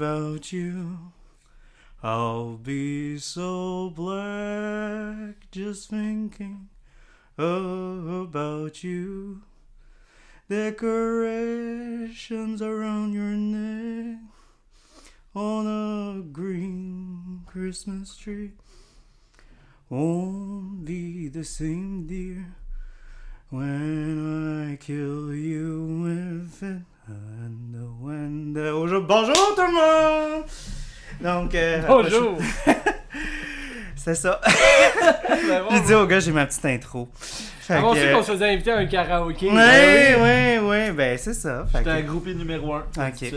without you. I'll be so black just thinking about you. Decorations around your neck on a green Christmas tree won't be the same, dear. When I kill you with it and when the... Bonjour, bonjour tout le monde! Donc, euh, Bonjour! c'est ça. J'ai dit au gars, j'ai ma petite intro. Fait Avant que- aussi qu'on se faisait inviter à un karaoké. Oui, Ben oui, oui, ben c'est ça. J'étais que- un groupie numéro 1. Ok.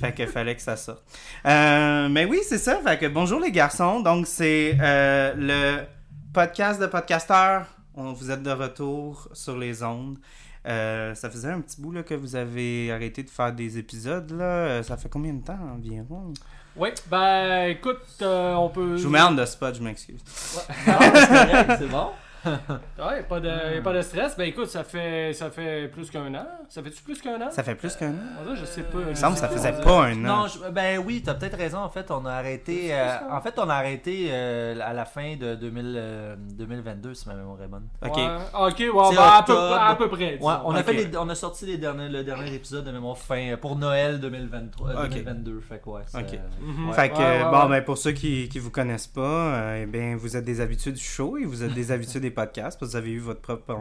Fait que fallait que ça sorte. Euh, mais oui, c'est ça. Fait que bonjour les garçons. Donc c'est euh, le podcast de podcasteurs. On vous êtes de retour sur les ondes. Euh, ça faisait un petit bout là, que vous avez arrêté de faire des épisodes. Là. Euh, Ça fait combien de temps environ? Oui, ben écoute, euh, on peut. Je vous mets en de spot, je m'excuse. c'est bon. Ouais, pas de, pas de stress. Ben écoute, ça fait, ça fait plus qu'un an. Ça fait-tu plus qu'un an? Ça fait plus qu'un an. Dirait, je sais pas. Il me semble que ça faisait pas. pas un an. Non, je- ben oui, t'as peut-être raison. En fait, on a arrêté. euh, en fait, on a arrêté euh, à la fin de 2000, euh, 2022, si ma mémoire est bonne. Ok. Ouais, ok, ouais, ben, à, peu, octobre. à peu près. Ouais, on a fait les- on a sorti les derniers, le dernier épisode de mémoire fin euh, pour Noël 2023, euh, Ok. 2022. Fait que ouais. Ok. euh, Mhm. ouais. Fait que, bon, ben, pour ceux qui ne vous connaissent pas, euh, eh bien, vous êtes des habitués du show et vous êtes des habitués des podcasts parce que vous avez eu votre propre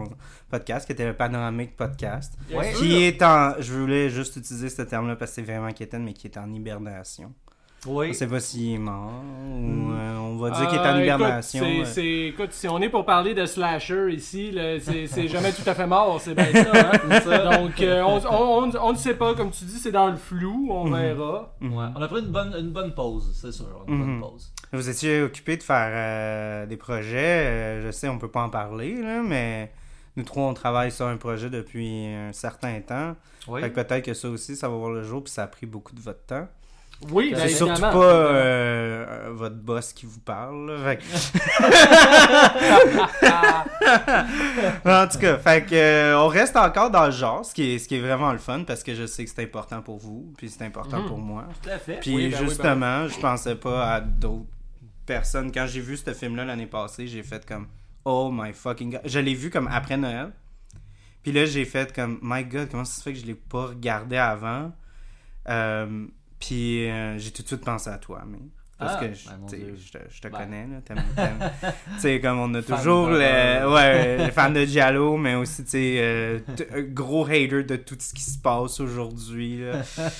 podcast qui était le Panoramic Podcast. Sûr. Qui est en. Je voulais juste utiliser ce terme-là parce que c'est vraiment inquiétant, mais qui est en hibernation. On Oui. sait pas s'il est mort ou euh, on va dire qu'il est en hibernation. Écoute, c'est- écoute, si on est pour parler de slasher ici, là, c'est c'est jamais tout à fait mort, c'est bien ça. Hein? Donc, euh, on, on, on- on ne sait pas, comme tu dis, c'est dans le flou, on Mhm. verra. Ouais, On a pris une bonne, une bonne pause, c'est sûr. Une bonne pause. Vous étiez occupé de faire euh, des projets. euh, je sais, on peut pas en parler, là, mais nous trois, on travaille sur un projet depuis un certain temps. Oui. Fait que peut-être que ça aussi, ça va voir le jour, puis ça a pris beaucoup de votre temps. Oui, C'est ben, C'est surtout pas euh, euh, votre boss qui vous parle. là. Fait que- en tout cas, fait que, euh, on reste encore dans le genre, ce qui, est, ce qui est vraiment le fun, parce que je sais que c'est important pour vous, puis c'est important Mhm. pour moi. Tout à fait. Puis Oui, ben oui, ben justement, je pensais pas à d'autres personnes. Quand j'ai vu ce film-là l'année passée, j'ai fait comme Oh my fucking god. Je l'ai vu comme après Noël. Puis là, j'ai fait comme My god, comment ça se fait que je l'ai pas regardé avant? Euh, puis euh, j'ai tout de suite pensé à toi. Parce Ah, que je, ben, je te, je te Ben. connais, là. Tu sais, comme on a Fan toujours le, ouais, les fans de Giallo, mais aussi, tu sais, euh, un gros hater de tout ce qui se passe aujourd'hui.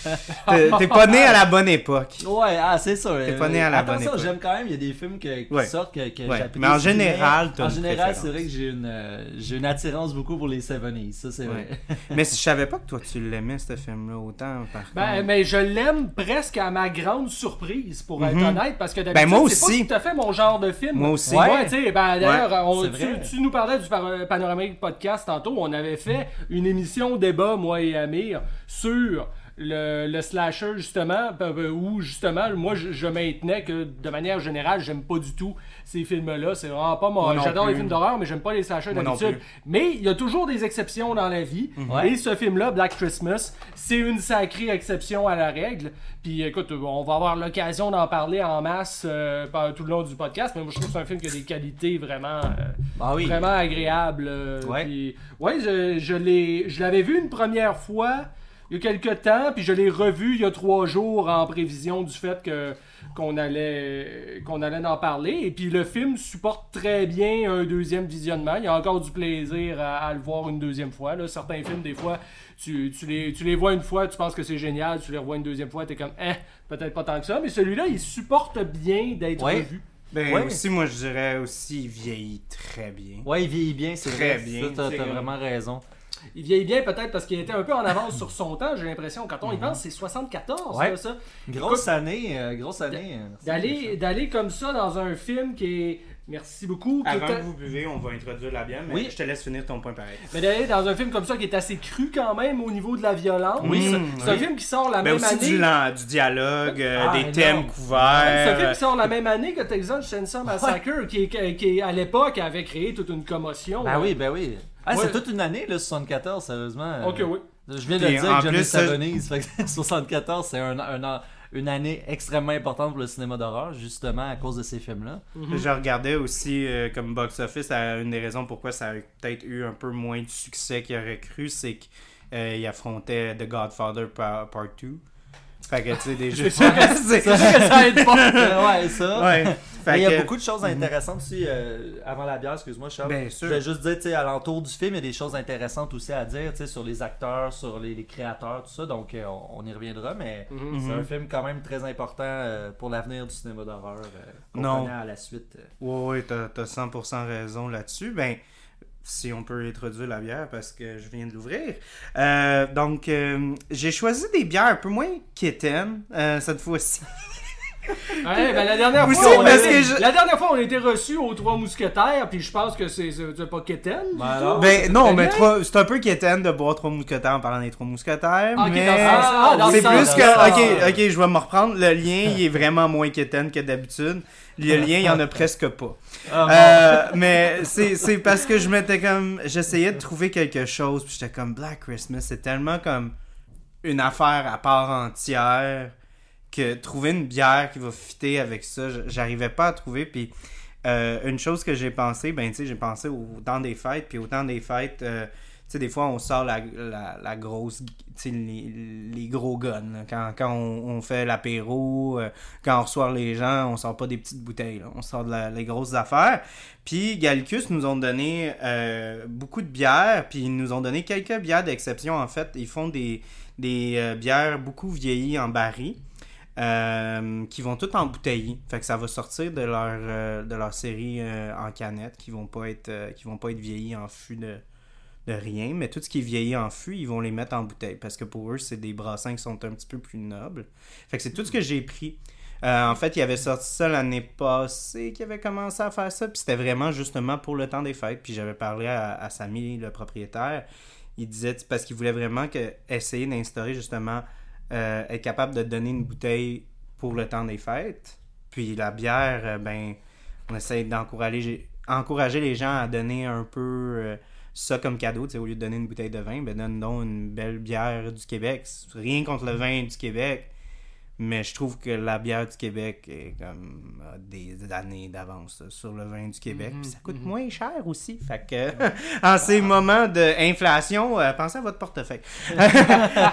T'es pas né à la bonne époque. Ouais, ah, c'est sûr. T'es pas né à la bonne époque. j'aime quand même, il y a des films que- qui Ouais. sortent que, que Ouais. Mais en général, En général, c'est vrai que j'ai une, euh, j'ai une attirance beaucoup pour les 70s, ça c'est vrai. Mais si je savais pas que toi tu l'aimais, ce film-là, autant par Ben, contre. mais je l'aime presque à ma grande surprise, pour être Parce que d'habitude, Ben, moi c'est aussi. pas tout à fait mon genre de film. Moi aussi. Ouais, Ouais. tu sais, ben, d'ailleurs, Ouais, on- c'est tu, tu nous parlais du Panoramique Podcast tantôt. On avait fait une émission débat, moi et Amir, sur le, le slasher, justement, ben, ben, où justement, moi, je, je maintenais que de manière générale, j'aime pas du tout ces films-là. C'est vraiment pas non J'adore les films d'horreur, mais j'aime pas les slashers d'habitude. Mais il y a toujours des exceptions dans la vie. Ouais. Et ce film-là, Black Christmas, c'est une sacrée exception à la règle. Puis écoute, on va avoir l'occasion d'en parler en masse euh, tout le long du podcast. Mais moi, je trouve que c'est un film qui a des qualités vraiment, euh, Ah oui. vraiment agréables. euh, Ouais. puis- ouais, je, je l'avais vu une première fois il y a quelques temps, puis je l'ai revu il y a trois jours en prévision du fait que qu'on allait qu'on allait en parler. Et puis le film supporte très bien un deuxième visionnement. Il y a encore du plaisir à, à le voir une deuxième fois. Là. Certains films, des fois, tu, tu les, tu les vois une fois, tu penses que c'est génial, tu les revois une deuxième fois, t'es comme, eh, peut-être pas tant que ça. Mais celui-là, il supporte bien d'être Ouais. revu. Ben Ouais. aussi, moi je dirais aussi, il vieillit très bien. Ouais, il vieillit bien, c'est Très vrai. bien, Ça, t'as, vraiment raison. Il vieillit bien peut-être parce qu'il était un peu en avance sur son temps, j'ai l'impression. Quand on y pense, c'est 74, Ouais. là, ça. Grosse année, euh, grosse année. euh, D'aller, d'aller comme ça dans un film qui est. Merci beaucoup. Avant que vous buvez, on va introduire la bière, mais Oui. je te laisse finir ton point pareil. Mais d'aller dans un film comme ça qui est assez cru quand même au niveau de la violence. Oui, c'est oui. un film qui sort la Mais même aussi année. du, du dialogue, euh, Ah, des non. thèmes C'est un couverts. film qui sort la même année que Texas Chainsaw Massacre, qui, est- qui, à l'époque avait créé toute une commotion. Ben oui, ben oui. Ah, Ouais. C'est toute une année, le 74, sérieusement. Euh, Ok, oui. Je viens de le dire que ça- Savonise, fait que 74, c'est un, un an- une année extrêmement importante pour le cinéma d'horreur, justement à cause de ces films-là. Je regardais aussi euh, comme box-office, euh, une des raisons pourquoi ça a peut-être eu un peu moins de succès qu'il aurait cru, c'est qu'il affrontait The Godfather Par- Part 2. Fait que tu sais, des jeux. sûr que C'est- ça aide pas. ouais, ça. Ouais. Il y a que- beaucoup de choses intéressantes aussi euh, avant la bière, excuse-moi Charles. Bien sûr. Je vais juste dire, tu sais, alentour du film, il y a des choses intéressantes aussi à dire, tu sais, sur les acteurs, sur les, les créateurs, tout ça, donc euh, on, y reviendra, mais Mhm. c'est un film quand même très important euh, pour l'avenir du cinéma d'horreur euh, Non. à la suite. euh. Ouais, ouais, t'as, t'as 100% raison là-dessus. Ben, si on peut introduire la bière parce que je viens de l'ouvrir. Euh, donc, euh, j'ai choisi des bières un peu moins quétaines euh, cette fois-ci. Ouais, ben la dernière Aussi, fois, on parce était- que je- la dernière fois, on a été reçus aux Trois Mousquetaires, puis je pense que c'est c'est- c'est pas Keten. du Ben? Ben non, mais trois- c'est un peu quétaine de boire trois mousquetaires en parlant des trois mousquetaires, Ah, ok, mais dans ce sens- ah, dans c'est ce plus que ok, ok, je vais me reprendre. Le lien, il est vraiment moins quétaine que d'habitude. Le lien, il y en a presque pas. Ah. Euh, mais c'est c'est parce que je m'étais comme j'essayais de trouver quelque chose, puis j'étais comme Black Christmas, c'est tellement comme une affaire à part entière trouver une bière qui va fitter avec ça, j'arrivais pas à trouver. Puis euh, une chose que j'ai pensé, ben tu sais, j'ai pensé au temps des fêtes, puis au temps des fêtes, euh, tu sais, des fois on sort la, la, grosse, les, gros guns. Quand, quand on, fait l'apéro, euh, quand on reçoit les gens, on sort pas des petites bouteilles, on sort les grosses affaires. Puis Gallicus nous ont donné beaucoup de bières, puis ils nous ont donné quelques bières d'exception. En fait, ils font des, des bières beaucoup vieillies en baril. Euh, qui vont toutes en bouteilles. Fait que ça va sortir de leur, euh, de leur série euh, en canette, qui vont pas être qui vont pas être vieillis en fût de, rien, mais tout ce qui est vieilli en fût, ils vont les mettre en bouteille parce que pour eux, c'est des brassins qui sont un petit peu plus nobles. Fait que c'est tout ce que j'ai pris. En fait, il avait sorti ça l'année passée, qui avait commencé à faire ça, puis c'était vraiment justement pour le temps des fêtes. Puis j'avais parlé à, Samy, le propriétaire, il disait parce qu'il voulait vraiment essayer d'instaurer justement euh, être capable de donner une bouteille pour le temps des fêtes. Puis la bière, euh, ben, on essaie d'encourager encourager les gens à donner un peu euh, ça comme cadeau, au lieu de donner une bouteille de vin, ben donne donc une belle bière du Québec. Rien contre le vin du Québec, mais je trouve que la bière du Québec est comme a des années d'avance sur le vin du Québec. Mhm, Puis ça coûte mhm. moins cher aussi. Fait que en ces moments d'inflation, euh, pensez à votre portefeuille.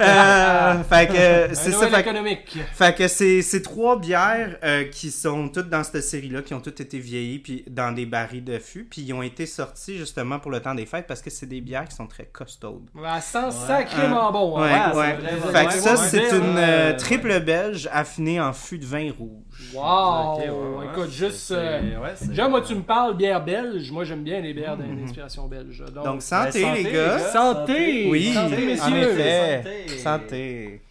Euh, fait que c'est ça. Fait que- économique. fait que c'est c'est trois bières euh, qui sont toutes dans cette série-là, qui ont toutes été vieillies puis dans des barils de fût, puis ils ont été sortis justement pour le temps des fêtes parce que c'est des bières qui sont très costaudes. Ça sent sacrément bon. Ouais, hein. ouais. Fait ouais, que ça, ouais, c'est ouais, une ouais, euh, ouais. triple belge affinée en fût de vin rouge. Wow! Ok, ouais, ouais, Écoute, juste. c'est- euh, ouais, moi, tu me parles bière belge. Moi, j'aime bien les bières d'inspiration belge. Donc, Donc, santé, Ben, les santé, gars. les gars. santé! Oui, santé, en effet. Santé. Santé.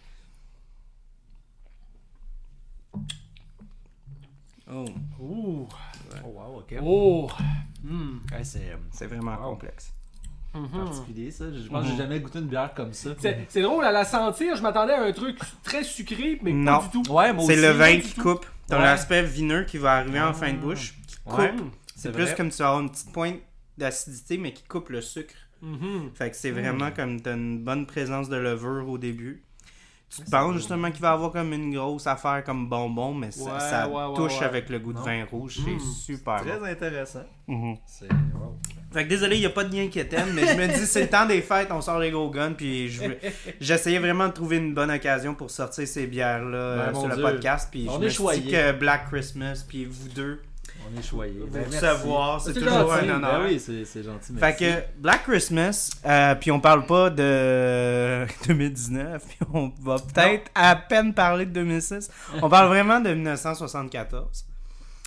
Oh, Ouh! Oh, wow, ok. Oh! Hmm. Ouais, c'est euh, c'est vraiment Wow. complexe. Mhm. particulier ça. Je pense que j'ai jamais goûté une bière comme ça. C'est drôle, à la sentir, je m'attendais à un truc très sucré, mais Non. pas du tout. Ouais, C'est le vin qui tout. coupe. T'as Ouais. l'aspect vineux qui va arriver en fin de bouche, qui coupe. Ouais. C'est plus vrai. comme tu vas avoir une petite pointe d'acidité, mais qui coupe le sucre. Mhm. Fait que c'est vraiment comme t'as une bonne présence de levure au début. Tu penses justement qu'il va avoir comme une grosse affaire comme bonbon, mais ça, Ouais, ça ouais, ouais, touche ouais. avec le goût de vin rouge. C'est Mm. super bon. Très intéressant. Mhm. C'est. Wow. Fait que désolé, il n'y a pas de lien qui éteint, mais je me dis, c'est le temps des fêtes, on sort les gros guns, puis je veux- j'essayais vraiment de trouver une bonne occasion pour sortir ces bières-là euh, Ben, mon sur le Dieu. podcast, puis On je est me suis dit choyés. que Black Christmas, puis vous deux, On est choyés. vous Ben, merci. recevoir, c'est C'est toujours gentil. un honneur. Ben oui, c'est c'est gentil. Fait que Black Christmas, euh, puis on parle pas de 2019, puis on va peut-être à peine parler de 2006. On parle vraiment de 1974.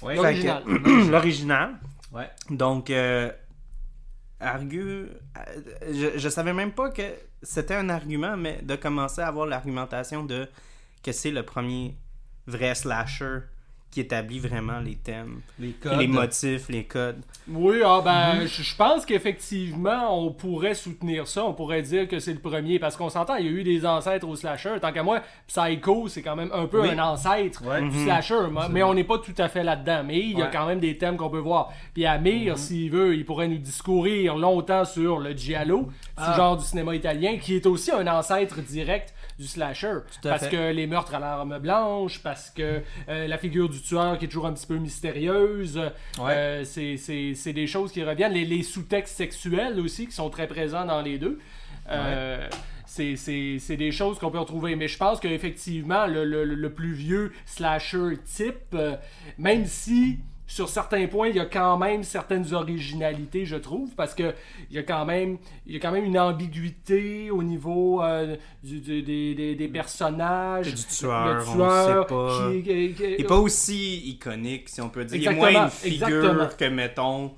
Ouais. L'original. que- L'original. Ouais. Donc, euh, argu... euh, je, je savais même pas que c'était un argument, mais de commencer à avoir l'argumentation de que c'est le premier vrai slasher qui établit vraiment les thèmes, Les codes. les motifs, les codes. Oui, ah ben, Mhm. je je pense qu'effectivement, on pourrait soutenir ça. On pourrait dire que c'est le premier. Parce qu'on s'entend, il y a eu des ancêtres au slasher. Tant qu'à moi, Psycho, c'est quand même un peu Oui. un ancêtre Ouais. du Mhm. slasher. mais- Mais on n'est pas tout à fait là-dedans. Mais il y a Ouais. quand même des thèmes qu'on peut voir. Puis Amir, Mhm. s'il veut, il pourrait nous discourir longtemps sur le Giallo, Ah. ce genre du cinéma italien, qui est aussi un ancêtre direct du slasher. Parce fait. que les meurtres à l'arme blanche, parce que euh, la figure du tueur qui est toujours un petit peu mystérieuse. Ouais. Euh, c'est- des choses qui reviennent. Les, les sous-textes sexuels aussi qui sont très présents dans les deux. Euh, c'est- des choses qu'on peut retrouver. Mais je pense qu'effectivement, le, le, le plus vieux slasher type, même si sur certains points, il y a quand même certaines originalités, je trouve, parce que il y a quand même, il y a quand même une ambiguïté au niveau euh, du- du- des, des- des personnages. Du tueur, le on tueur sait pas. qui- qui- qui- Il est pas aussi iconique, si on peut dire. Il est moins une figure exactement. que, mettons,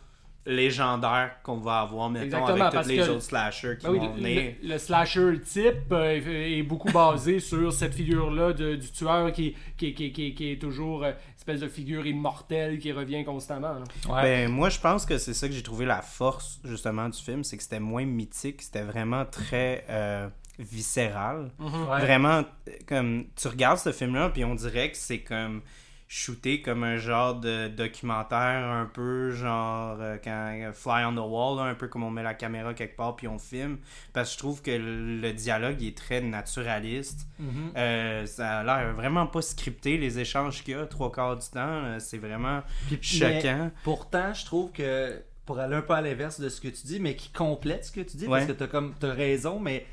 légendaire qu'on va avoir, mettons, Exactement, avec tous les autres slashers qui Ben oui, vont venir. le- le slasher type euh, est beaucoup basé sur cette figure-là du tueur qui, qui, qui, qui, qui est toujours euh, espèce de figure immortelle qui revient constamment. Ouais. Ben, moi, je pense que c'est ça que j'ai trouvé la force, justement, du film, c'est que c'était moins mythique, c'était vraiment très euh, viscéral. Ouais. Vraiment, comme, tu regardes ce film-là, puis on dirait que c'est comme shooté comme un genre de documentaire un peu genre euh, quand euh, Fly on the Wall là, un peu comme on met la caméra quelque part puis on filme. Parce que je trouve que le, dialogue il est très naturaliste. Euh, ça a l'air vraiment pas scripté les échanges qu'il y a trois quarts du temps euh, c'est vraiment Puis- choquant. pourtant, je trouve que, pour aller un peu à l'inverse de ce que tu dis, mais qui complète ce que tu dis, parce que t'as comme t'as raison, mais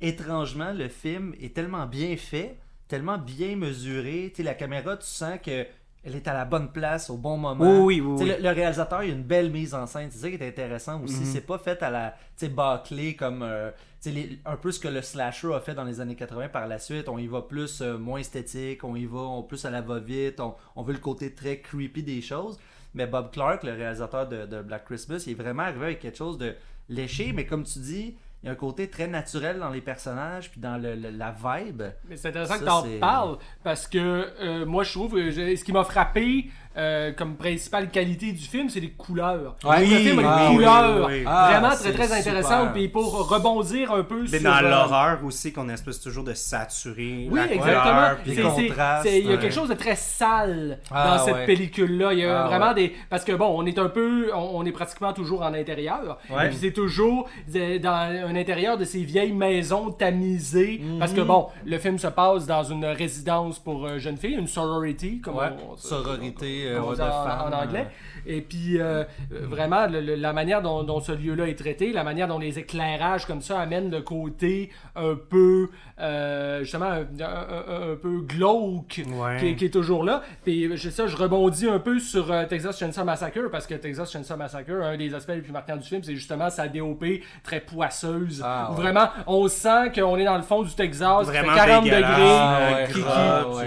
étrangement, le film est tellement bien fait, tellement bien mesuré. Tu sais, la caméra, tu sens que elle est à la bonne place au bon moment. oui oui oui, Le, le réalisateur, il a une belle mise en scène. C'est ça qui est intéressant aussi. Mhm. C'est pas fait à la tu sais, bâclée comme euh, tu sais, les- un peu ce que le slasher a fait dans les années 80 par la suite. On y va plus euh, moins esthétique, on y va on, plus à la va-vite, on, on veut le côté très creepy des choses. Mais Bob Clark, le réalisateur de, de Black Christmas, il est vraiment arrivé avec quelque chose de léché, mais comme tu dis, il y a un côté très naturel dans les personnages, puis dans le- le- la vibe. Mais c'est intéressant Ça, que tu en parles parce que euh, moi je trouve que j'ai- ce qui m'a frappé euh, comme principale qualité du film, c'est les couleurs. Ouais. le film a Ah, une oui, couleur oui, oui. Ah, vraiment c'est très très super. intéressante. Puis pour rebondir un peu mais sur dans euh, l'horreur aussi qu'on espèce toujours de saturer Oui, la exactement. Il y a quelque chose de très sale Ah, dans cette ouais. pellicule-là. Il y a Ah, vraiment ouais. des. Parce que bon, on est un peu. On, on est pratiquement toujours en intérieur. Ouais. Et puis c'est toujours dans un intérieur de ces vieilles maisons tamisées. Mhm. Parce que bon, le film se passe dans une résidence pour euh, jeunes filles, une sorority, comme Ouais, on, sororité, euh, ouais, dit de en, anglais. Et puis, euh, euh, vraiment, le- le- la manière dont, dont ce lieu-là est traité, la manière dont les éclairages comme ça amènent le côté un peu, euh, justement, un, un- un- un peu glauque Ouais. qui, qui est toujours là. Puis, je, ça, je rebondis un peu sur euh, Texas Chainsaw Massacre, parce que Texas Chainsaw Massacre, un des aspects les plus marquants du film, c'est justement sa DOP très poisseuse. Ah, ouais. Vraiment, on sent qu'on est dans le fond du Texas, vraiment 40 dégueulasse, degrés. Ah, ouais, qui- grave.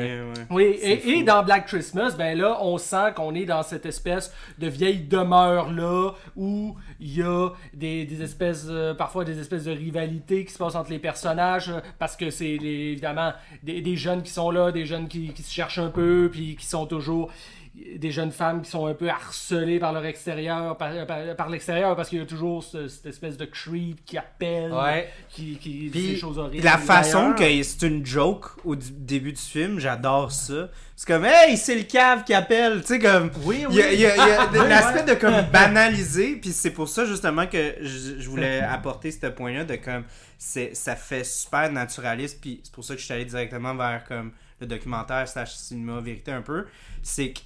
Oui, et, et dans Black Christmas, ben là, on sent qu'on est dans cette espèce de vieille demeure là où il y a des, espèces, euh, parfois des espèces de rivalités qui se passent entre les personnages euh, parce que c'est évidemment des, des jeunes qui sont là, des jeunes qui, qui se cherchent un peu, puis qui sont toujours des jeunes femmes qui sont un peu harcelées par leur extérieur, par, par- par l'extérieur, parce qu'il y a toujours ce- cette espèce de creep qui appelle, Ouais. qui, qui dit des choses horribles. La façon que c'est une joke au début du film, j'adore ça. C'est comme, hey, c'est le cave qui appelle. Tu sais, comme. Oui, Il y a, il y a- Oui, l'aspect de comme banaliser, puis c'est pour ça justement que je, je voulais apporter ce point-là de comme c'est ça fait super naturaliste, puis c'est pour ça que je suis allé directement vers comme le documentaire slash cinéma vérité un peu, c'est que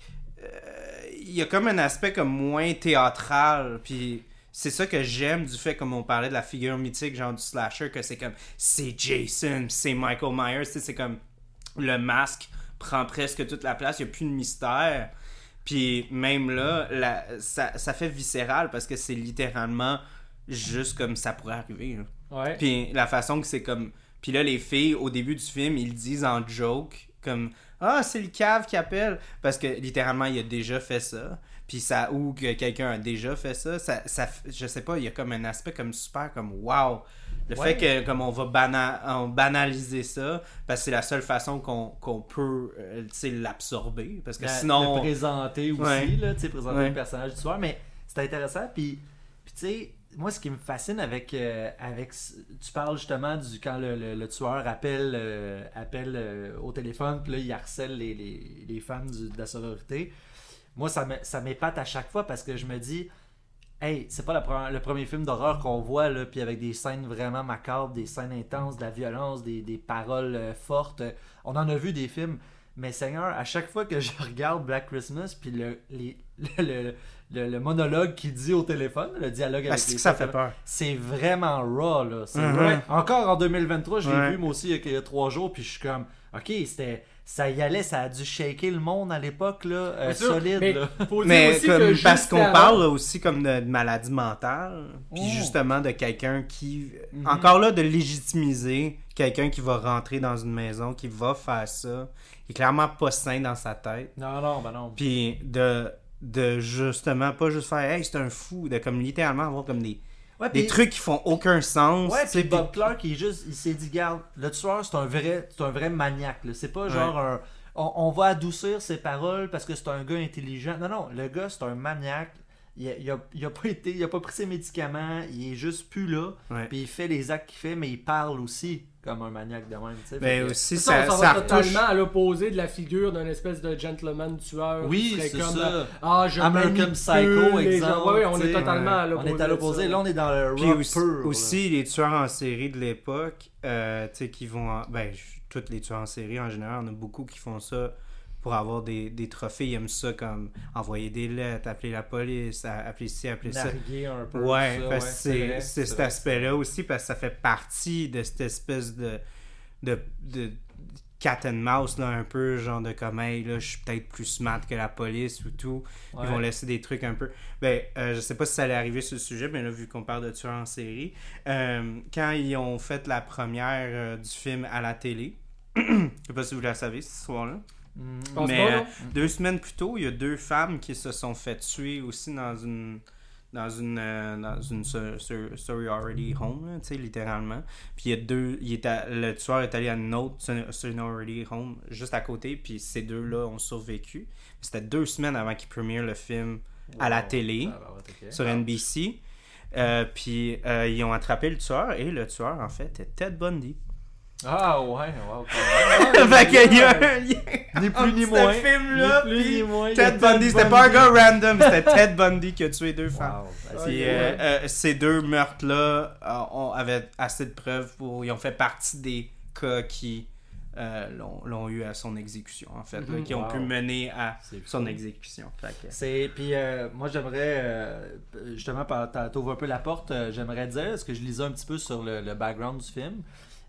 il y a comme un aspect comme moins théâtral, puis c'est ça que j'aime du fait, comme on parlait de la figure mythique, genre du slasher, que c'est comme c'est Jason, c'est Michael Myers, c'est comme le masque prend presque toute la place, il n'y a plus de mystère. Puis même là, la- ça, ça fait viscéral parce que c'est littéralement juste comme ça pourrait arriver. Ouais. Puis la façon que c'est comme. Puis là, les filles, au début du film, ils disent en joke, comme Ah, c'est le cave qui appelle. Parce que littéralement, il a déjà fait ça. puis ça ou que quelqu'un a déjà fait ça, ça, ça je sais pas, il y a comme un aspect comme super comme wow. Le Ouais. fait que comme on va bana- on banaliser ça parce que c'est la seule façon qu'on peut euh, tu sais, l'absorber parce que La- sinon le présenter aussi, Ouais. là, tu sais, présenter Ouais. le personnage du soir, mais c'est intéressant. Puis, puis tu sais, moi, ce qui me fascine avec, euh, avec tu parles justement du quand le, le- tueur appelle, euh, appelle euh, au téléphone, puis là, il harcèle les, les, les femmes du- de la sororité. Moi, ça m'épate à chaque fois parce que je me dis, hey, c'est pas la pre- le premier film d'horreur qu'on voit, là, puis avec des scènes vraiment macabres, des scènes intenses, de la violence, des, des paroles fortes. On en a vu des films. Mais Seigneur, à chaque fois que je regarde Black Christmas, puis le, les- le, le- le- le monologue qu'il dit au téléphone, le dialogue avec parce les que ça fait peur. c'est vraiment raw, là. Mhm. vrai. Encore en 2023, je l'ai Ouais. vu moi aussi il y a- il y a trois jours, puis je suis comme, ok, c'était, ça y allait, ça a dû shaker le monde à l'époque, là, euh, solide, mais là. faut dire Mais aussi comme- que parce qu'on avant- parle là, aussi comme de, de maladie mentale, puis Oh. justement de quelqu'un qui, Mhm. encore là, de légitimiser quelqu'un qui va rentrer dans une maison, qui va faire ça, il est clairement pas sain dans sa tête, Non, non, ben non. puis de, de justement pas juste faire, hey, c'est un fou, de comme littéralement avoir comme des, Ouais, des trucs qui font aucun sens. Ouais, puis Bob Clark, il est juste, il s'est dit, garde, le tueur, c'est un vrai, c'est un vrai maniaque. C'est pas genre un, on, on va adoucir ses paroles parce que c'est un gars intelligent. Non, non, le gars, c'est un maniaque. Il a, il a- il a pas été, il a pas pris ses médicaments, il est juste plus là. Puis il fait les actes qu'il fait, mais il parle aussi comme un maniaque de même. tu sais. Mais que- aussi, Ça, ça, ça, ça va retouche. totalement à l'opposé de la figure d'un espèce de gentleman tueur. Oui, c'est comme, ça. euh, Ah, je American Psycho, exemple. ouais, on est totalement à On l'opposé. est à l'opposé. Là, on est dans le Puis rock aussi, pur. aussi, les tueurs en série de l'époque, euh, tu sais, qui vont. en- Ben, tous les tueurs en série en général, on a beaucoup qui font ça pour avoir des, des trophées. Ils aiment ça comme envoyer des lettres, appeler la police, appeler ci, appeler ça. Narguer un peu. Ouais, ça, ouais, que c'est cet aspect-là aussi, parce que ça fait partie de cette espèce de. de, de cat and mouse, là, un peu, genre de comme, hey, là, je suis peut-être plus smart que la police ou tout. Ils Ouais. vont laisser des trucs un peu. Ben, euh, je sais pas si ça allait arriver sur le sujet, mais là, vu qu'on parle de tueurs en série, euh, quand ils ont fait la première euh, du film à la télé, je sais pas si vous la savez, cette histoire-là. Mm. Mais euh, deux semaines plus tôt, il y a deux femmes qui se sont fait tuer aussi dans une dans une euh, dans une so- so- sorority home, là, tu sais, littéralement. Puis il y a deux, il est à- le tueur est allé à une autre so- sorority home juste à côté, puis ces deux-là ont survécu. C'était deux semaines avant qu'ils premièrent le film à la télé Ah, bah, sur NBC. Euh, puis euh, ils ont attrapé le tueur et le tueur en fait est Ted Bundy. Ah ouais, ok. fait qu'il y a un lien Ni plus ni entre moins. ce film-là, Ni plus ni moins. Ted Bundy, c'était pas un gars random, c'était Ted Bundy qui a tué deux femmes. Wow. Ben, Puis euh, ouais. euh, ces deux meurtres-là euh, avaient assez de preuves pour. Ils ont fait partie des cas qui l'ont eu à son exécution, en fait, Mhm. qui ont Wow. pu mener à son exécution. C'est puis euh, moi j'aimerais justement t'ouvres un peu la porte, j'aimerais dire parce que je lisais un petit peu sur le background du film.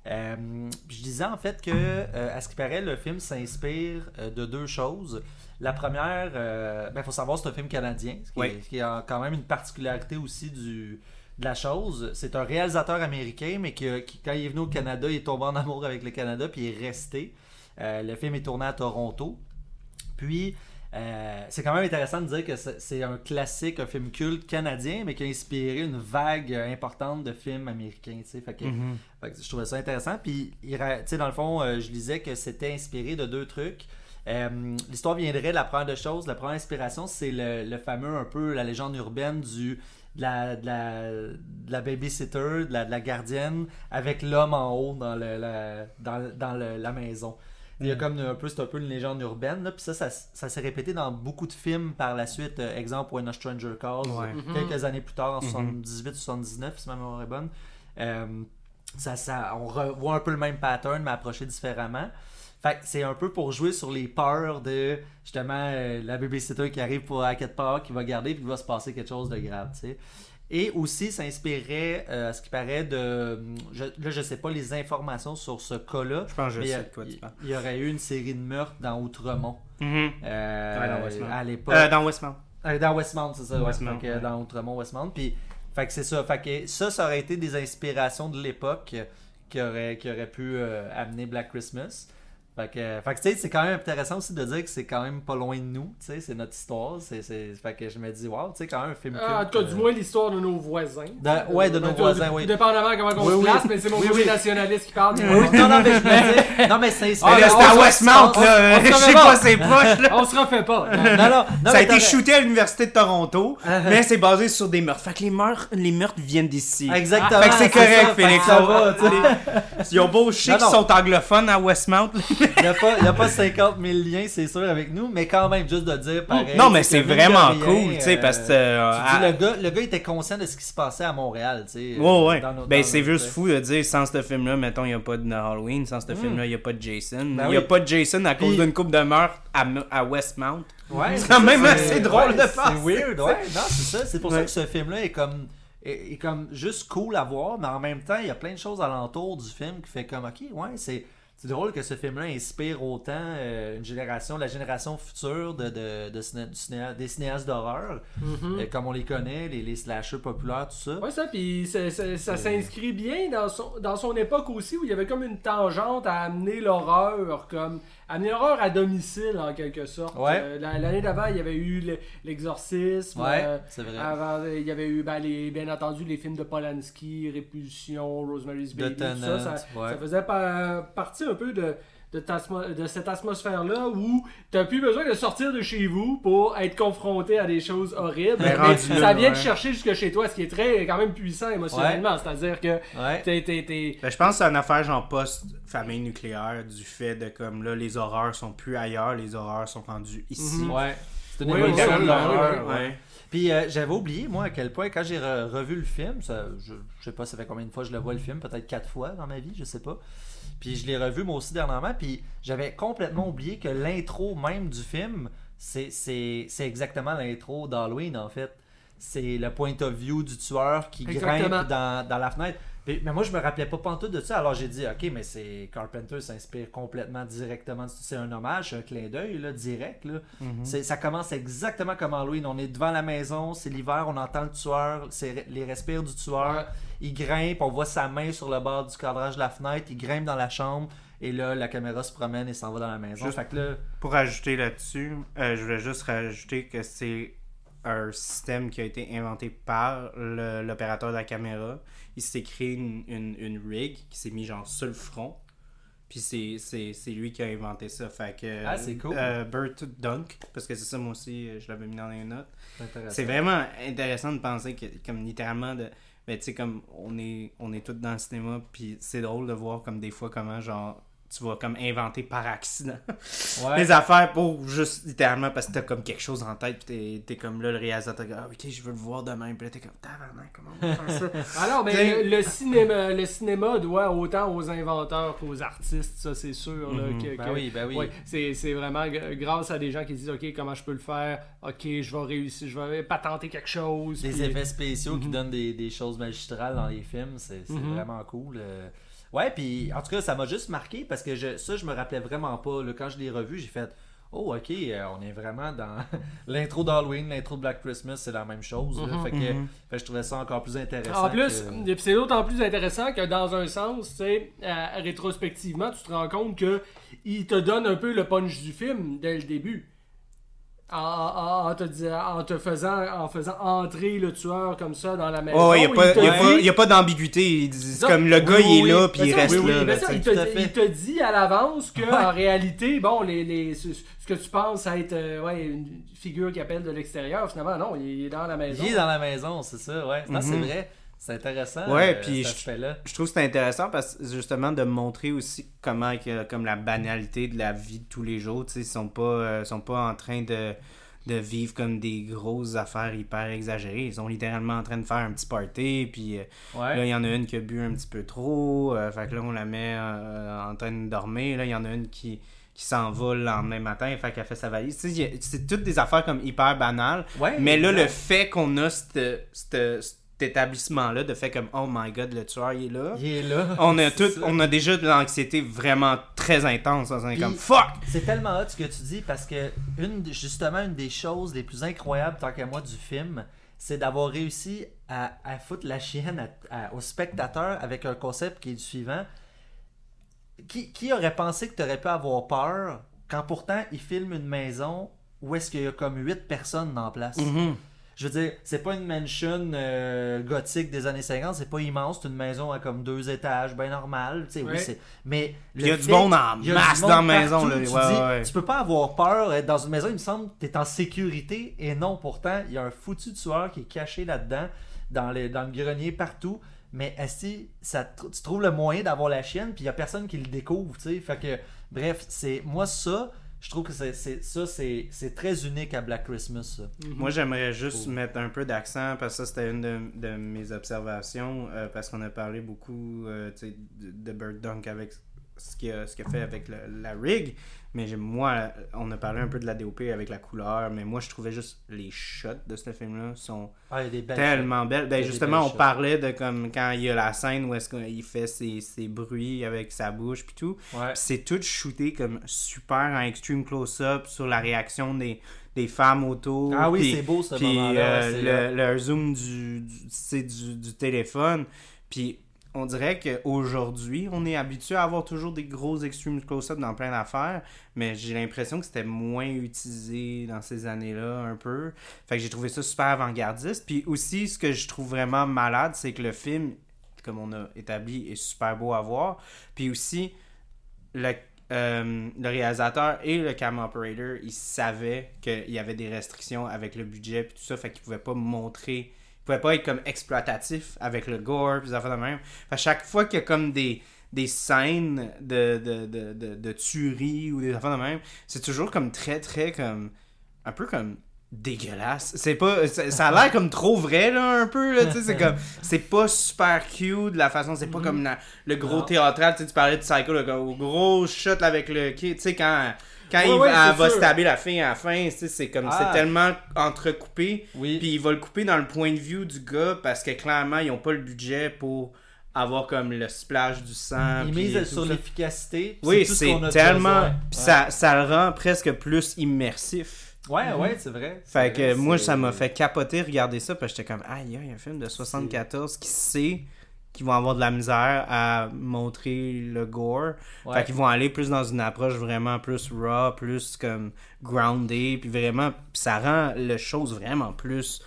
Euh, je disais en fait que euh, à ce qui paraît le film s'inspire euh, de deux choses. La première, il ben, faut savoir c'est un film canadien, ce qui, Oui. est, ce qui a quand même une particularité aussi du de la chose. C'est un réalisateur américain, mais qui, qui, quand il est venu au Canada, il est tombé en amour avec le Canada, puis il est resté. Le film est tourné à Toronto. Puis, euh, c'est quand même intéressant de dire que c'est un classique, un film culte canadien, mais qui a inspiré une vague euh, importante de films américains. Fait que, Mhm. fait que je trouvais ça intéressant. Puis, il dans le fond, euh, je lisais que c'était inspiré de deux trucs. Euh, L'histoire viendrait, la première de choses, la première inspiration, c'est le, le fameux, un peu, la légende urbaine du de la, de la, de la babysitter, de la, de la gardienne, avec l'homme en haut dans, le, la, dans, dans le- la maison. Il y a comme un peu, c'est un peu une légende urbaine, là, puis ça, ça, ça s'est répété dans beaucoup de films par la suite. Euh, exemple, When a Stranger Calls, Ouais. euh, quelques années plus tard, en Mhm. 78-79, si ma mémoire est bonne. Euh, ça, ça, on revoit un peu le même pattern, mais approché différemment. Fait que c'est un peu pour jouer sur les peurs de justement euh, la babysitter qui arrive pour à quelque part, qui va garder, puis il va se passer quelque chose de grave, tu sais. Et aussi, ça inspirait, euh, à ce qui paraît, de. Je, là, je sais pas les informations sur ce cas-là. Je pense que je mais il y sais quoi tu il, parles. il y aurait eu une série de meurtres dans Outremont. Mhm. euh, Ouais, dans Westmount. à l'époque. Euh, dans Westmount. Euh, dans Westmount, c'est ça. Westmount, ouais. Dans Outremont, Westmount. Puis, fait que c'est ça. Fait que ça, ça aurait été des inspirations de l'époque qui aurait, qui aurait pu euh, amener Black Christmas. Fait que, fait que, tu sais, c'est quand même intéressant aussi de dire que c'est quand même pas loin de nous, tu sais, c'est notre histoire. C'est, c'est, fait que je me dis, wow, tu sais, quand même un film Ah, en tout cas, du euh, moins l'histoire de nos voisins. De- ouais, de nos voisins, oui. Dépendamment comment on Oui, se oui. place, mais c'est mon Oui, nationaliste qui parle. Non, non, mais je me dis, non, mais c'est Ah, là, c'était à Westmount, là. Je sais pas c'est proche, là. On se refait pas. Non, non, non, ça a été shooté à l'Université de Toronto, Uh-huh. mais c'est basé sur des meurtres. Fait que les meurtres, les meurtres viennent d'ici. Exactement. Fait que c'est correct, Félix. ça on- va, tu sais. Ils ont beau, Non, qu'ils sont anglophones à Westmount. Il n'y a, pas- il y a pas 50 000 liens, c'est sûr, avec nous, mais quand même, juste de dire pareil. non, mais c'est vraiment rien, cool, tu sais, euh, parce que. euh, tu dis, à- le, gars, le gars était conscient de ce qui se passait à Montréal, tu sais. Ouais, ouais. nos- ben, c'est juste fou de dire, sans ce film-là, mettons, il n'y a pas de Halloween, sans ce Mm. film-là, il n'y a pas de Jason. Il Ben n'y a oui. pas de Jason à cause Puis- d'une coupe de meurtre à, à Westmount. Ouais, C'est quand même assez drôle de penser, C'est weird, ouais. Non, c'est ça. C'est pour ça que ce film-là est comme est comme juste cool à voir, mais en même temps, il y a plein de choses alentour du film qui fait comme ok, ouais, c'est c'est drôle que ce film-là inspire autant euh, une génération, la génération future de, de, de ciné- des cinéastes d'horreur, Mhm. euh, comme on les connaît, les, les slashers populaires, tout ça. Ouais, ça, puis ça s'inscrit bien dans son, dans son époque aussi où il y avait comme une tangente à amener l'horreur, comme amener l'horreur à domicile en quelque sorte. Ouais. Euh, la- L'année d'avant, il y avait eu le- l'exorcisme. Ouais, euh, c'est vrai. Avant, euh, il y avait eu, ben, les, bien entendu, les films de Polanski, Répulsion, Rosemary's Baby, tout ça. Ça, ouais. ça faisait pa- partie un peu de, de, cette atmosphère-là où t'as plus besoin de sortir de chez vous pour être confronté à des choses horribles. Ben, Mais ça vient ouais. te chercher jusque chez toi, ce qui est très quand même puissant émotionnellement. C'est-à-dire que Ouais. t'es, t'es, t'es- Ben, je pense que c'est une affaire genre post-famille nucléaire, du fait de comme là, les horreurs sont plus ailleurs, les horreurs sont rendues ici. Mhm. Ouais. C'est une Oui, évolution de l'horreur. Puis euh, j'avais oublié, moi, à quel point, quand j'ai re- revu le film, ça, je, je sais pas, ça fait combien de fois je le vois le film, peut-être quatre fois dans ma vie, je sais pas. Puis je l'ai revu moi aussi dernièrement, puis j'avais complètement oublié que l'intro même du film, c'est, c'est, c'est exactement l'intro d'Halloween en fait. C'est le point of view du tueur qui Exactement. grimpe dans, dans la fenêtre. Puis- mais moi, je me rappelais pas pantoute de ça. Alors j'ai dit, ok, mais c'est Carpenter s'inspire complètement directement. C'est un hommage, c'est un clin d'œil là, direct. Là. Mhm. Ça commence exactement comme Halloween. On est devant la maison, c'est l'hiver, on entend le tueur, c'est les respires du tueur. Ouais. Il grimpe, on voit sa main sur le bord du cadrage de la fenêtre, il grimpe dans la chambre, et là, la caméra se promène et s'en va dans la maison. Juste- Fait que là, Pour ajouter là-dessus, euh, je voulais juste rajouter que c'est un système qui a été inventé par l'opérateur de la caméra. Il s'est créé une, une, une rig qui s'est mis genre sur le front. Puis c'est- lui qui a inventé ça. Fait que, Ah, c'est cool. euh, Burt Dunk, parce que c'est ça moi aussi, je l'avais mis dans les notes. c'est vraiment intéressant de penser que, comme littéralement, de, ben, tu sais, comme on est, on est tous dans le cinéma, puis c'est drôle de voir comme des fois comment, genre, tu vas comme inventer par accident Ouais. des affaires pour juste littéralement parce que t'as comme quelque chose en tête, puis t'es, t'es comme là, le réalisateur, ah, ok, je veux le voir demain, puis là, t'es comme, tabarnak, comment on va faire ça? Alors, mais T'sais- le, le cinéma, le cinéma doit autant aux inventeurs qu'aux artistes, ça c'est sûr. là, Mhm. que- Ben que- oui, ben oui. Ouais, c'est, c'est vraiment g- grâce à des gens qui disent Ok, comment je peux le faire? Ok, je vais réussir, je vais patenter quelque chose. Des puis- effets spéciaux qui Mhm. donnent des, des choses magistrales dans les films, c'est c'est Mhm. vraiment cool. euh. Ouais, puis en tout cas, ça m'a juste marqué parce que je, ça, je me rappelais vraiment pas. là. Quand je l'ai revu, j'ai fait Oh, ok, euh, on est vraiment dans l'intro d'Halloween, l'intro de Black Christmas, c'est la même chose. là. Mhm. Fait, que, Mhm. fait que je trouvais ça encore plus intéressant. En plus, que- et puis c'est d'autant plus intéressant que dans un sens, tu sais, euh, rétrospectivement, tu te rends compte que il te donne un peu le punch du film dès le début. En, en- en te, disant- en te faisant en faisant entrer le tueur comme ça dans la maison. Oh, il n'y a, pas- il te y a, pas- dit- y a pas d'ambiguïté. Comme le gars, oui, il est là, puis il ça, reste oui, oui, là. ça, il, te, fait. il te dit à l'avance que Ouais. en réalité, bon, les, les, ce, ce que tu penses être euh, ouais, une figure qui appelle de l'extérieur, finalement, non, il est dans la maison. Il est dans la maison, c'est ça, ouais. Non, c'est Mhm. vrai. C'est intéressant. Ouais, euh, puis je- trouve que c'est intéressant parce justement de montrer aussi comment que, comme la banalité de la vie de tous les jours, tu sais, ils sont pas euh, sont pas en train de de vivre comme des grosses affaires hyper exagérées. Ils sont littéralement en train de faire un petit party, puis euh, Ouais. là, il y en a une qui a bu un petit peu trop, euh, fait que là, on la met en train de dormir. Là, il y en a une qui, qui s'en va le lendemain matin, fait qu'elle fait sa valise. C'est toutes des affaires comme hyper banales, Ouais, mais là, exact. le fait qu'on a cette- cette- cet établissement-là, de fait comme, oh my god, le tueur, il est là. Il est là. On a, tout, ça. on a déjà de l'anxiété vraiment très intense. On est Puis- comme fuck! C'est tellement hot ce que tu dis parce que une, justement une des choses les plus incroyables tant qu'à moi du film, c'est d'avoir réussi à, à foutre la chienne à- à- au spectateur avec un concept qui est du suivant. qui, qui aurait pensé que tu aurais pu avoir peur quand pourtant il filme une maison où est-ce qu'il y a comme 8 personnes dans la place? Mhm. Je veux dire, c'est pas une mansion euh, gothique des années 50, c'est pas immense, c'est une maison à comme deux étages, bien normal. Tu sais, oui, Ouais. c'est- mais il y a du monde en masse dans la maison. Là. Tu, Ouais, dis, ouais, ouais. tu peux pas avoir peur être dans une maison, il me semble, tu es en sécurité et non, pourtant, il y a un foutu tueur qui est caché là-dedans, dans, les, dans le grenier, partout. Mais ça, tr- tu trouves le moyen d'avoir la chienne, puis il y a personne qui le découvre, tu sais. Fait que, bref, c'est moi ça, je trouve que c'est, c'est- ça, c'est, c'est très unique à Black Christmas, ça. Moi, j'aimerais juste mettre un peu d'accent parce que ça, c'était une de, de mes observations. euh, parce qu'on a parlé beaucoup euh, tu sais, de, de Bird Dunk avec ce qu'il a, a fait avec le- la rig. Mais moi, on a parlé un peu de la DOP avec la couleur. Mais moi, je trouvais juste les shots de ce film-là sont Ah, belles tellement belles. Ben, justement, belles on shots. parlait de comme quand il y a la scène où est-ce qu'il fait ses, ses bruits avec sa bouche puis tout. Ouais. C'est tout shooté comme super en extreme close-up sur la réaction des, des femmes autour. Ah oui, c'est beau ce moment-là. euh, ouais, c'est, le, le zoom du, du, du téléphone. Puis on dirait qu'aujourd'hui, on est habitué à avoir toujours des gros extreme close-up dans plein d'affaires, mais j'ai l'impression que c'était moins utilisé dans ces années-là un peu. Fait que j'ai trouvé ça super avant-gardiste. Puis aussi, ce que je trouve vraiment malade, c'est que le film, comme on a établi, est super beau à voir. Puis aussi, le, euh, réalisateur et le cam operator, ils savaient qu'il y avait des restrictions avec le budget et tout ça, fait qu'ils pouvaient pas montrer, ils pouvaient pas être comme exploitatifs avec le gore puis des affaires de même. Fait que chaque fois qu'il y a comme des des scènes de, de, de, de, de tuerie ou des affaires de même, c'est toujours comme très très comme un peu comme dégueulasse. C'est pas ça, a l'air comme trop vrai là un peu là, tu sais c'est comme c'est pas super cute de la façon, c'est pas comme la- le gros Non. théâtral, tu parlais de Psycho comme au gros shot avec le tu sais quand quand Ouais, il ouais, va- c'est elle va sûr. stabber la fille à la fin, c'est comme Ah. c'est tellement entrecoupé. Oui. Puis il va le couper dans le point de vue du gars parce que clairement ils ont pas le budget pour avoir comme le splash du sang. il mise sur l'efficacité. Oui, ce c'est tellement. Ouais. ça, ça le rend presque plus immersif. Ouais, ouais, c'est vrai. Fait que moi, ça m'a fait capoter regarder ça parce que j'étais comme, aïe, il y a un film de 74 qui sait qu'ils vont avoir de la misère à montrer le gore. Ouais. Fait qu'ils vont aller plus dans une approche vraiment plus raw, plus comme grounded, puis vraiment, puis ça rend le chose vraiment plus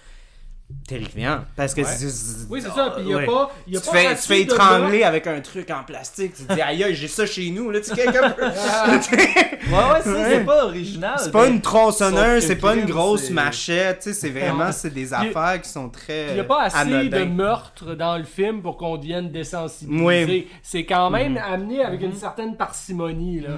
terrifiant. Parce que Ouais. c'est- Oui, c'est ça. Puis il n'y a Ouais. pas. Il y a tu te pas fais, tu fais étrangler avec un truc en plastique. Tu te dis, aïe, aïe, j'ai ça chez nous. Là, tu sais, quelqu'un peut- Ouais, ouais, ça, c'est pas original. C'est pas une tronçonneuse, c'est pas une grosse machette, tu sais, c'est vraiment, c'est des affaires qui sont très Il n'y a pas assez anodins. de meurtres dans le film pour qu'on devienne désensibilisé. Oui. C'est quand même Mhm. amené avec une certaine parcimonie. Là.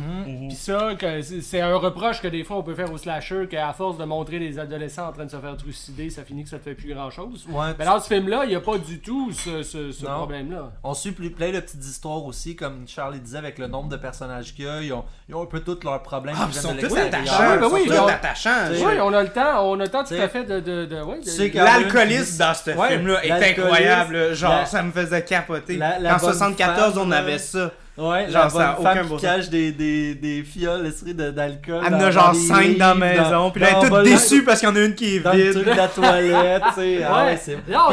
Puis ça, c'est c'est un reproche que des fois on peut faire au slasher, qu'à force de montrer des adolescents en train de se faire trucider, ça finit que ça te fait plus grand chose. Ouais, Mais dans ce film-là, il n'y a pas du tout ce, ce- ce Non. problème-là. On suit plus- plein de petites histoires aussi, comme Charlie disait, avec le nombre de personnages qu'il y a. Ils ont, ils ont un peu tous leurs problèmes. Ah, qui ils sont tous attachants, Ah, ben ils oui, sont tous on- attachants. Oui, on a le temps, on a le temps tout à fait de. de, de- ouais, L'alcoolisme dans ce Ouais, film-là est incroyable, genre la- ça me faisait capoter. la- la en bonne 74, femme, on avait ça. Ouais, Genre, ça a aucun qui cache des, des, des fioles d'alcool. Elle en dans- a genre dans les 5 dans la maison, puis là, elle est toute déçue parce qu'il y en a une qui est Dans le truc vide. de la toilette, tu sais. Ah Ouais. ouais, c'est... Quand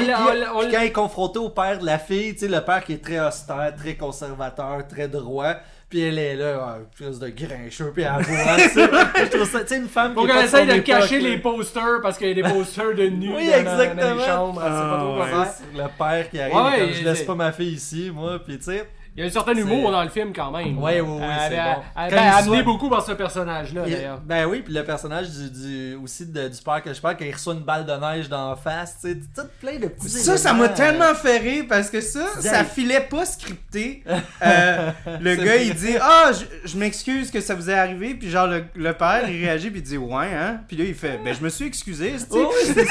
il est confronté au père de la fille, tu sais, le père qui est très austère, très conservateur, très droit, puis elle est là, ah, espèce de grincheux, puis elle voit ça. Je trouve ça, tu sais, une femme qui est qu'on pas essaye de époque, cacher là. les posters parce qu'il y a des posters de nus Oui, dans, dans- dans exactement. les chambres. elle sait pas trop Ah. C'est Le père qui arrive, je laisse c'est- pas ma fille ici, moi, puis tu sais. Il y a un certain humour dans le film quand même. Ouais, ouais, ouais, Elle bon. Elle il amené soit- beaucoup par ce personnage-là Il- d'ailleurs. ben oui, puis le personnage du, du- aussi de- du père que je parle, quand il reçoit une balle de neige dans la face, tu sais, tout plein de petits Ça, ça m'a éléments. tellement fait rire parce que ça, ça filait pas scripté. Euh, le gars, il dit Ah, je, je m'excuse que ça vous est arrivé. Puis, genre, le, le père, il réagit, puis il dit Ouais, hein. Puis là, il fait Ben, je me suis excusé. c'est-tu? Oh, oui, là,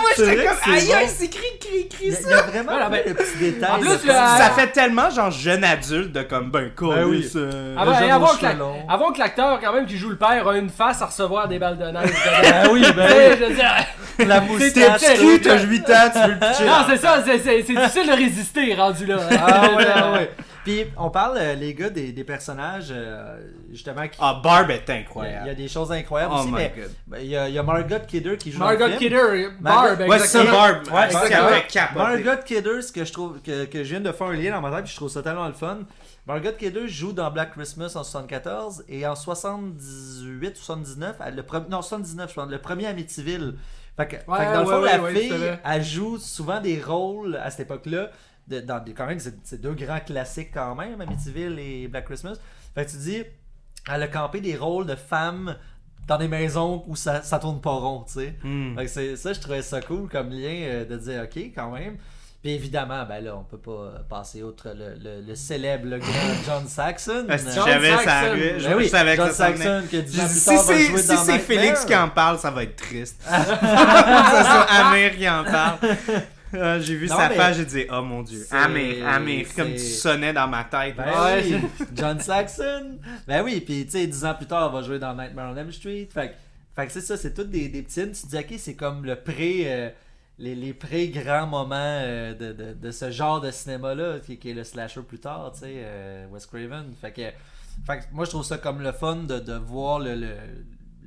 moi, j'étais comme Aïe, c'est écrit y, a, ça. il y a vraiment ben- de petits détails. En plus, le- Ça fait tellement, genre, jeune adulte de comme Ben, quoi, Ben oui. Ben, jeune et avant, que la- cheveux longs. avant que l'acteur quand même qui joue le père a une face à recevoir des balles de neige. Ah oui, Tu ben sais, je veux dire, oui. La T'es moustache. petit, t'as 8 ans, tu veux le pitcher. non, c'est ça, c'est c'est- c'est difficile de résister rendu là. Ah ouais, ah ouais. Puis on parle, euh, les gars, des, des personnages, euh, justement, qui. Ah, Barb est incroyable. il y a des choses incroyables Oh aussi, my mais God. ben, il y, a, il y a Margot Kidder qui joue dans Margot le film. Kidder, Barb, Ouais, c'est ça, exactement. Barb. Ouais, exactement. Margot Kidder, ce que je trouve que, que je viens de faire un lien dans ma tête, puis je trouve ça tellement le fun. Margot Kidder joue dans Black Christmas en 74 et en 78 79, elle- le pre- non 79 je pense, le premier Amityville. Fait que, Ouais, fait que dans le fond, ouais, la ouais, fille, elle joue souvent des rôles à cette époque-là. De- Dans des, quand même, c'est c'est deux grands classiques quand même, Amityville et Black Christmas. Fait que tu dis, elle a campé des rôles de femmes dans des maisons où ça, ça tourne pas rond, tu sais. Hmm. Fait que c'est- ça, je trouvais ça cool comme lien euh, de dire OK quand même. Puis évidemment, ben là, on peut pas euh, passer outre le, le- le célèbre, le grand John Saxon. Parce que John j'avais ça. Je, ben oui, savais que John ça. Saxon que dit, Si tard va c'est jouer si dans c'est. Félix qui en parle, ça va être triste. que ce soit Amir qui en parle. Ah, j'ai vu Non, sa mais- face, j'ai dit, oh mon dieu. Amir, Amir, comme tu sonnais dans ma tête. Ben Ouais. oui, John Saxon. Ben oui, puis tu sais, dix ans plus tard, elle va jouer dans Nightmare on Elm Street. Fait, que- fait que c'est ça, c'est toutes des, des petites. Tu te dis, ok, c'est comme le pré. euh, les, les pré-grands moments euh, de, de, de ce genre de cinéma-là, qui, qui est le slasher plus tard, tu sais, euh, Wes Craven. Fait que, fait que moi, je trouve ça comme le fun de, de voir le, le-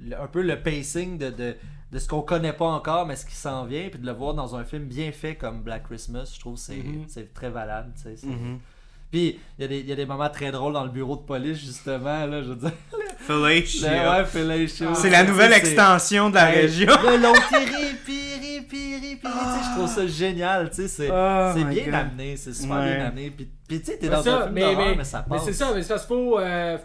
le- un peu le pacing de, de, ce qu'on connaît pas encore, mais ce qui s'en vient, puis de le voir dans un film bien fait comme Black Christmas, je trouve que c'est c'est très valable, Mhm. puis il y, a des- il y a des moments très drôles dans le bureau de police, justement. Là, je veux dire. Ouais, fellatio. C'est la nouvelle extension de la Ouais, région. Le long piri, piri, piri, piri. Tu sais, je trouve ça génial. tu sais, C'est Oh bien God. amené. C'est super Ouais. bien amené. Puis, puis tu sais, t'es Mais dans ça, un film mais, mais, mais- ça mais passe. c'est ça, mais c'est parce qu'il faut. euh,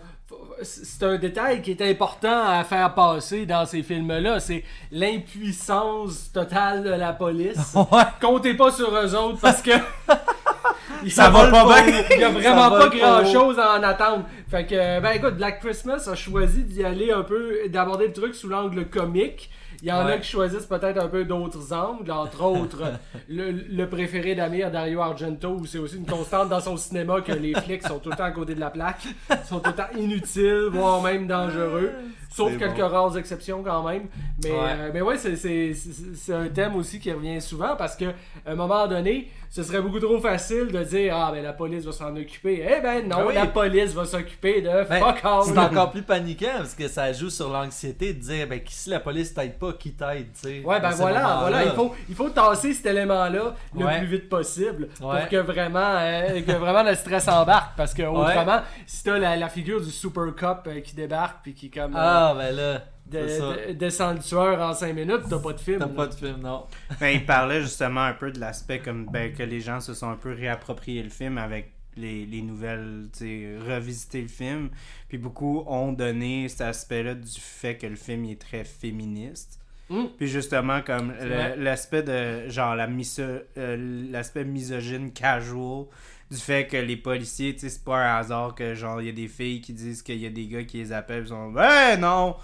c'est un détail qui est important à faire passer dans ces films-là. C'est l'impuissance totale de la police. Ouais. Comptez pas sur eux autres parce que. Ça va pas bien. Il y a vraiment pas pas grand haut. chose à en attendre. Fait que, ben écoute, Black Christmas a choisi d'y aller un peu, d'aborder le truc sous l'angle comique. Il y en a qui choisissent peut-être un peu d'autres angles, entre autres le, le préféré d'Amir, Dario Argento, où c'est aussi une constante dans son cinéma que les flics sont tout le temps à côté de la plaque, sont tout le temps inutiles, voire même dangereux. Sauf quelques bon. rares exceptions quand même. Mais Ouais. euh, mais ouais, c'est- c'est c'est- c'est un thème aussi qui revient souvent parce que à un moment donné, ce serait beaucoup trop facile de dire Ah, ben la police va s'en occuper. Eh ben non, Ben oui. la police va s'occuper de Ben, fuck all. c'est encore plus paniquant parce que ça joue sur l'anxiété de dire ben, si la police t'aide pas, qui t'aide. Ouais, ben ces voilà, voilà, il faut, il faut tasser cet élément-là le Ouais. plus vite possible Ouais. pour que vraiment, euh, que vraiment le stress embarque. Parce que autrement, si t'as la, la figure du Super Cop euh, qui débarque puis qui comme euh, Ah, ben là, de- le tueur en 5 minutes, t'as pas de film. T'as pas de film, non. Ben, il parlait justement un peu de l'aspect comme ben, que les gens se sont un peu réapproprié le film avec les, les nouvelles, tu revisiter le film. Puis beaucoup ont donné cet aspect-là du fait que le film il est très féministe. Mm. Puis justement, comme l'aspect de genre la miso- euh, l'aspect misogyne casual du fait que les policiers, tu sais, c'est pas un hasard que genre il y a des filles qui disent qu'il y a des gars qui les appellent, ils sont ben non,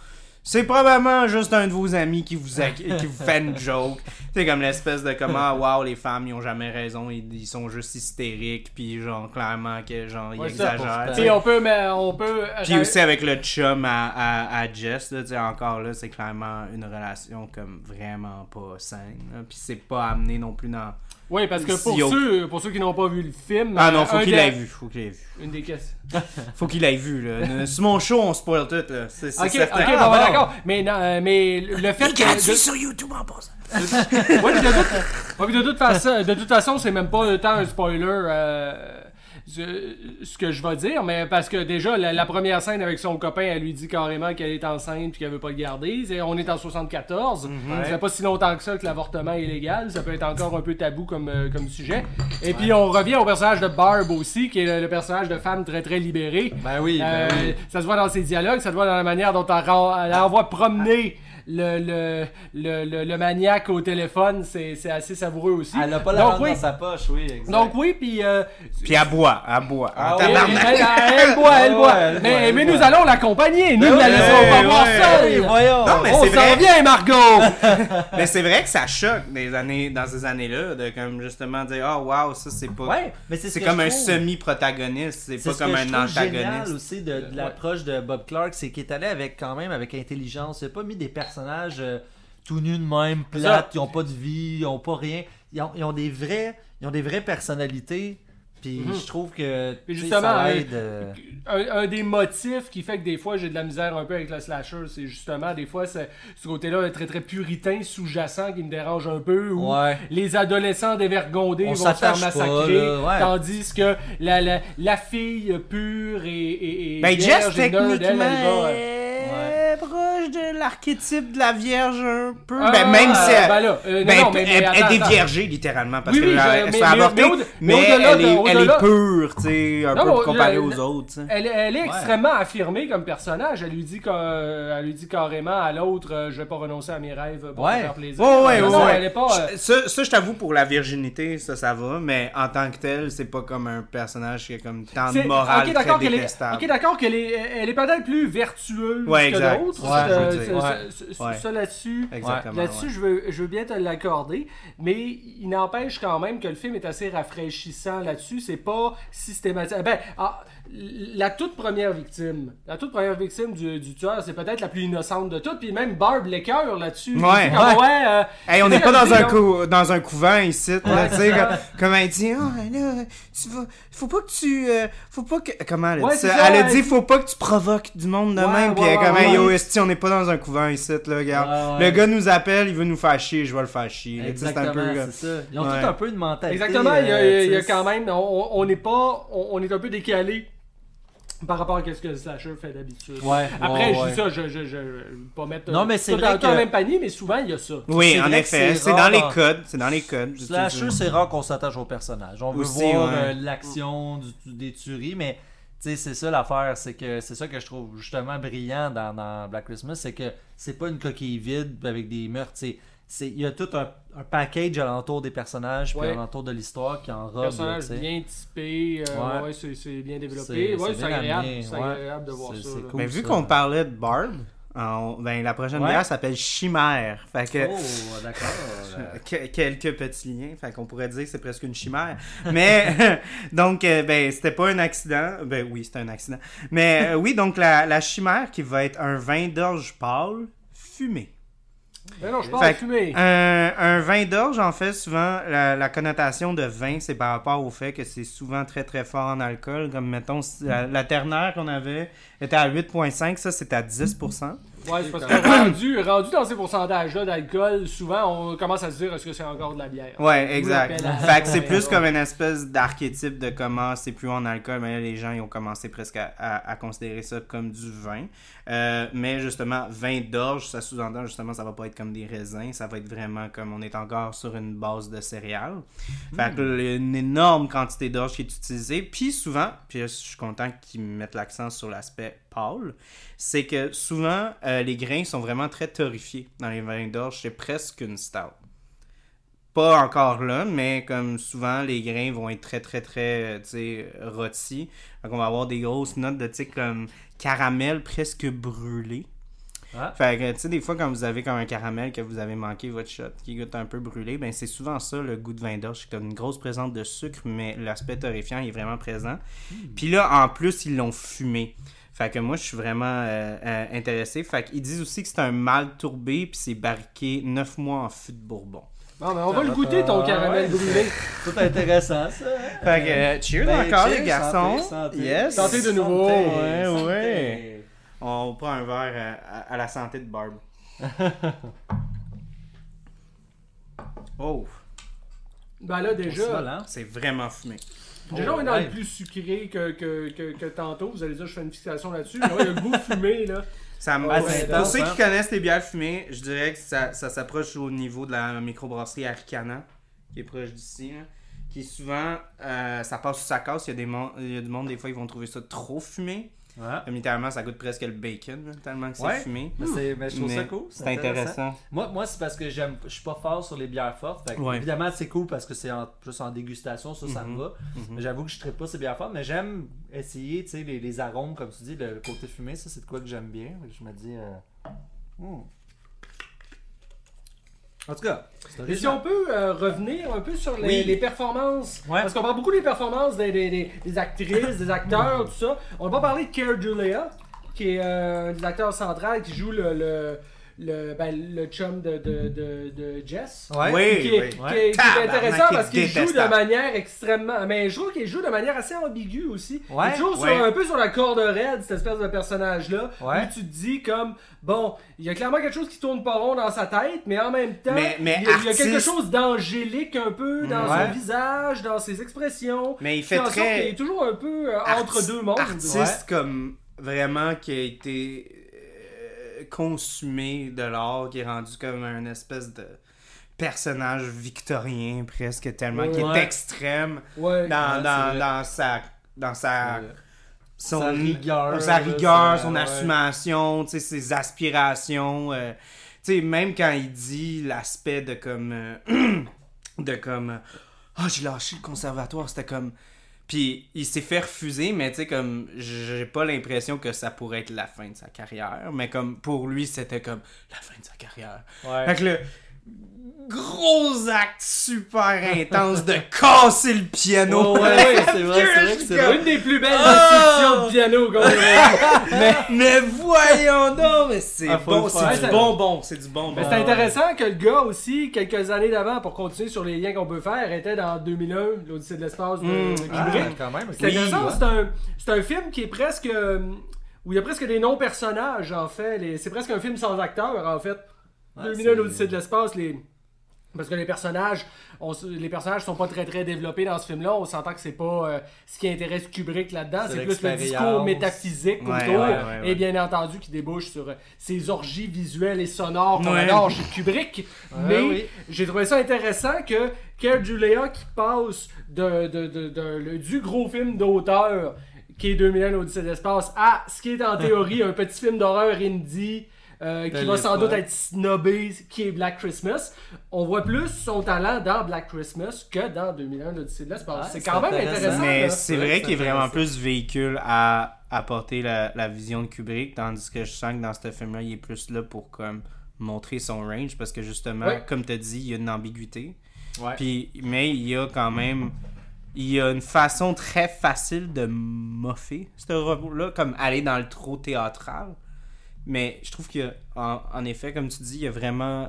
c'est probablement juste un de vos amis qui vous a- qui vous fait une joke. C'est comme l'espèce de comment wow les femmes ils ont jamais raison, ils, ils sont juste hystériques puis genre clairement que genre ils Ouais, ça, exagèrent. Puis sais. on peut, mais on peut. Puis aussi avec le chum à, à, à Jess, là, tu sais, encore là, c'est clairement une relation comme vraiment pas saine. Puis c'est pas amené non plus dans. Oui, parce que pour ceux, pour ceux qui n'ont pas vu le film. Ah non, faut qu'il l'ait vu. Faut qu'il l'ait vu. Une des questions. Faut qu'il l'ait vu, là. Sur mon show, on spoil tout, là. C'est c'est Ok, certain. ok, Ah, bon, bon. d'accord. Mais, non, euh, mais le fait que. de- sur YouTube en passant. Ouais, puis de, toute... ouais, de toute façon, de toute façon, c'est même pas tant un spoiler euh, ce, ce que je vais dire, mais parce que déjà la, la première scène avec son copain, elle lui dit carrément qu'elle est enceinte puis qu'elle veut pas le garder. C'est- on est en 74. Ça fait pas si longtemps que ça que l'avortement est légal. Ça peut être encore un peu tabou comme, euh, comme sujet. Et puis on revient au personnage de Barb aussi, qui est le, le personnage de femme très très libérée. Ben oui, ben Euh, oui. Ça se voit dans ses dialogues, ça se voit dans la manière dont elle, elle envoie promener le, le, le, le maniaque au téléphone. C'est c'est assez savoureux aussi. Elle a pas la Donc langue oui, dans sa poche, oui, exact. donc oui, puis... euh, Puis à bois, à bois. Ah en ouais, elle, elle- elle boit, elle Ouais, boit. elle mais, boit, elle mais boit. nous allons l'accompagner. Nous Ben ne la laisserons pas voir ouais. seule. Oui, voyons. Non, mais On c'est s'en vrai. vient, Margot! Mais c'est vrai que ça choque des années, dans ces années-là, de comme justement dire, oh wow, ça c'est pas. Ouais, mais c'est C'est comme un trouve. semi-protagoniste, c'est C'est pas ce comme un antagoniste. aussi de, de l'approche de Bob Clark, c'est qu'il est allé avec quand même avec intelligence. Il a pas mis des personnages euh, tout nus de même, plates, ils ont pas de vie, ils ont pas rien. Ils ont, ils ont des vrais, ils ont des vraies personnalités. Puis Mhm. je trouve que justement, ça aide. euh, un, un des motifs qui fait que des fois j'ai de la misère un peu avec le slasher, c'est justement des fois c'est ce côté-là très très puritain, sous-jacent qui me dérange un peu. Où Ouais. les adolescents dévergondés On vont se faire pas, massacrer, là, ouais. tandis que la, la, la fille pure et, et, et Ben, Jess, techniquement, proche de l'archétype de la Vierge un peu. Ah, ben, même si elle, ben là, euh, ben, non, non, mais- elle, mais elle attends, est déviergée, littéralement, parce Oui, oui, qu'elle elle mais- au-delà elle, de- elle au-delà- est pure, tu sais, un Non, peu comparée aux autres. Elle, elle est extrêmement affirmée comme personnage. Elle lui dit, qu'elle- elle lui dit carrément à l'autre euh, Je vais pas renoncer à mes rêves pour Ouais. te faire plaisir. Ouais, ouais, Non, ouais. non, elle est pas. euh, Je- Ça, ça, je t'avoue, pour la virginité, ça, ça va, mais en tant que tel, c'est pas comme un personnage qui a comme tant de morale ok, d'accord très qu'elle est, détestable. ok, d'accord qu'elle est, elle est peut-être plus vertueuse Ouais, que d'autres. Ouais, Ça, là-dessus. Exactement. Là-dessus, ouais. je, veux, je veux bien te l'accorder, mais il n'empêche quand même que le film est assez rafraîchissant là-dessus. C'est pas systématique. Ben, ah, la toute première victime, la toute première victime du, du tueur, c'est peut-être la plus innocente de toutes. Puis même Barb l'écœur là-dessus. Ouais. Comme, Ouais. ouais, euh, Hey, on n'est pas dans un, cou- dans un couvent ici, Ouais, tu sais, c'est comme, comme elle dit, ah, là, tu vas, faut pas que tu, euh, faut pas que, comment elle a Ouais, dit ça? Elle a dit, faut pas que tu provoques du monde de Ouais, même, puis ouais, elle comme, hey, yo, esti, on n'est pas dans un couvent ici, là, regarde. Ouais, ouais. Le gars nous appelle, il veut nous faire chier, je vais le faire chier. Exactement, un peu, c'est ça. Ils ont ouais. tout un peu de mentalité. Exactement, il y a, euh, il y a tu sais, quand même. On on n'est pas. On, on est un peu décalé par rapport à ce que le slasher fait d'habitude. Ouais, Après, ouais, je ouais. dis ça, je, je, je, pas mettre Non, euh, mais c'est vrai dans, le même panier, mais souvent il y a ça. Oui, en effet, c'est dans les dans- codes, c'est dans les codes. Slasher, c'est rare qu'on s'attache au personnage. On veut Aussi, voir ouais. euh, l'action du- des tueries, mais tu sais, c'est ça l'affaire. C'est que c'est ça que je trouve justement brillant dans, dans Black Christmas, c'est que c'est pas une coquille vide avec des meurtres. Il y a tout un, un package alentour des personnages puis Ouais. alentour de l'histoire qui enrobe. là, personnage tu sais. bien typé, euh, Ouais. ouais, c'est c'est bien C'est- développé. Ouais, c'est c'est bien agréable, ouais. agréable de voir C'est- ça. c'est là. cool. Mais vu ça. qu'on parlait de Barb, on- ben, la prochaine Ouais. bière s'appelle Chimère. Fait que, Oh, d'accord. Euh, que- quelques petits liens, fait qu'on pourrait dire que c'est presque une chimère. Mais donc, euh, ben, c'était pas un accident. Ben oui, c'était un accident. Mais oui, donc la, la chimère qui va être un vin d'orge pâle fumé. Mais non, je Fait parle de fumée. Un, un vin d'orge, en fait, souvent, la, la connotation de vin, c'est par rapport au fait que c'est souvent très très fort en alcool. Comme mettons, la, la ternaire qu'on avait était à 8,5, ça c'est à 10%. Ouais, c'est parce que rendu, rendu dans ces pourcentages-là d'alcool, souvent on commence à se dire est-ce que c'est encore de la bière? Ouais, exact. à- Fait que c'est plus comme une espèce d'archétype de comment c'est plus en alcool, mais là, les gens ils ont commencé presque à, à- à considérer ça comme du vin. Euh, mais justement, vin d'orge, ça sous-entend justement, ça va pas être comme des raisins, ça va être vraiment comme on est encore sur une base de céréales. Fait que là, une énorme quantité d'orge qui est utilisée. Puis souvent, puis je suis content qu'ils mettent l'accent sur l'aspect pâle, c'est que souvent euh, les grains sont vraiment très torréfiés dans les vins d'orge. C'est presque une stout pas encore là, mais comme souvent, les grains vont être très, très, très, euh, tu sais, rôtis. Donc, on va avoir des grosses notes de, tu sais, comme caramel presque brûlé. Ah. Fait que, tu sais, des fois, quand vous avez comme un caramel que vous avez manqué votre shot, qui goûte un peu brûlé, ben c'est souvent ça, le goût de vin d'orge. C'est une grosse présence de sucre, mais l'aspect torréfiant est vraiment présent. Puis là, en plus, ils l'ont fumé. Fait que moi, je suis vraiment euh, euh, intéressé. Fait qu'ils disent aussi que c'est un mal tourbé, puis c'est barriqué 9 mois en fût de Bourbon. Non, mais on Ça va le goûter ton caramel brûlé. Tout intéressant, ça. Fait que, euh, cheers Ben, encore, cheers, les garçons. santé, santé. Yes. Santé de nouveau. Ouais, santé. ouais. On prend un verre à, à- à la santé de Barb. oh, Ben là, déjà, hein? c'est vraiment fumé. déjà on est dans ouais. le plus sucré que, que, que, que tantôt. Vous allez dire, je fais une fixation là-dessus. Mais ouais, le goût fumé, là. Ça me- Ouais, pour ceux hein. qui connaissent les bières fumées, je dirais que ça, ça s'approche au niveau de la microbrasserie Arcana, qui est proche d'ici. Qui souvent, euh, ça passe sous sa casse. Il y, a des mon- il y a du monde, des fois, ils vont trouver ça trop fumé. Ouais. Comme littéralement, ça goûte presque le bacon, tellement que c'est Ouais. fumé. Mais, c'est- mais je trouve Mais ça cool. C'est intéressant. Moi, moi c'est parce que j'aime, je suis pas fort sur les bières fortes. Fait que, Ouais. Évidemment, c'est cool parce que c'est en, plus en dégustation, ça, ça Mhm. me va. Mais j'avoue que je ne pas ces bières fortes, mais j'aime essayer tu sais, les, les arômes, comme tu dis, le, côté fumé, ça, c'est de quoi que j'aime bien. Je me dis. euh, hmm. En tout cas, Et si on peut euh, revenir un peu sur les, Oui. les performances, Ouais. parce qu'on parle beaucoup des performances des, des, des- des actrices, des acteurs, tout ça. On va pas parler de Care Julia, qui est euh, un des acteurs central qui joue le, le, le, ben, le chum de, de, de, de Jess. Ouais. Oui, Qui est, oui. qui est- Ouais. qui est Tabarnak, intéressant parce qu'il joue de manière extrêmement. Mais je trouve qu'il joue de manière assez ambiguë aussi. Ouais. Il est toujours sur- Ouais. un peu sur la corde raide, cette espèce de personnage-là. Ouais. Où tu te dis comme, bon, il y a clairement quelque chose qui tourne pas rond dans sa tête, mais en même temps, Mais- mais il, y a, il y a quelque chose d'angélique un peu dans Ouais. son visage, dans ses expressions. Mais il fait très est toujours un peu euh, entre deux mondes. artiste comme vraiment qui a été consumé de l'art, qui est rendu comme un espèce de personnage victorien presque tellement, qui est extrême Ouais. dans, dans, dans sa dans sa son- Sa rigueur, sa rigueur, son assumation, ses aspirations. euh, tu sais, même quand il dit l'aspect de comme. euh, de comme. Ah, j'ai lâché le conservatoire, c'était comme. Puis il s'est fait refuser, mais tu sais, comme. J'ai pas l'impression que ça pourrait être la fin de sa carrière, mais comme pour lui, c'était comme la fin de sa carrière. Ouais. Fait que le gros acte super intense de casser le piano. Ouais, ouais, c'est vrai, c'est vrai c'est une des plus belles Ah! instructions de piano qu'on mais, mais voyons donc, mais c'est Ah, bon, c'est du bonbon, c'est du bonbon. Mais c'est intéressant que le gars aussi, quelques années d'avant, pour continuer sur les liens qu'on peut faire, était dans 2001, l'Odyssée de l'espace de Mm. Ah, quand même. C'est Oui, intéressant, ouais. c'est un, c'est un film qui est presque. euh, où il y a presque des non-personnages, en fait. C'est presque un film sans acteur, en fait. Ouais, 2001, c'est- l'Odyssée de l'espace, les. Parce que les personnages, on les personnages sont pas très très développés dans ce film-là. On s'entend que c'est pas euh, ce qui intéresse Kubrick là-dedans. C'est plus le discours métaphysique autour. ouais, ouais. Et bien entendu, qui débouche sur euh, ces orgies visuelles et sonores qu'on adore chez Kubrick. Mais oui. j'ai trouvé ça intéressant que Kerr Julia qui passe de, de- de- du gros film d'auteur qui est 2001 l'Odyssée de l'espace à ce qui est en théorie un petit film d'horreur indie euh, qui va sans doute être snobé qui est Black Christmas. On voit plus son talent dans Black Christmas que dans 2001 l'Odyssée de l'espace. Ouais, c'est quand même intéressant. intéressant. Mais c'est vrai qu'il est vraiment plus véhicule à apporter la, la vision de Kubrick, tandis que je sens que dans ce film-là, il est plus là pour comme montrer son range, parce que justement, Ouais. comme tu as dit, il y a une ambiguïté. Ouais. Puis, mais il y a quand même. Il y a une façon très facile de moffer ce robot-là, comme aller dans le trop théâtral. Mais je trouve a, en, en effet, comme tu dis, il a vraiment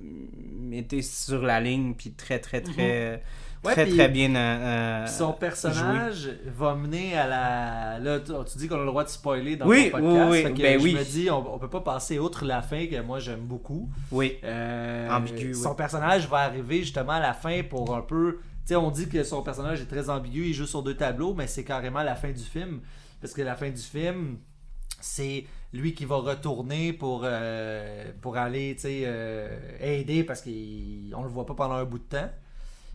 euh, été sur la ligne, puis très, très, très, Ouais, très, puis- très bien. euh, euh, son personnage va mener à la. Là, tu, tu dis qu'on a le droit de spoiler dans Oui, ton podcast. oui, que ben je oui. me dis, on, on peut pas passer outre la fin que moi j'aime beaucoup. Oui. Euh, Ambigu, Son oui. personnage va arriver justement à la fin pour un peu. Tu sais, on dit que son personnage est très ambigu, il joue sur deux tableaux, mais c'est carrément la fin du film. Parce que la fin du film, c'est lui qui va retourner pour, euh, pour aller euh, aider parce qu'on le voit pas pendant un bout de temps.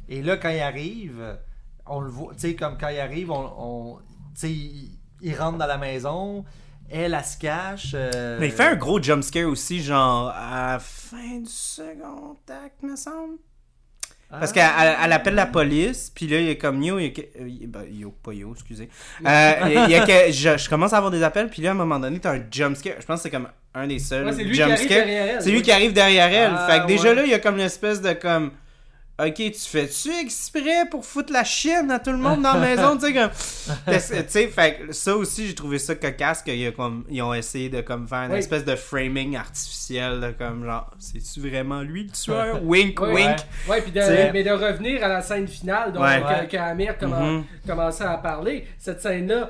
Et là, quand il arrive, on le voit, tu comme quand il arrive, on, il, rentre dans la maison, elle, elle se cache. euh, Mais il fait un gros jumpscare aussi, genre à la fin du second acte, me semble. Parce qu'elle elle- elle appelle la police, puis là, il est comme yo, il y a que- euh, ben, yo, pas yo, excusez. Euh, il y a- que, je, je commence à avoir des appels, puis là, à un moment donné, t'as un jumpscare. Je pense que c'est comme un des seuls Ouais, c'est lui qui arrive derrière elle. C'est lui oui. qui arrive derrière elle. Ah, fait que déjà là, il y a comme une espèce de comme. Ok, tu fais-tu exprès pour foutre la chienne à tout le monde dans la maison? tu sais, comme. Tu sais, fait que ça aussi, j'ai trouvé ça cocasse qu'ils a comme, ils ont essayé de comme faire une Oui. espèce de framing artificiel, de comme genre, c'est-tu vraiment lui le tueur? wink, wink. Ouais, puis de, T'sais. mais de revenir à la scène finale, donc Ouais. que, que Amir Mhm. commençait à parler, cette scène-là,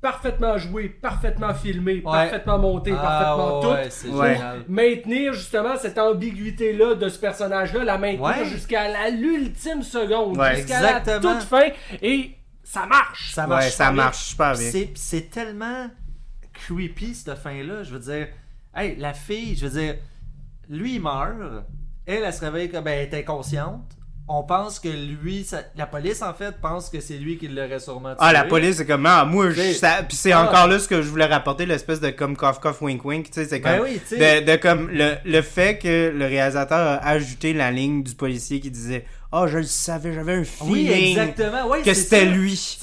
parfaitement jouée, parfaitement Ouais. parfaitement montée, Ah, parfaitement ouais, toute. ouais, c'est Ouais. génial. maintenir justement cette ambiguïté-là de ce personnage-là, la maintenir Ouais. jusqu'à la- l'ultime seconde, Ouais, jusqu'à la toute fin, et ça marche. Ça marche Ouais, ça super bien. marche super bien. C'est tellement creepy cette fin-là. Je veux dire, hey, la fille, je veux dire, lui il meurt, elle, elle se réveille comme ben, elle est inconsciente. On pense que lui, ça- la police en fait pense que c'est lui qui l'aurait sûrement tué. Ah, la police, c'est comme, ah, moi, je, T'sais, ça- puis c'est ah. encore là ce que je voulais rapporter, l'espèce de comme cough cough wink wink, tu sais, c'est comme, Ben oui, sais. de, de comme, le, le fait que le réalisateur a ajouté la ligne du policier qui disait, ah, je le savais, j'avais un Oui, feeling exactement. Ouais, que c'était lui.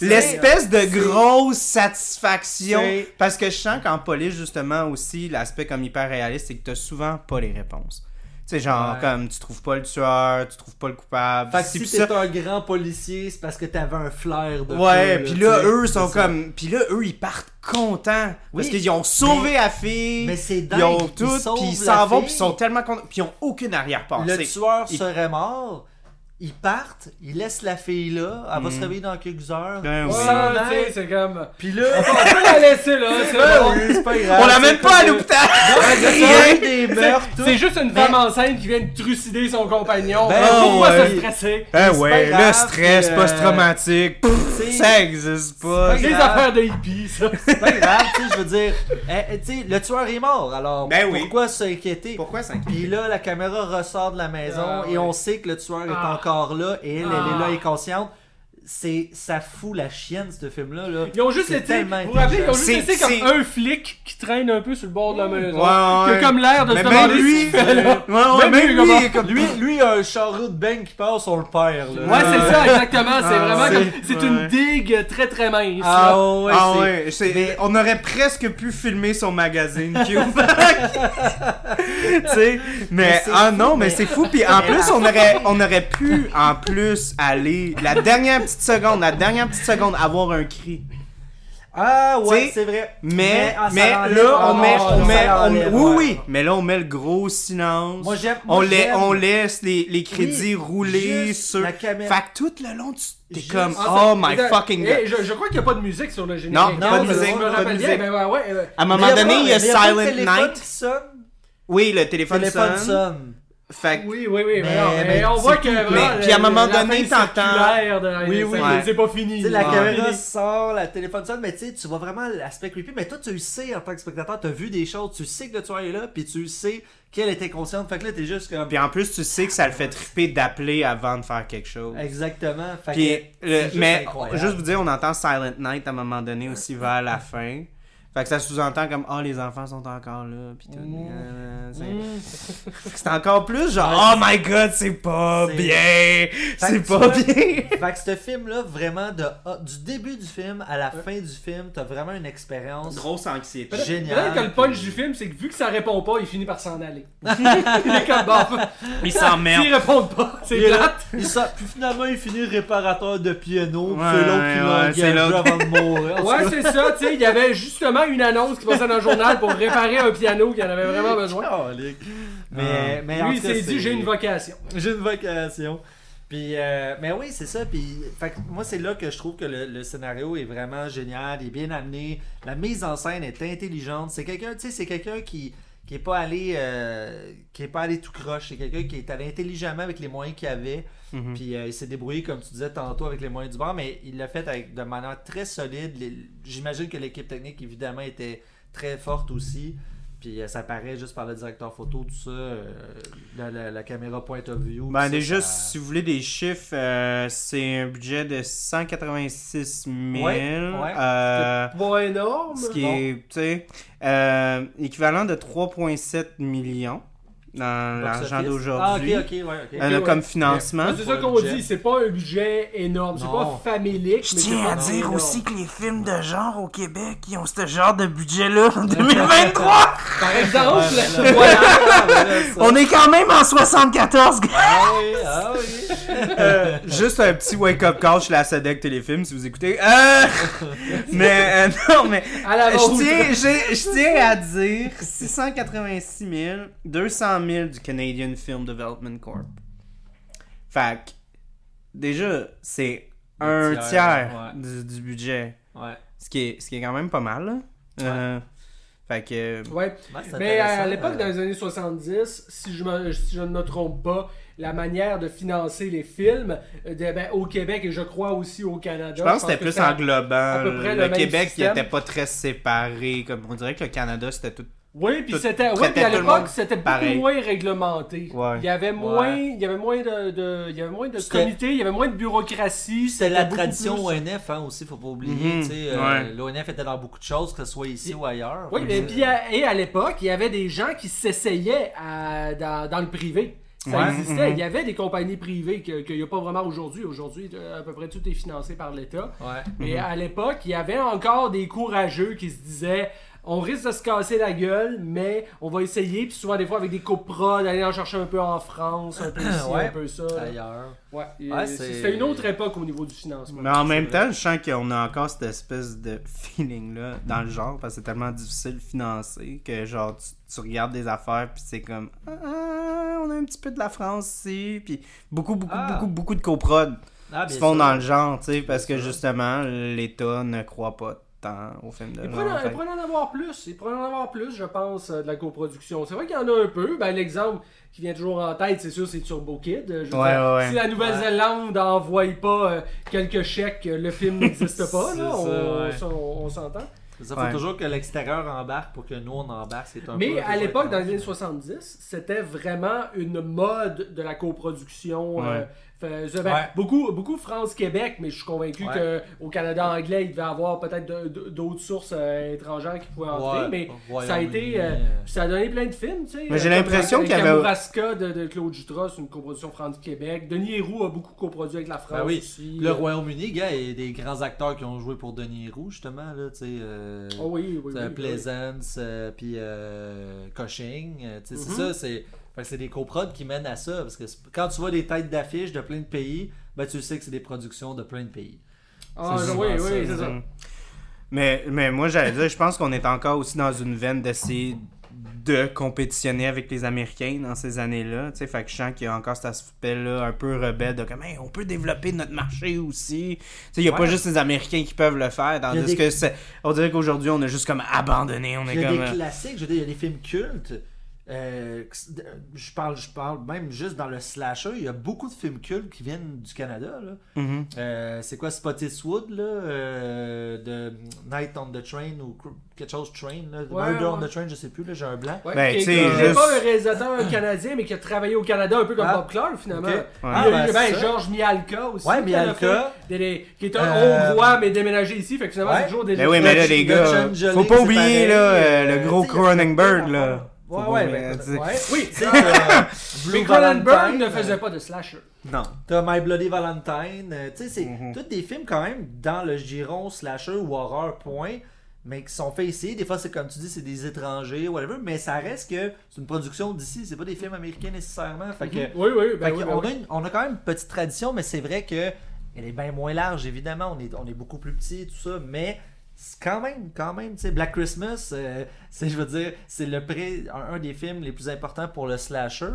L'espèce de grosse satisfaction. Parce que je sens qu'en police, justement, aussi, l'aspect comme hyper réaliste, c'est que t'as souvent pas les réponses. Tu sais, genre, Ouais. comme, tu trouves pas le tueur, tu trouves pas le coupable. Fait que si t'es ça. un grand policier, c'est parce que t'avais un flair de Ouais, puis là, eux sont comme. Puis là, eux, ils partent contents parce qu'ils ont sauvé mais- la fille. mais c'est Ils ont dingue, ils tout, sauvent puis ils s'en vont, puis ils sont tellement contents, puis ils ont aucune Le arrière-pensée. tueur Il- serait mort. Ils partent, ils laissent la fille là, elle va se Mhm. réveiller dans quelques heures. Ben Ouais, oui. Sans tu sais, aide. c'est comme. Puis là, On peut la laisser là, c'est Ben bon. pas grave. On l'amène c'est pas à l'hôpital! Ouais. C'est juste une Mais- femme enceinte qui vient de trucider son compagnon. Ben Pourquoi ouais. se stresser? Ben c'est ouais, le stress euh, post-traumatique, ça existe pas. c'est Des affaires de hippies, ça. C'est pas grave, tu sais, je veux dire. eh, eh, tu sais, le tueur est mort, alors Ben oui. pourquoi s'inquiéter? Pourquoi ça Puis là, la caméra ressort de la maison Ah, et ouais. on sait que le tueur est Ah. encore là et elle, elle est Ah. là, elle est consciente. C'est, ça fout la chienne, ce film-là. Là. Ils ont juste été. tellement Vous vous rappelez, ils ont juste C'est- été comme un flic qui traîne un peu sur le bord de la maison. Ouais, ouais. Qui a comme l'air de Mais se même demander lui- ce fait là. Ouais, ouais, Même même lui, lui, il comme- Lui, a un charreau de bang qui passe, on le perd. Là. Ouais, c'est ça, exactement. C'est Ah, vraiment comme. C'est une digue très très mince. là. Ah ouais, Ah c'est- ouais, mais- on aurait presque pu filmer son magazine tu sais, mais, ah non, mais, c'est fou. Puis en plus, on aurait, on aurait pu en plus aller la dernière petite seconde, la dernière petite seconde, avoir un cri. Ah ouais, c'est vrai. Mais, ah, ça mais l'enlève. là, on Ah, met, on met, on- l'enlève, oui, ouais. oui, mais là, on met le gros silence. Moi, j'aime. on, laisse les, les crédits Oui, rouler sur. la caméra. Fait que tout le long, tu t'es comme, Ah, oh ça- my fucking eh, god. je, je crois qu'il n'y a pas de musique sur le générique. Non, pas de je musique, me pas de rappelle bien. musique. Ben ouais, ouais. euh, À un moment donné, pas- il y a pas Silent téléphone Night. Oui, le téléphone, Téléphone sonne. Fait que- Oui, oui, oui. Mais, Mais- non, mais mais on voit que. vraiment, Mais- puis à un moment la donné, t'entends- Oui, oui. Ouais. C'est pas fini. Tu sais, la caméra Fini. sort, la téléphone sonne, mais tu sais, tu vois vraiment l'aspect creepy. Mais toi, tu le sais en tant que spectateur, t'as vu des choses, tu sais que le tueur est là, puis tu sais qu'elle était consciente. Fait que là, t'es juste comme. Puis en plus, tu sais que ça le fait triper d'appeler avant de faire quelque chose. Exactement. Fait Puis, que le- juste mais incroyable. juste vous dire, on entend Silent Night à un moment donné aussi vers la fin. Fait que ça sous-entend comme oh les enfants sont encore là puis tout. Mm. Euh, c'est- Mm. C'est encore plus genre oh my god c'est pas C'est- bien, c'est pas vois- bien. Fait que ce film-là, vraiment, de, ah, du début du film à la fin du film, t'as vraiment une expérience. Grosse anxiété. Génial. peut-être que le punch du film, c'est que vu que ça répond pas, il finit par s'en aller. il est comme bon. Il s'emmerde. S'ils répondent pas, c'est Il plate. sort- puis finalement, il finit réparateur de piano. puis Ouais, c'est l'autre qui ouais, l'a engagé avant de mourir. Ouais, c'est ça, tu sais, il y avait justement une annonce qui passait dans le journal pour réparer un piano qui en avait vraiment besoin. Mais, mais en Lui, il s'est dit, j'ai une vocation. J'ai une vocation. Puis, euh, mais oui, c'est ça. Puis, fait moi, c'est là que je trouve que le, le scénario est vraiment génial, il est bien amené. La mise en scène est intelligente. C'est quelqu'un, tu sais, c'est quelqu'un qui qui est pas allé euh, qui est pas allé tout croche. C'est quelqu'un qui est allé intelligemment avec les moyens qu'il avait. Mhm. Puis euh, il s'est débrouillé, comme tu disais tantôt, avec les moyens du bord, mais il l'a fait avec, de manière très solide. J'imagine que l'équipe technique, évidemment, était très forte aussi. Puis euh, ça paraît juste par le directeur photo, tout ça, euh, la, la- la caméra point of view. Ben déjà, ça- si vous voulez des chiffres, euh, c'est un budget de 186 000. Ouais, ouais. euh, Pas énorme. ce qui Non. est, tu sais, équivalent de 3,7 millions dans l'argent d'aujourd'hui. Ah, ok, ok, ouais, ok. Euh, ouais. comme financement. Ouais, c'est ça Pas qu'on un budget. dit, c'est pas un budget énorme, c'est pas familique. Je tiens à dire énorme. aussi que les films de genre au Québec, ils ont ce genre de budget-là en 2023. Par exemple, là, voilà. On est quand même en 74, gars. Ah oui, ah oui. Euh, juste un petit wake-up call chez la SEDEC Téléfilm, si vous écoutez. Euh, mais, euh, non, mais... à la Je tiens, je, je tiens à dire 686 000, 200 000 du Canadian Film Development Corp. Fait que, déjà, c'est un tiers, tiers, ouais. du, du budget. Ouais. Ce qui est, ce qui est quand même pas mal, là. Euh, fait que... Ouais. Ouais, c'est Mais à l'époque, euh, dans les années 70, si je, me, si je ne me trompe pas, la manière de financer les films euh, de- ben, au Québec et je crois aussi au Canada. Je pense que c'était plus englobant. à peu près le, le Québec, il système. était pas très séparé. Comme on dirait que le Canada, c'était tout. Oui, puis c'était. Puis à l'époque, c'était beaucoup pareil. moins réglementé. Ouais. Il y avait moins, Ouais. il y avait moins de, de- il y avait moins de comités, il y avait moins de bureaucratie. C'était la tradition plus- ONF hein, aussi, faut pas oublier. Mhm, tu sais, euh, ouais. L'ONF était dans beaucoup de choses, que ce soit ici ou ailleurs. Oui, que- puis à, et à l'époque, il y avait des gens qui s'essayaient dans, dans le privé. Ça Ouais, existait. mhm. Il y avait des compagnies privées que- qu'il n'y a pas vraiment aujourd'hui. Aujourd'hui, à peu près tout est financé par l'État. Ouais. Mais Mhm. à l'époque, il y avait encore des courageux qui se disaient on risque de se casser la gueule, mais on va essayer. Puis souvent, des fois, avec des coprod, d'aller en chercher un peu en France, un peu ici, Ouais. un peu ça. Ailleurs. Ouais, Ouais, c'est- c'est- c'était une autre époque au niveau du financement. Mais en même vrai. temps, je sens qu'on a encore cette espèce de feeling-là dans le genre, parce que c'est tellement difficile de financer que, genre, tu, tu regardes des affaires, puis c'est comme, ah, on a un petit peu de la France ici, puis beaucoup, beaucoup, Ah. beaucoup, beaucoup de coprods Ah, se font sûr. dans le genre, tu sais, parce que justement, l'État ne croit pas tant au film de Il genre. pourrait, en- fait il pourrait en avoir plus. Il pourrait en avoir plus, je pense, euh, de la coproduction. C'est vrai qu'il y en a un peu. Ben, L'exemple qui vient toujours en tête, c'est sûr, c'est Turbo Kid. Je veux Ouais, dire, ouais, ouais. Si la Nouvelle-Zélande n'envoie pas euh, quelques chèques, euh, le film n'existe pas. C'est Là, ça, on, ouais. ça, on- on s'entend. Ça faut Ouais. toujours que l'extérieur embarque pour que nous on embarque. C'est un Mais peu- à l'époque, dans les années 70, c'était vraiment une mode de la coproduction. euh. Fait- ça, ben, Ouais. Beaucoup, beaucoup France-Québec, mais je suis convaincu Ouais. qu'au Canada anglais, il devait avoir peut-être d'autres sources euh, étrangères qui pouvaient entrer. Ouais. Mais ça a été. euh, euh, ça a donné plein de films, tu sais. Mais j'ai l'impression qu'il y avait- Kamouraska de, de Claude Jutras, c'est une coproduction France-Québec. Denis Héroux a beaucoup coproduit avec la France Ben oui. aussi. Le Royaume-Uni, gars, il y a des grands acteurs qui ont joué pour Denis Roux, justement, là, tu sais. euh, Oh oui, oui, tu sais, oui, oui. Plaisance, euh, puis euh, Cushing, tu sais, c'est Mhm. ça, c'est... Fait que c'est des coprods qui mènent à ça, parce que quand tu vois des têtes d'affiche de plein de pays, ben tu sais que c'est des productions de plein de pays. Ah, oui, oui, c'est ça. Mais, mais moi, j'allais dire, je pense qu'on est encore aussi dans une veine d'essayer de compétitionner avec les Américains dans ces années-là. Tu sais, fait que je sens qu'il y a encore cet aspect-là un peu rebelle de comme, Hey, on peut développer notre marché aussi. Tu sais, il n'y a Ouais. pas juste les Américains qui peuvent le faire. Il y a Tandis des- que c'est, on dirait qu'aujourd'hui, on a juste comme abandonné. On est Il y a comme. des euh, classiques, je veux dire, il y a des films cultes. Euh, je, parle, je parle même juste dans le slasher, il y a beaucoup de films cultes qui viennent du Canada. Là. Euh, c'est quoi Spottiswood là, euh, de Night on the Train ou quelque chose Train là, Ouais, Murder on the Train, je sais plus, là, j'ai un blanc. Ouais, Ben, qui- qui n'est juste- pas un réalisateur canadien, mais qui a travaillé au Canada un peu comme Ah, Bob Clark, finalement. ok. Il y a Ah, eu ben, ben, c'est ça. Georges Mialka aussi. Ouais, qui a Mialka. fait des- des- qui est un Euh, Hongrois, mais déménagé ici. Fait que finalement, Ouais. c'est toujours des Ben oui, mais là, les gars, faut pas c'est oublier là, le gros Cronenberg. Là. Ouais, ouais, oublier, ben, ouais. Oui, sais, euh, mais Cronenberg Valentine, ne faisait euh, pas de slasher. Non. T'as My Bloody Valentine. euh, tu sais, c'est Mhm. tous des films quand même dans le giron slasher ou horreur, point. Mais qui sont faits ici. Des fois, c'est comme tu dis, c'est des étrangers, whatever. Mais ça reste que c'est une production d'ici. C'est pas des films américains nécessairement. Fait que, Oui, oui, ben fait oui, que ben on, oui. a une- on a quand même une petite tradition, mais c'est vrai que elle est bien moins large, évidemment. On est, on est beaucoup plus petit, tout ça. Mais c'est quand même, quand même, tu sais, Black Christmas, euh, c'est, je veux dire, c'est le pré, un, un des films les plus importants pour le slasher.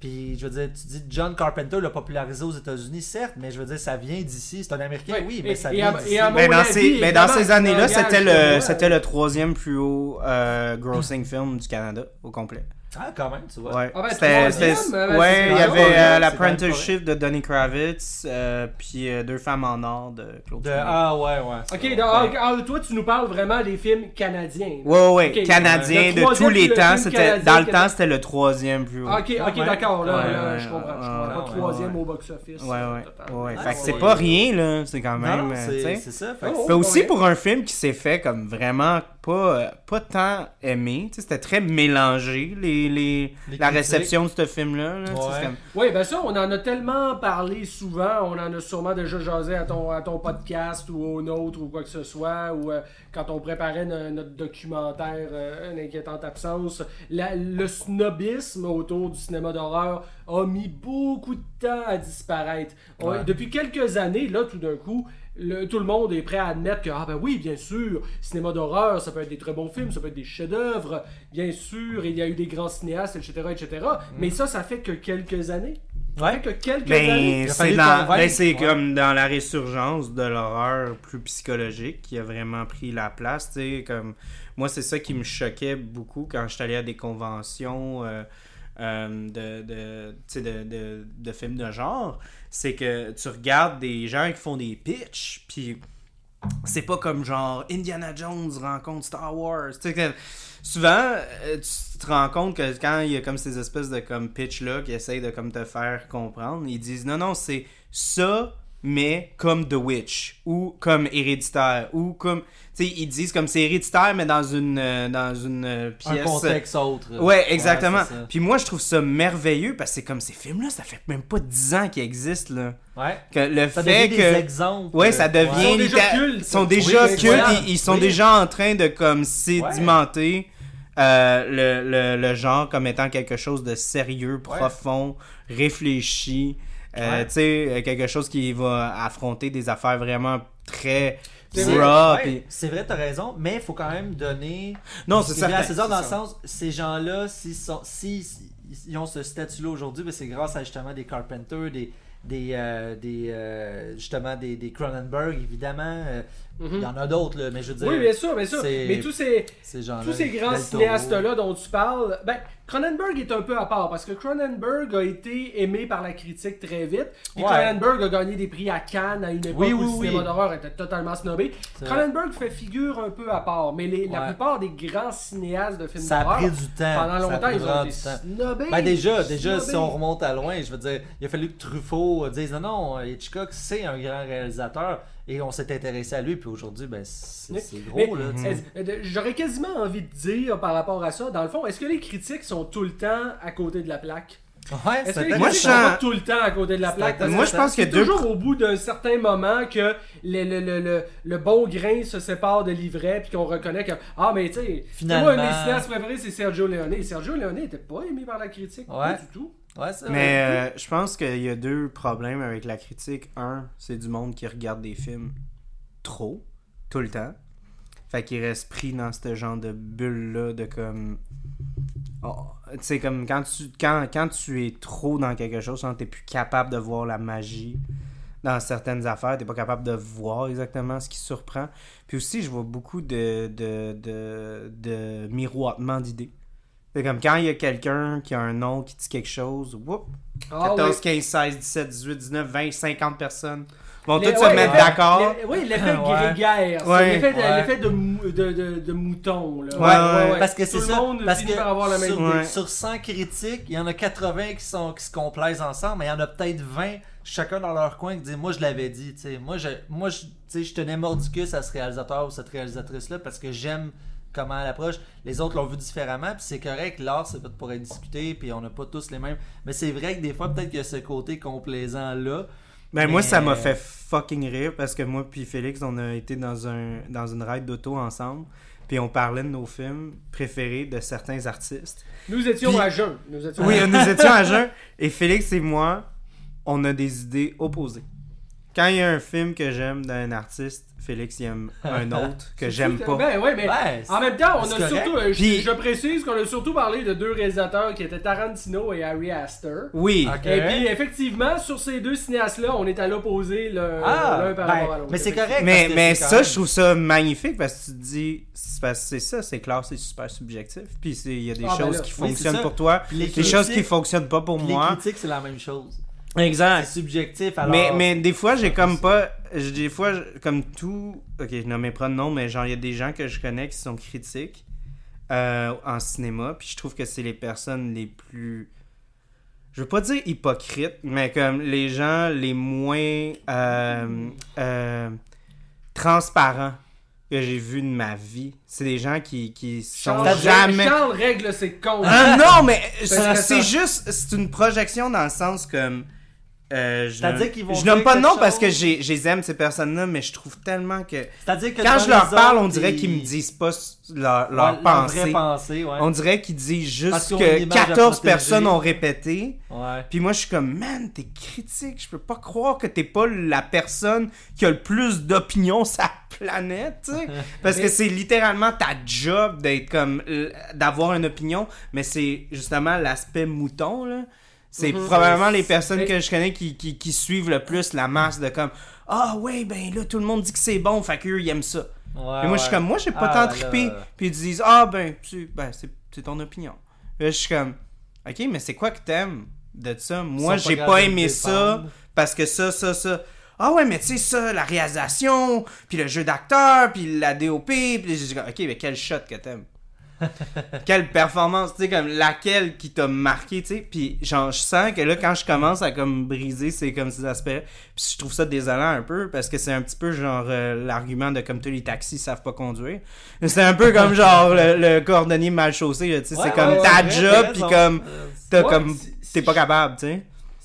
Puis, je veux dire, tu dis John Carpenter l'a popularisé aux États-Unis, certes, mais je veux dire, ça vient d'ici. C'est un Américain, Ouais, oui, et- mais ça vient d'ici. à Mais dans, avis, ces, mais dans évidemment, ces années-là, c'était le, c'était le troisième plus haut euh, grossing film du Canada au complet. Ah, quand même, tu vois. Ouais, Ah ben, c'était, ben, ouais, il y avait euh, l'apprenticeship de Donny Kravitz, euh, puis euh, Deux femmes en or de Claude De- ah, ouais, ouais. Ok, donc, ah, ah, toi, tu nous parles vraiment des films canadiens. Ouais, ouais, Ok. canadien Le de tous les temps. C'était, dans le temps, c'était le troisième plus haut. Ah, ok, Ah, ok, ouais. d'accord, là, Ouais, là, ouais, je comprends. Je comprends. troisième ouais. au box-office. Ouais, ouais. ouais. Fait que ouais. c'est pas rien, là. C'est quand même. euh, tu c'est sais. c'est ça. Fait Oh, que- oh. Aussi pour un film qui s'est fait comme vraiment pas, euh, pas tant aimé. C'était très mélangé, les, les, Les la critiques. réception de ce film-là. là. Ouais. Oui, ben ça, on en a tellement parlé souvent, on en a sûrement déjà jasé à ton, à ton podcast ou au nôtre ou quoi que ce soit, ou euh, quand on préparait no- notre documentaire euh, Une inquiétante absence. La- le snobisme autour du cinéma d'horreur a mis beaucoup de temps à disparaître. On- Ouais. depuis quelques années, là, tout d'un coup, le- tout le monde est prêt à admettre que, ah ben oui, bien sûr, cinéma d'horreur, ça peut être des très bons films, ça peut être des chefs-d'œuvre, bien sûr, il y a eu des grands cinéastes, etc., etc. Mais ça, ça fait que quelques années. Ça fait que quelques années. Ben, Il a c'est dans- ben, c'est ouais. comme dans la résurgence de l'horreur plus psychologique qui a vraiment pris la place. Comme, moi, c'est ça qui me choquait beaucoup quand je suis allé à des conventions euh, euh, de, de, de, de, de films de genre. C'est que tu regardes des gens qui font des pitchs, puis c'est pas comme genre Indiana Jones rencontre Star Wars. Tu souvent, euh, tu te rends compte que quand il y a comme ces espèces de comme pitch là qui essayent de comme te faire comprendre, ils disent non, non, c'est ça mais comme The Witch ou comme Héréditaire ou comme sais ils disent comme c'est Héréditaire mais dans une euh, dans une euh, Un pièce contexte autre. Ouais, exactement. Puis moi je trouve ça merveilleux parce que c'est comme ces films là, ça fait même pas 10 ans qu'ils existent là. Ouais. Que le Ça fait devient que des exemples. Ouais, ça devient. Ils sont déjà cultes. Ils sont déjà Oui, cultes. Ils, ils sont Oui. déjà en train de comme sédimenter euh, le, le, le genre comme étant quelque chose de sérieux, profond, réfléchi. Euh, Ouais. Tu sais, quelque chose qui va affronter des affaires vraiment très C'est vrai, Ouais, t'as raison, mais il faut quand même donner. Non, c'est à certain, César dans le sens, ces gens-là, s'ils sont, si, ils ont ce statut-là aujourd'hui, ben c'est grâce à justement des Carpenter, des, des, euh, des euh, justement des, des Cronenberg, évidemment. euh, Il y en a d'autres, là, mais je veux dire, Mhm. Oui, bien sûr, bien sûr. Mais tous ces, ces gens-là. tous ces grands cinéastes-là dont tu parles, ben, Cronenberg est un peu à part parce que Cronenberg a été aimé par la critique très vite. Puis Ouais. Cronenberg a gagné des prix à Cannes à une époque Oui, où oui, le cinéma oui. d'horreur était totalement snobé. Cronenberg fait figure un peu à part, mais les- la plupart des grands cinéastes de films Ça a d'horreur, pris du temps. pendant Ça a longtemps, ils ont été du temps. snobés. Ben déjà, déjà si on remonte à loin, je veux dire, il a fallu que Truffaut dise non, non, Hitchcock c'est un grand réalisateur et on s'est intéressé à lui, puis aujourd'hui, ben c'est gros euh, J'aurais quasiment envie de dire par rapport à ça, dans le fond, est-ce que les critiques sont tout le temps à côté de la plaque? Ouais, Est-ce que les Moi, critiques je sont sens- pas tout le temps à côté de la plaque? Moi, que je pense c'est qu'il y a deux toujours au bout d'un certain moment que le, le, le, le, le bon grain se sépare de l'ivraie puis qu'on reconnaît que ah mais tu sais Finalement- moi un de mes cinéastes préférés c'est Sergio Leone. Et Sergio Leone n'était pas aimé par la critique pas du tout. Ouais, c'est vrai. Mais euh, je pense qu'il y a deux problèmes avec la critique. Un, c'est du monde qui regarde des films trop, tout le temps. Fait qu'il reste pris dans ce genre de bulle-là de comme. Oh, tu sais, comme quand tu, quand, quand tu es trop dans quelque chose, quand t'es plus capable de voir la magie dans certaines affaires, t'es pas capable de voir exactement ce qui surprend. Puis aussi, je vois beaucoup de, de, de, de miroitement d'idées. C'est comme quand il y a quelqu'un qui a un nom qui dit quelque chose, whoop, Ah, 14, oui. 15, 16, 17, 18, 19, 20, 50 personnes vont toutes se mettre d'accord. Oui, l'effet Ouais. grégaire. L'effet de, Ouais. l'effet de, mou- de, de, de mouton. Là. Ouais, ouais, Parce que c'est ça. monde parce que par avoir la même sur, Ouais. sur 100 critiques, il y en a 80 qui, sont, qui se complaisent ensemble, mais il y en a peut-être 20, chacun dans leur coin, qui disent Moi, je l'avais dit. tu sais. Moi, je, moi je, je tenais mordicus à ce réalisateur ou cette réalisatrice-là parce que j'aime comment elle approche. Les autres l'ont vu différemment, puis c'est correct. L'art, c'est fait pour être discuté, puis on n'a pas tous les mêmes. Mais c'est vrai que des fois, peut-être qu'il y a ce côté complaisant-là. Ben moi Mais- ça m'a fait fucking rire parce que moi puis Félix on a été dans un dans une ride d'auto ensemble puis on parlait de nos films préférés de certains artistes. Nous étions Puis- à jeun. Nous étions Oui, à... nous étions à jeun et Félix et moi on a des idées opposées. Quand il y a un film que j'aime d'un artiste, Félix il aime un autre que j'aime pas. Ben ouais, mais en même temps, on a correct. surtout. euh, je- Puis- je, précise qu'on a surtout parlé de deux réalisateurs qui étaient Tarantino et Harry Astor. Oui. Et puis, effectivement, sur ces deux cinéastes-là, on est à l'opposé l'un Ah, l'un par ben, rapport à l'autre. mais c'est correct. Mais, ça, même- je trouve ça magnifique parce que tu te dis, c'est parce que c'est ça, c'est clair, c'est super subjectif. Puis c'est- il y a des Ah, ben choses là, qui oui, fonctionnent pour toi, les des choses qui fonctionnent pas pour Les moi. critiques, c'est la même chose. Exact. C'est subjectif. Alors... Mais, mais des fois, j'ai comme pas. Des fois, comme tout. Ok, je nommerai pas de nom, mais genre, il y a des gens que je connais qui sont critiques euh, en cinéma. Puis je trouve que c'est les personnes les plus. Je veux pas dire hypocrites, mais comme les gens les moins euh, euh, transparents que j'ai vus de ma vie. C'est des gens qui, qui sont Charles, jamais. Charles règle ses comptes. Ah non, mais c'est juste, c'est une projection dans le sens comme. Euh, je C'est-à-dire qu'ils vont je nomme pas de nom parce que chose. j'ai- je les aime ces personnes-là, mais je trouve tellement que C'est-à-dire que quand devant je leur les parle, autres, on dirait ils- qu'ils me disent pas s- leur, Ouais, leur leur pensée. vraie pensée, ouais. On dirait qu'ils disent Parce juste qu'ils ont une que image à 14 protéger. personnes ont répété. Ouais. Puis moi, je suis comme, man, t'es critique. Je peux pas croire que t'es pas la personne qui a le plus d'opinion sur la planète, tu sais. Parce que c'est littéralement ta job d'être comme, euh, d'avoir une opinion. Mais c'est justement l'aspect mouton, là. C'est Mhm. probablement les personnes Mais- que je connais qui, qui, qui suivent le plus la masse de comme, ah ouais, ben là, tout le monde dit que c'est bon, fait qu'eux, ils aiment ça. Ouais, Puis moi, je suis comme, moi, j'ai pas Ah, tant trippé. là. Puis ils disent, ah, ben, tu- ben c'est c'est ton opinion. Là, je suis comme, ok, mais c'est quoi que t'aimes de ça? Moi, j'ai pas aimé ça parce que ça, ça, ça. Ah ouais, mais tu sais, ça, la réalisation, puis le jeu d'acteur, puis la DOP, puis j'ai dit, ok, mais quel shot que t'aimes? quelle performance, tu sais, comme laquelle qui t'a marqué, tu sais. Puis genre, je sens que là, quand je commence à comme briser ces, comme, ces aspects, puis je trouve ça désolant un peu, parce que c'est un petit peu genre euh, l'argument de comme tous les taxis savent pas conduire. C'est un peu comme genre le, le cordonnier mal chaussé, tu sais. Ouais, c'est comme ouais, ta ouais, job, puis comme Euh, t'as comme t'es pas capable, tu sais.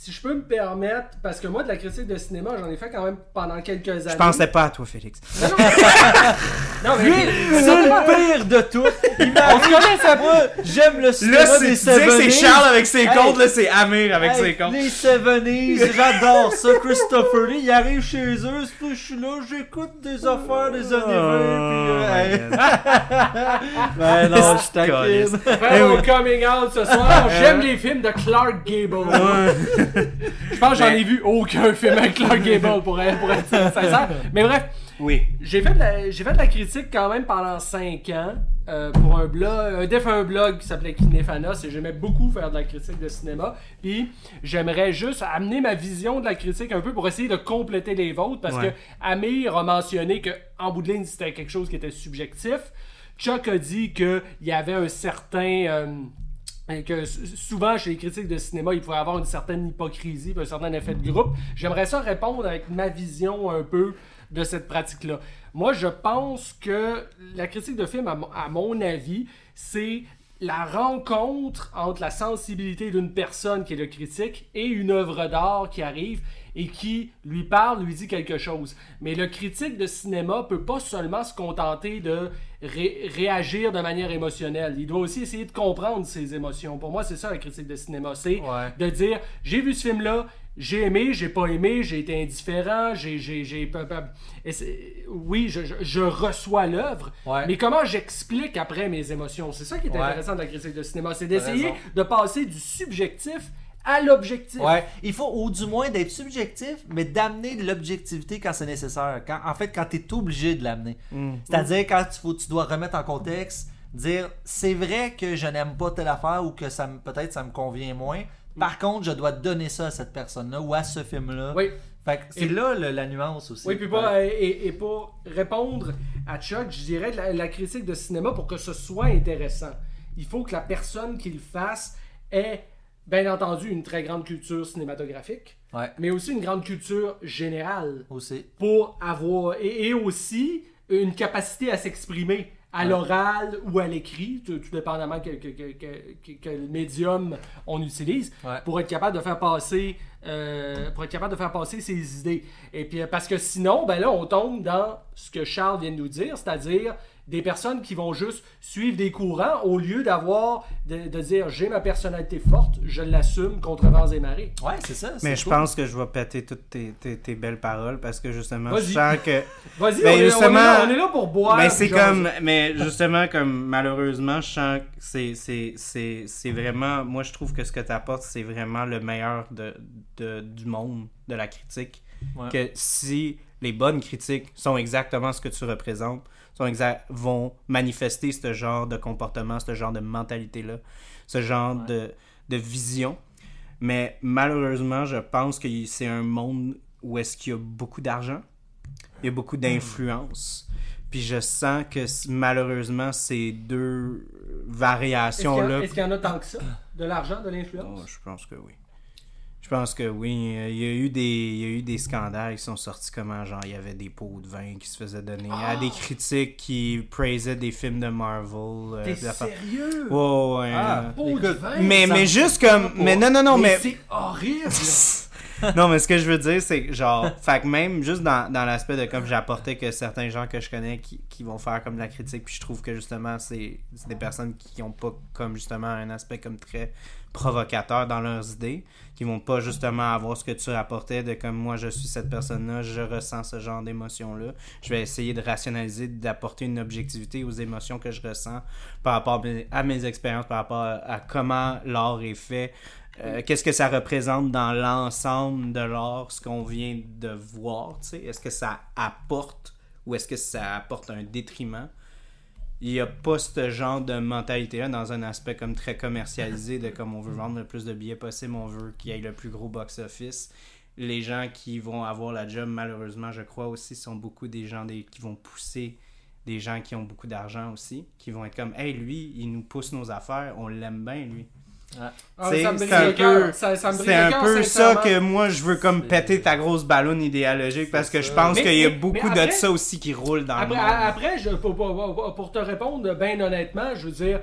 Si je peux me permettre, parce que moi, de la critique de cinéma, j'en ai fait quand même pendant quelques années. Je pensais pas à toi, Félix. Non, non, non, mais. C'est le pire de tout. On se connaît, ça j'aime le cinéma Là, c'est, des tu disais que c'est. Charles avec ses Hey. comptes, là, c'est Amir avec Hey, ses comptes. Les 70s, j'adore ça. Christopher Lee, il arrive chez eux, je suis là, j'écoute des affaires des années 20. Puis, euh, Oh. Ben non, je t'inquiète. Faire mon coming out ce soir. J'aime les films de Clark Gable. Je pense que j'en ai vu aucun film avec Clark Gable pour être, pour être sincère. Mais bref, Oui. j'ai fait, de la, fait de la critique quand même pendant 5 ans. euh, pour un blog, un défunt blog qui s'appelait Kinéfanos et j'aimais beaucoup faire de la critique de cinéma. Puis j'aimerais juste amener ma vision de la critique un peu pour essayer de compléter les vôtres parce Ouais. que Amir a mentionné que en bout de ligne c'était quelque chose qui était subjectif. Chuck a dit qu'il y avait un certain euh, et que souvent chez les critiques de cinéma, il pouvait avoir une certaine hypocrisie, un certain effet de groupe. J'aimerais ça répondre avec ma vision un peu de cette pratique-là. Moi, je pense que la critique de film, à mon avis, c'est la rencontre entre la sensibilité d'une personne qui est le critique et une œuvre d'art qui arrive et qui lui parle, lui dit quelque chose. Mais le critique de cinéma peut pas seulement se contenter de ré- réagir de manière émotionnelle. Il doit aussi essayer de comprendre ses émotions. Pour moi, c'est ça la critique de cinéma. C'est Ouais. de dire j'ai vu ce film-là, j'ai aimé, j'ai pas aimé, j'ai été indifférent, j'ai. j'ai, oui, je, je- je reçois l'œuvre, Ouais. mais comment j'explique après mes émotions? C'est ça qui est Ouais. intéressant de la critique de cinéma. C'est d'essayer de passer du subjectif à l'objectif. Ouais, il faut ou du moins d'être subjectif, mais d'amener de l'objectivité quand c'est nécessaire. Quand, en fait, quand tu es obligé de l'amener. C'est-à-dire quand tu, faut, tu dois remettre en contexte, dire c'est vrai que je n'aime pas telle affaire ou que ça peut-être ça me convient moins. Par contre, je dois donner ça à cette personne-là ou à ce film-là. Oui. Fait que c'est Et- là le- la nuance aussi. Oui, puis pas, et, et pour répondre à Chuck, je dirais la, la critique de cinéma, pour que ce soit intéressant, il faut que la personne qui le fasse ait, bien entendu, une très grande culture cinématographique, Ouais, mais aussi une grande culture générale aussi. pour avoir, et, et aussi une capacité à s'exprimer à Ouais. l'oral ou à l'écrit, tout, tout dépendamment que, que, que, que- que- quel médium on utilise, Ouais. pour être capable de faire passer euh, pour être capable de faire passer ses idées. Et puis euh, parce que sinon, ben là, on tombe dans ce que Charles vient de nous dire, c'est-à-dire des personnes qui vont juste suivre des courants au lieu d'avoir de, de dire j'ai ma personnalité forte, je l'assume contre vents et marées. Ouais, c'est ça. Mais c'est je cool. pense que je vais péter toutes tes, tes- tes belles paroles parce que justement, je sens que. Vas-y, Ben, on, est- on est là, on est là pour boire. mais c'est genre, comme. Mais justement, comme malheureusement, je sens que c'est, c'est, c'est, c'est vraiment. Moi, je trouve que ce que tu apportes, c'est vraiment le meilleur de, de- du monde, de la critique. Ouais. Que si les bonnes critiques sont exactement ce que tu représentes, sont exact, vont manifester ce genre de comportement, ce genre de mentalité-là, ce genre Ouais. de, de vision. Mais malheureusement, je pense que c'est un monde où est-ce qu'il y a beaucoup d'argent, il y a beaucoup d'influence. Puis je sens que malheureusement, ces deux Est-ce qu'il y, variations-là... est-ce qu'il y en a tant que ça? De l'argent, de l'influence? Oh, je pense que oui. Je pense que oui. Euh, Il y a eu des, il y a eu des scandales qui sont sortis comment genre il y avait des pots de vin qui se faisaient donner à des critiques qui praisaient des films de Marvel. euh, T'es sérieux? Ouais, ouais. Ah, Pot de vin, mais mais juste comme mais non non non mais, c'est horrible. non mais ce que je veux dire c'est que genre fait que même juste dans, dans l'aspect de comme j'apportais que certains gens que je connais qui, qui vont faire comme de la critique puis je trouve que justement c'est des personnes qui ont pas comme justement un aspect comme très provocateur dans leurs idées qui vont pas justement avoir ce que tu rapportais de comme moi je suis cette personne là je ressens ce genre d'émotion là je vais essayer de rationaliser d'apporter une objectivité aux émotions que je ressens par rapport à mes- à mes expériences par rapport à, à comment l'art est fait euh, qu'est-ce que ça représente dans l'ensemble de l'art, ce qu'on vient de voir? Est-ce que ça apporte ou est-ce que ça apporte un détriment? Il n'y a pas ce genre de mentalité-là dans un aspect comme très commercialisé de comme on veut vendre le plus de billets possible, on veut qu'il y ait le plus gros box-office. Les gens qui vont avoir la job, malheureusement, je crois aussi, sont beaucoup des gens qui vont pousser des gens qui ont beaucoup d'argent aussi, qui vont être comme, hey, lui, il nous pousse nos affaires, on l'aime bien, lui. Ah, C'est un le cœur. peu, Ça- un peu ça que moi je veux comme péter ta grosse ballonne idéologique parce que je pense qu'il y a beaucoup mais de après- ça aussi qui roule dans Après, le monde. après je, pour, pour- te répondre bien honnêtement, je veux dire,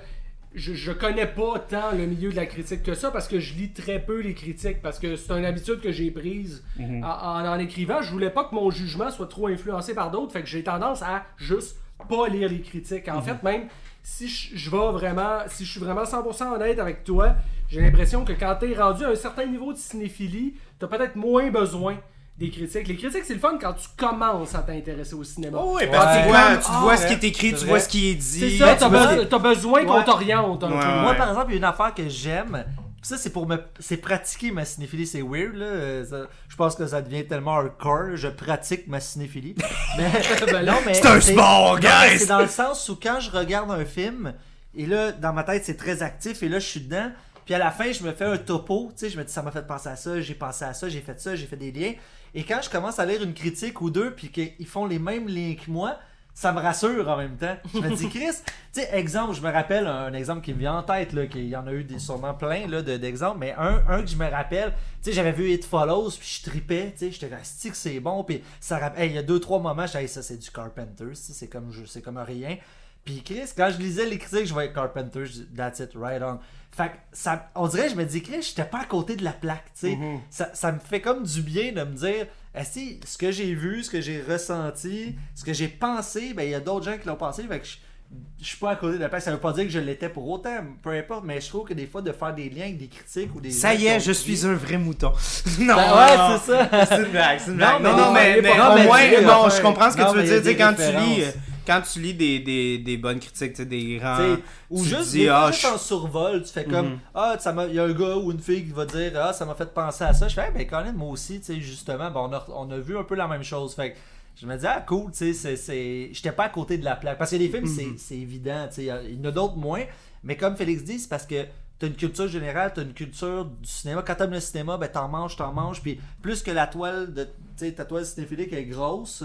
je, je connais pas tant le milieu de la critique que ça parce que je lis très peu les critiques parce que c'est une habitude que j'ai prise Mhm. en, en, en écrivant. Je voulais pas que mon jugement soit trop influencé par d'autres, fait que j'ai tendance à juste pas lire les critiques. Mhm. En fait, même si je, je vais vraiment, si je suis vraiment 100% honnête avec toi, j'ai l'impression que quand t'es rendu à un certain niveau de cinéphilie, t'as peut-être moins besoin des critiques. Les critiques, c'est le fun quand tu commences à t'intéresser au cinéma. Oh oui, parce que tu Ouais. vois, tu Ah, vois ouais. ce qui est écrit, C'est tu vois ce qui est C'est dit. ça, tu t'as besoin, qu'on Ouais. t'oriente Ouais, ouais. Moi, par exemple, il y a une affaire que j'aime. Ça, c'est pour me. C'est pratiquer ma cinéphilie. C'est weird, là. Ça- je pense que ça devient tellement hardcore. Je pratique ma cinéphilie. mais, Ben là, non, mais. C'est un sport, guys! C'est dans le sens où quand je regarde un film, et là, dans ma tête, c'est très actif, et là, je suis dedans. Puis à la fin, je me fais un topo. Tu sais, je me dis, ça m'a fait penser à ça, j'ai pensé à ça, j'ai fait ça, j'ai fait des liens. Et quand je commence à lire une critique ou deux, puis qu'ils font les mêmes liens que moi, ça me rassure en même temps. Je me dis, Chris, tu sais, exemple, je me rappelle un, exemple qui me vient en tête, là, qu'il y en a eu des, sûrement plein là, de- d'exemples, mais un, un que je me rappelle, tu sais, j'avais vu It Follows, puis je tripais, tu sais, j'étais resté que c'est bon, puis ça rappelle, hey, il y a deux, trois moments, je disais, Hey, ça c'est du Carpenter, tu sais, c'est comme, c'est comme rien. Puis Chris, quand je lisais les critiques, je voyais Carpenter, je dis, that's it, right on. Fait que ça, on dirait, je me dis, Chris, j'étais pas à côté de la plaque, tu sais. Mhm. ça, ça me fait comme du bien de me dire, est-ce que ce que j'ai vu, ce que j'ai ressenti, ce que j'ai pensé, ben il y a d'autres gens qui l'ont pensé, fait que je, je suis pas à côté de la plaque. Ça veut pas dire que je l'étais pour autant, peu importe, mais je trouve que des fois de faire des liens avec des critiques ou des Ça y est, je suis un vrai mouton. non, Ben ouais, c'est ça. C'est une blague, c'est une Non, mais Non, non, mais, au moins, non, je comprends ce que non, tu veux dire. Quand tu lis, euh, quand tu lis des, des, des bonnes critiques, des grands. T'sais, ou tu juste, dis, ah, juste je- en survol, tu fais comme Mhm. Ah, il y a un gars ou une fille qui va dire Ah, ça m'a fait penser à ça. Je fais, Eh ben, Colin, moi aussi, tu sais, justement, ben, on, a, on a vu un peu la même chose. Fait que je me dis, ah, cool, tu sais, c'est-. J'étais pas à côté de la plaque. Parce que les films, c'est- Mhm. c'est évident, tu sais, il y a- il y en a d'autres moins. Mais comme Félix dit, c'est parce que t'as une culture générale, t'as une culture du cinéma. Quand t'aimes le cinéma, ben t'en manges, t'en manges. Puis plus que la toile de. Tu sais, ta toile cinéphilique est grosse,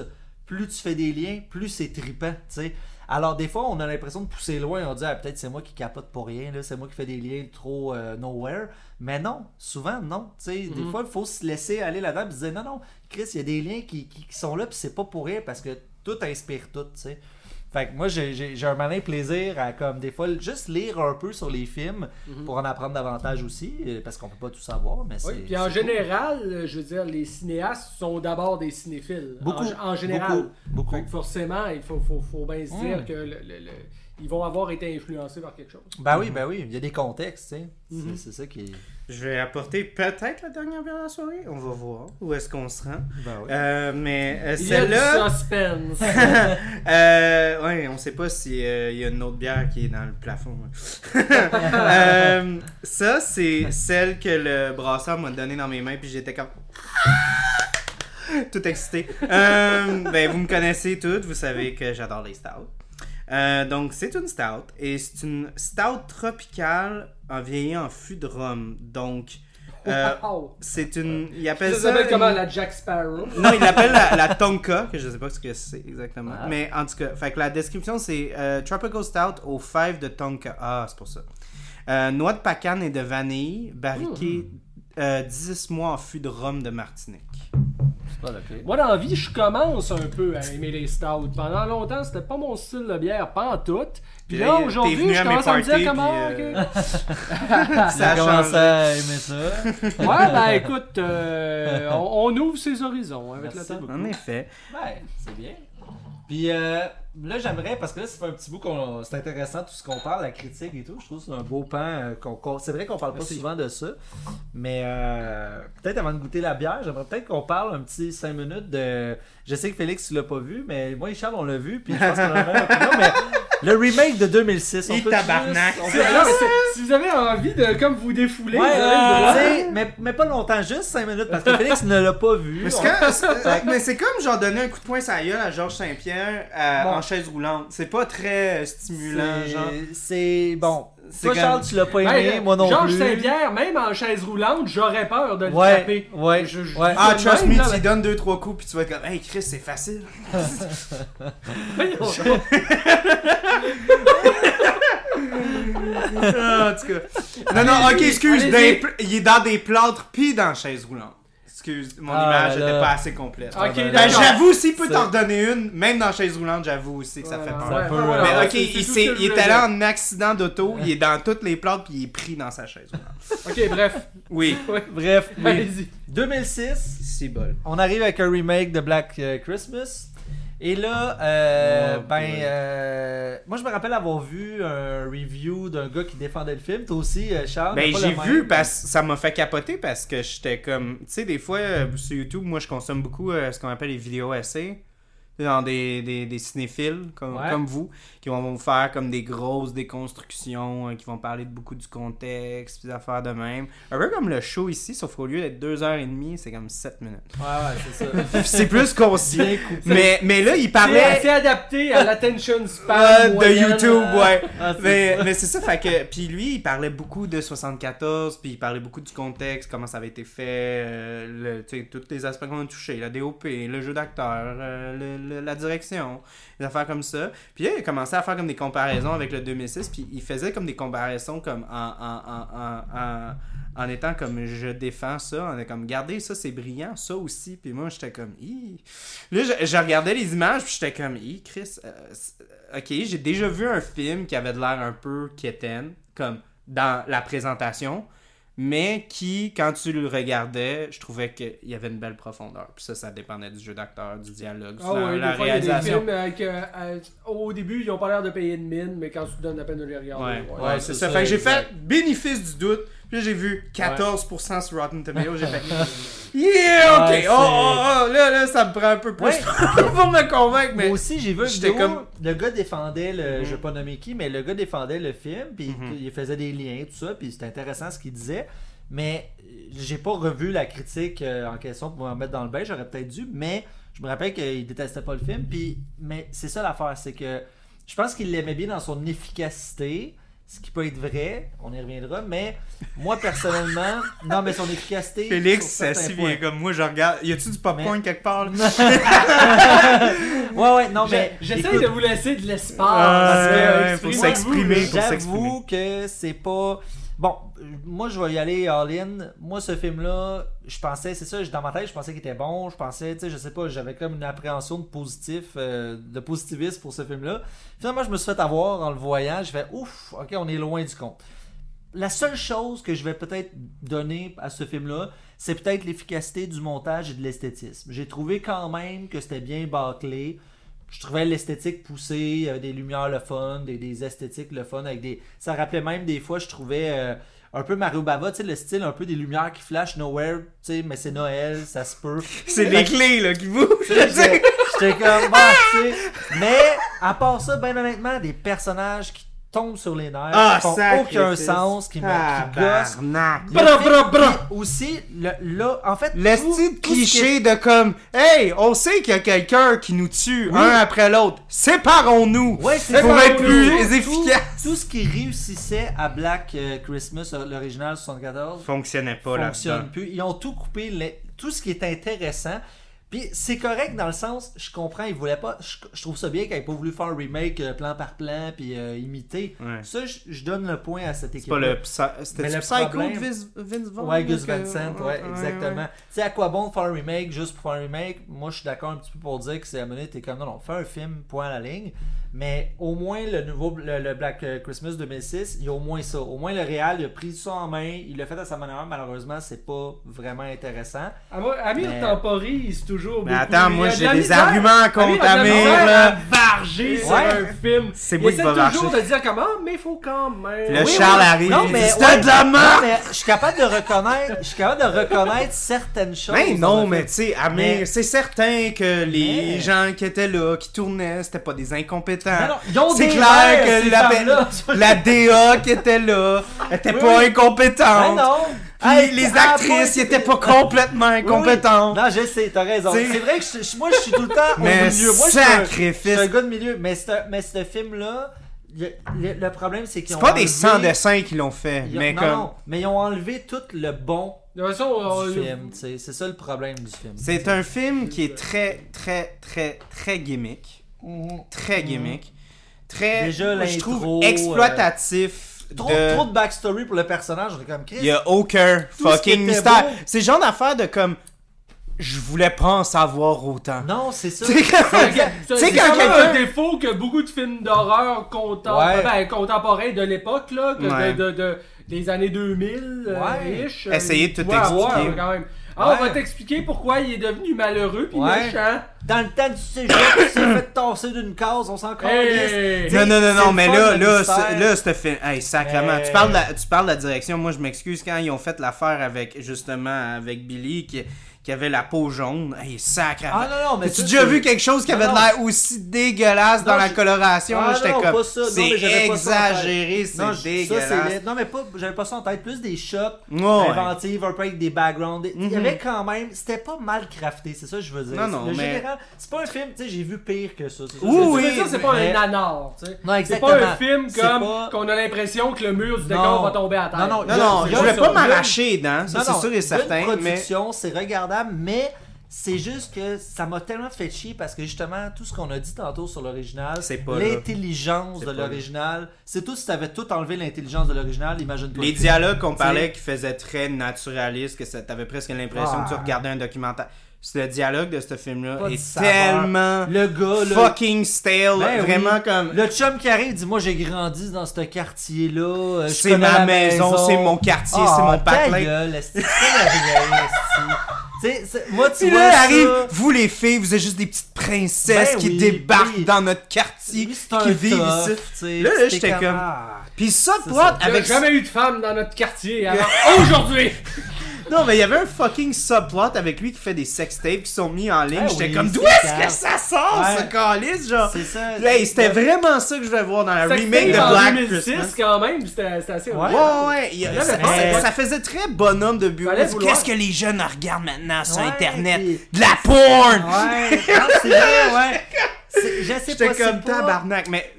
plus tu fais des liens, plus c'est trippant, tu sais. Alors des fois, on a l'impression de pousser loin, on dit ah, peut-être c'est moi qui capote pour rien, là, c'est moi qui fais des liens trop euh, nowhere. Mais non, souvent non, des Mhm. fois il faut se laisser aller là-dedans et se dire non non, Chris, il y a des liens qui, qui- qui sont là puis c'est pas pour rien parce que tout inspire tout, tu sais. Fait que moi j'ai- un malin plaisir à comme des fois juste lire un peu sur les films Mhm. pour en apprendre davantage aussi euh, parce qu'on peut pas tout savoir, mais Oui, c'est puis en cool. général, euh, je veux dire, les cinéastes sont d'abord des cinéphiles. beaucoup En, en général. beaucoup, beaucoup. Fait que forcément, il faut, faut, faut bien se dire Mm. que le- le- le- ils vont avoir été influencés par quelque chose. Ben oui, ben oui, il y a des contextes, tu sais. C'est- Mhm. C'est ça qui est. Je vais apporter peut-être la dernière bière de la soirée. On va voir où est-ce qu'on se rend. Ben oui. Euh, mais euh, Il y a celle-là. du suspense. euh, ouais, on sait pas s'il y a une autre bière qui est dans le plafond. Euh, ça, c'est celle que le brasseur m'a donnée dans mes mains, puis j'étais comme. Tout excité. Euh, ben, vous me connaissez toutes, vous savez que j'adore les stouts. Euh, donc, c'est une stout, et c'est une stout tropicale en vieilli en fût de rhum. Donc, euh, Wow. c'est une. Il appelle Ça s'appelle comment la Jack Sparrow? non, il l'appelle la, la Tonka, que je sais pas ce que c'est exactement. Ah. Mais en tout cas, fait que la description c'est euh, Tropical Stout aux fèves de Tonka. Ah, c'est pour ça. Euh, noix de pacane et de vanille, barriquée euh, 10 mois en fût de rhum de Martinique. Moi, dans la vie, je commence un peu à aimer les stouts. Pendant longtemps, c'était pas mon style de bière, pas en tout. Puis là, aujourd'hui, je commence à me dire comment. euh. Ça changé. à aimer ça. Ouais, ben écoute, euh, on, on ouvre ses horizons avec Merci le temps. beaucoup. En effet. Ouais, c'est bien. Puis euh, là, j'aimerais, parce que là, ça fait un petit bout qu'on. C'est intéressant tout ce qu'on parle, la critique et tout. Je trouve que c'est un beau pan. euh, qu'on- c'est vrai qu'on parle pas Merci. souvent de ça. Mais euh, peut-être avant de goûter la bière, j'aimerais peut-être qu'on parle un petit 5 minutes de. Je sais que Félix, tu l'as pas vu, mais moi et Charles, on l'a vu. Puis je pense qu'on a la même opinion. Mais le remake de 2006, on Et peut tabarnak. juste- on C'est- peut non, mais juste- c'est- si vous avez envie de comme vous défouler, Ouais, mais, mais pas longtemps, juste 5 minutes, parce que Félix ne l'a pas vu. Mais c'est On- quand- c'est- mais c'est comme genre donner un coup de poing sur la gueule à Georges Saint-Pierre euh, Bon. en chaise roulante. C'est pas très stimulant, C'est- genre. C'est bon. c'est Toi, Charles, tu l'as pas aimé, Ben, moi non Georges plus. Saint-Pierre, même en chaise roulante, j'aurais peur de le Ouais, taper. ouais, Je- je- ouais. Ah, trust même, me, tu donnes deux, trois coups, puis tu vas être comme, hey Chris, c'est facile. Ah, en tout cas. Non, non, ok, excuse. il est dans des plâtres, puis dans la chaise roulante. Excuse, mon Ah, image là. n'était pas assez complète. Ok, ben, Ben, d'accord. j'avoue, s'il peut t'en redonner une, même dans la chaise roulante, j'avoue aussi que ça fait peur. Ouais, ouais, Mais ok, il, est allé en accident d'auto, il est dans toutes les plâtres, puis il est pris dans sa chaise roulante. Ok, bref. Oui. Bref, oui. Allez-y. 2006, C'est bol. on arrive avec un remake de Black euh, Christmas. Et là, euh, Oh, ben, euh, moi je me rappelle avoir vu un review d'un gars qui défendait le film. Toi aussi, euh, Charles. Ben, j'ai vu parce que ça m'a fait capoter parce que j'étais comme. Tu sais, des fois, euh, sur YouTube, moi, je consomme beaucoup euh, ce qu'on appelle les vidéos essais. Dans des, des, des cinéphiles comme, Ouais. comme vous, qui vont vous faire comme des grosses déconstructions, euh, qui vont parler de beaucoup du contexte, des affaires de même. Un peu comme le show ici, sauf qu'au lieu d'être 2h30, c'est comme 7 minutes. Ouais, ouais, c'est ça. c'est plus concis. Mais, mais là, il C'est parlait assez adapté à l'attention span euh, de. YouTube, ouais. Ah, c'est mais ça. mais c'est ça, fait que. Puis lui, il parlait beaucoup de 74, puis il parlait beaucoup du contexte, comment ça avait été fait, euh, le- tous les aspects qu'on a touchés, la DOP, le jeu d'acteur, euh, le- la direction, des affaires comme ça. Puis là, il a commencé à faire comme des comparaisons avec le 2006, puis il faisait comme des comparaisons comme en. en, en, en, en- en étant comme je défends ça, on est comme regardez ça c'est brillant, ça aussi, puis moi j'étais comme. Là je, regardais les images puis j'étais comme Chris, euh, ok j'ai déjà vu un film qui avait de l'air un peu quétaine, comme dans la présentation, mais qui quand tu le regardais, je trouvais qu'il y avait une belle profondeur. Puis ça, ça dépendait du jeu d'acteur, du dialogue, ouais, la des fois, il y a des réalisation. films avec, euh, au début, ils ont pas l'air de payer de mine, mais quand tu te donnes la peine de les regarder. Ouais, ouais. c'est ça. ça, Fait que j'ai fait bénéfice du doute. Puis j'ai vu 14% sur Rotten Tomatoes. J'ai fait Yeah, ok. Oh, oh, oh, là, là, ça me prend un peu plus Ouais. pour me convaincre. Mais Moi aussi, j'ai vu une j'étais vidéo, comme- le gars défendait le, Mhm. je vais pas nommer qui, mais le gars défendait le film, puis Mhm. il faisait des liens, tout ça, puis c'était intéressant ce qu'il disait, mais euh, j'ai pas revu la critique euh, en question pour me remettre dans le bain, j'aurais peut-être dû, mais je me rappelle qu'il détestait pas le film, puis, mais c'est ça l'affaire, c'est que je pense qu'il l'aimait bien dans son efficacité, ce qui peut être vrai, on y reviendra, mais moi personnellement, non mais son efficacité... Félix, certains si bien comme moi, je regarde. Y a-tu du popcorn Mais- quelque part? là? ouais, ouais, non, mais. J'essaie de vous laisser de l'espace. Euh, exprimez-vous, s'exprimer. pour J'avoue que c'est pas. Bon, moi je vais y aller all-in. Moi, ce film-là, je pensais, c'est ça, dans ma tête, je pensais qu'il était bon. Je pensais, tu sais, je sais pas, j'avais comme une appréhension de positif, euh, de positivisme pour ce film-là. Finalement, je me suis fait avoir en le voyant. Je fais ouf, ok, on est loin du compte. La seule chose que je vais peut-être donner à ce film-là, c'est peut-être l'efficacité du montage et de l'esthétisme. J'ai trouvé quand même que c'était bien bâclé. Je trouvais l'esthétique poussée, des lumières le fun, des, des esthétiques le fun, avec des. Ça rappelait même des fois, je trouvais euh, un peu Mario Bava, tu sais, le style un peu des lumières qui flashent nowhere, tu sais, mais c'est Noël, ça se peut. C'est les clés là, qui bougent. J'étais comme, bah, tu sais. Mais, à part ça, ben honnêtement, des personnages qui tombent sur les nerfs, Ah, qui font aucun sens, qui me qui gossent. Aussi, le, là, en fait, tout- tout est- cliché de comme Hey, on sait qu'il y a quelqu'un qui nous tue Oui. un après l'autre. Séparons-nous Ouais, c'est pour ça. être plus Tout- efficace. Tout ce qui réussissait à Black euh, Christmas, euh, l'original 74, Fonctionnait pas là fonctionne plus. Ils ont tout coupé, les- tout ce qui est intéressant. Puis c'est correct dans le sens, je comprends, ils voulaient pas. Je, je trouve ça bien qu'ils n'aient pas voulu faire un remake euh, plan par plan puis euh, imiter. Ouais. Ça, je, je donne le point à cette C'est équipe. pas le C'était Mais le Psycho problème- de Vince, Vince Vaughn, Ouais, Gus que- Vincent, ouais, exactement. Tu sais, à quoi bon de faire un remake juste pour faire un remake? Moi, je suis d'accord un petit peu pour dire que c'est à mener, t'es comme non, non, fais un film, point à la ligne. Mais au moins, le nouveau le, le Black euh, Christmas 2006, il y a au moins ça. Au moins, le Real, il a pris ça en main, il l'a fait à sa manière. Malheureusement, c'est pas vraiment intéressant. Ah, Amir Mais- temporise toujours Mais beaucoup. attends, moi j'ai des misère- arguments contre Amir là. varger sur un film. C'est il moi qui essaie va toujours de dire comment, mais il faut quand même. Le Oui, Charles oui. arrive, Non, mais- c'était ouais. de la merde! mais je suis capable de reconnaître, je suis capable de reconnaître certaines choses. Mais non, mais tu sais, Amir, Mais- c'est certain que les Mais- gens qui étaient là, qui tournaient, c'était pas des incompétents. Non, non, ils ont C'est clair que la, la DA qui était là était pas incompétente. Ben non. Puis Hey, les actrices, ils étaient pas complètement Oui, oui. incompétentes. Non, je sais, t'as raison. C'est vrai que je- je- moi, je suis tout le temps au milieu. Moi, je suis un- je suis sacrifice. un gars de milieu. Mais ce film-là, le, le- le problème, c'est qu'ils C'est ont pas des 100 dessins qui l'ont fait, ont- mais non, comme. non, mais ils ont enlevé tout le bon De toute façon, on- du film. C'est ça le problème du film. C'est un film qui est très, très, très, très gimmick. Très gimmick. Très, Déjà, je l'intro, trouve, euh, exploitatif. Trop, de... trop de backstory pour le personnage. on est comme Chris. Il y a aucun ce fucking mystère. C'est le genre d'affaire de comme. Je voulais pas en savoir autant. Non, c'est ça. Tu sais, quand- C'est quand même un défaut que beaucoup de films d'horreur contem- Ouais. ben, contemporains de l'époque, là, que Ouais. de, de- de- des années 2000, euh, Ouais. ish, Essayez de tout avoir, expliquer. quand même. Ah, on va t'expliquer pourquoi il est devenu malheureux puis Ouais. méchant. Dans le temps du cégep, il s'est fait tasser d'une case, on s'en. Hey! Non, non, non, non, mais là, là, là, ce film. Hey, sacrément. Mais- Tu, parles de la, tu parles de la direction. Moi, je m'excuse quand ils ont fait l'affaire avec, justement, avec Billy, qui, qui avait la peau jaune. Hey, sacrément. Ah non, non, mais As-tu ça, déjà c'est- vu quelque chose qui avait de l'air aussi dégueulasse dans la coloration? Ah Là, J'étais non, comme. pas ça. Non, mais C'est ça exagéré, c'est Non, je- ça, c'est dégueulasse. laid. Non, mais pas, j'avais pas ça en tête. Plus des shots Ouais, ouais. inventives, un peu avec des backgrounds. Il y Mhm. avait quand même. C'était pas mal crafté, c'est ça que je veux dire. Non, non, Le mais- général, c'est pas un film, tu sais, j'ai vu pire que ça. c'est ça Oui, oui, ça, c'est pas mais- un nanar, tu sais. Non, C'est exactement. pas un film C'est comme pas- qu'on a l'impression que le mur du décor va tomber à terre. Non, non, Non, je ça. pas m'arracher dedans, ça c'est sûr et certain, mais production, c'est regardable, mais c'est juste que ça m'a tellement fait chier parce que justement, tout ce qu'on a dit tantôt sur l'original, l'intelligence de l'original, c'est tout si t'avais tout enlevé l'intelligence de l'original, imagine-toi. les dialogues qu'on parlait qui faisaient très naturalistes, que t'avais presque l'impression que tu Ah. regardais un documentaire. C'est le dialogue de ce film-là est tellement Le gars, là, fucking stale, Ben vraiment oui. comme Le chum qui arrive dit Moi j'ai grandi dans ce quartier-là. euh, c'est ma la maison, c'est mon quartier, c'est mon Ah, ta patelin. c'est c'est- moi tu Puis vois là, ça, arrive, vous les filles, vous êtes juste des petites princesses Ben qui oui, débarquent oui. dans notre quartier, c'est qui vivent tough, ici. Là, là, j'étais comme- ah. Puis ça, C'est a avec jamais eu de femme dans notre quartier avant aujourd'hui. Non, mais il y avait un fucking subplot avec lui qui fait des sex tapes qui sont mis en ligne. Ah J'étais oui, comme, d'où est-ce que ça sort, Ouais. ce calice, genre? C'est ça. Hey, c'était vraiment ça que je voulais voir dans la remake de Black 2006 Christmas. quand même, c'était assez Ouais. Ouais, ouais, a- ça, mais ça- pas- ça faisait très bonhomme de bureau. Qu'est-ce que les jeunes regardent maintenant sur Ouais, Internet? De la porn! Ouais, c'est vrai, ouais. Je sais J'étais comme pas- tabarnak, mais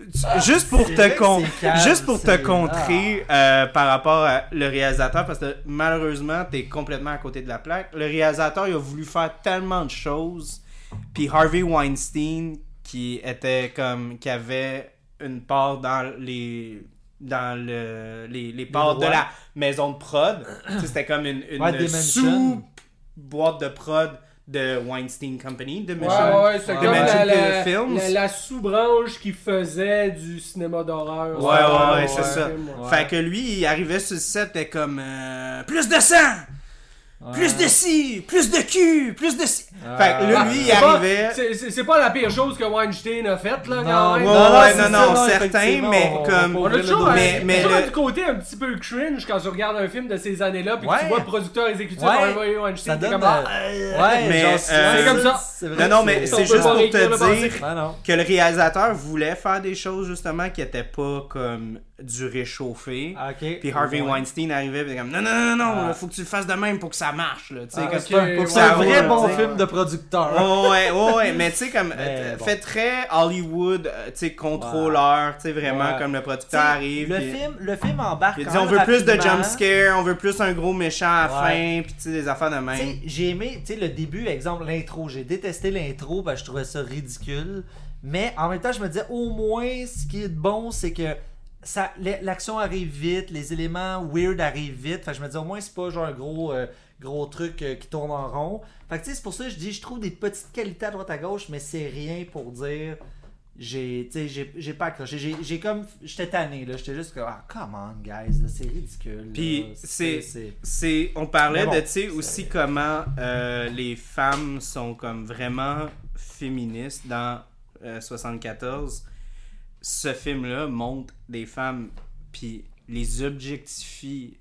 juste pour te con- calme, juste pour te contrer euh, par rapport à le réalisateur, parce que malheureusement t'es complètement à côté de la plaque. Le réalisateur il a voulu faire tellement de choses, puis Harvey Weinstein qui était comme qui avait une part dans les dans le, les, les parts de la maison de prod. C'était comme une, une Ouais, Dimension. sous-boîte de prod de Weinstein Company, de Ouais, Mission- ouais, c'est Ouais. comme la, Films. la- la sous-branche qui faisait du cinéma d'horreur. Ouais, ouais, ouais, c'est ça. film. Fait que lui, il arrivait sur le set, t'es comme euh, plus de sang, Ouais. plus de ci, plus de cul, plus de ci. Ouais. Fait que là, Ah, lui, il arrivait. c'est- pas la pire chose que Weinstein a faite, là, Non, quand même. Non, non, ouais, c'est non, non, non, certain, mais on- comme. On a toujours, Mais- un, mais toujours le- du côté un petit peu cringe quand tu regardes un film de ces années-là puis que Ouais. tu vois le producteur exécutif Ouais. Weinstein, Ça t'es donne. comme, ah, euh, Ouais, Mais, euh, c'est comme ça. vrai Non, non, que mais c'est juste pour te dire que le réalisateur voulait faire des choses justement qui étaient pas comme du réchauffé. Ah. Puis Harvey Ouais. Weinstein arrivait et comme non non non non, Ah. là, faut que tu le fasses de même pour que ça marche là, tu sais Ah, que ok, c'est pas- pour que ouais, C'est un vrai bon film de producteur. Oh, ouais, ouais, ouais, mais tu sais, comme, euh, bon. fait très Hollywood, euh, tu sais, contrôleur, tu sais, vraiment, Ouais. comme le producteur arrive. Le puis- film, le film embarque. il dit, on veut plus de jump scare, on veut plus un gros méchant à la Ouais. fin, puis tu sais, des affaires de Tu même. sais, j'ai aimé, tu sais, le début, exemple, l'intro. J'ai détesté l'intro parce que je trouvais ça ridicule. Mais en même temps, je me disais, au moins, ce qui est bon, c'est que ça, l'action arrive vite, les éléments weird arrivent vite. Fait que je me dis, au moins, c'est pas genre un gros, euh, gros truc euh, qui tourne en rond. Fait que tu sais, c'est pour ça que je dis, je trouve des petites qualités à droite à gauche, mais c'est rien pour dire. J'ai, tu sais, j'ai, j'ai pas accroché. J'ai, j'ai comme, j'étais tanné, là. J'étais juste comme, ah, come on, guys, là, c'est ridicule. là. Puis c'est- c'est. C'est, on parlait bon, de, tu sais, aussi comment euh, les femmes sont comme vraiment féministes dans euh, 74. Ce film-là montre des femmes, puis les objectifie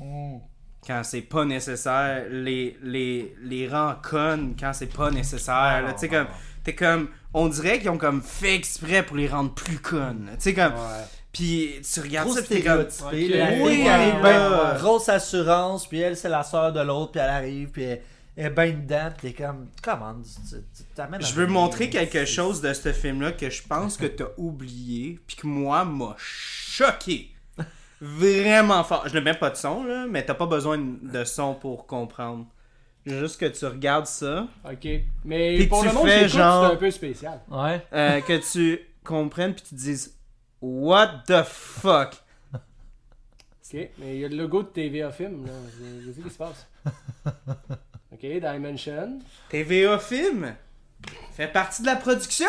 Mm. quand c'est pas nécessaire, les, les, les rend connes quand c'est pas nécessaire. Tu sais, comme, t'es comme, on dirait qu'ils ont comme fait exprès pour les rendre plus connes. Tu sais, comme, Ouais. puis tu regardes Trop ça, t'es comme. La Oui, qui arrive, ouais, ouais. grosse assurance, puis elle, c'est la sœur de l'autre, puis elle arrive, puis elle, est bien dedans, t'es comme, comment, tu tu t'amènes à Je veux montrer quelque C'est- chose de ce film-là que je pense que t'as oublié, puis que moi m'a choqué. Vraiment fort. Je ne mets pas de son, là, mais t'as pas besoin de son pour comprendre. Juste que tu regardes ça, Ok. Mais Puis pour tu le monde fais genre- c'est un peu spécial. Ouais. euh, que tu comprennes, puis tu te dises What the fuck? Ok. Mais il y a le logo de TVA Film, là. Je je sais ce qui se passe. Ok, Dimension. TVA Film fait partie de la production.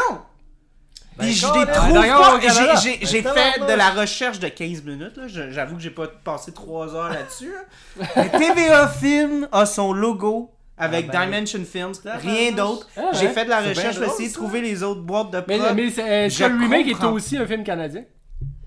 Ben, Puis je quand les même. trouve Ah, d'accord, pas. au Canada. J'ai- Ben, fait de la recherche de 15 minutes. J'avoue que j'ai pas passé 3 heures là-dessus. là. Mais TVA Film a son logo avec Ah, ben, Dimension Films. tabarnak. Rien d'autre. Ah, J'ai fait de la recherche pour essayer de trouver les autres boîtes de Mais, prod. mais Je que le remake est aussi un film canadien?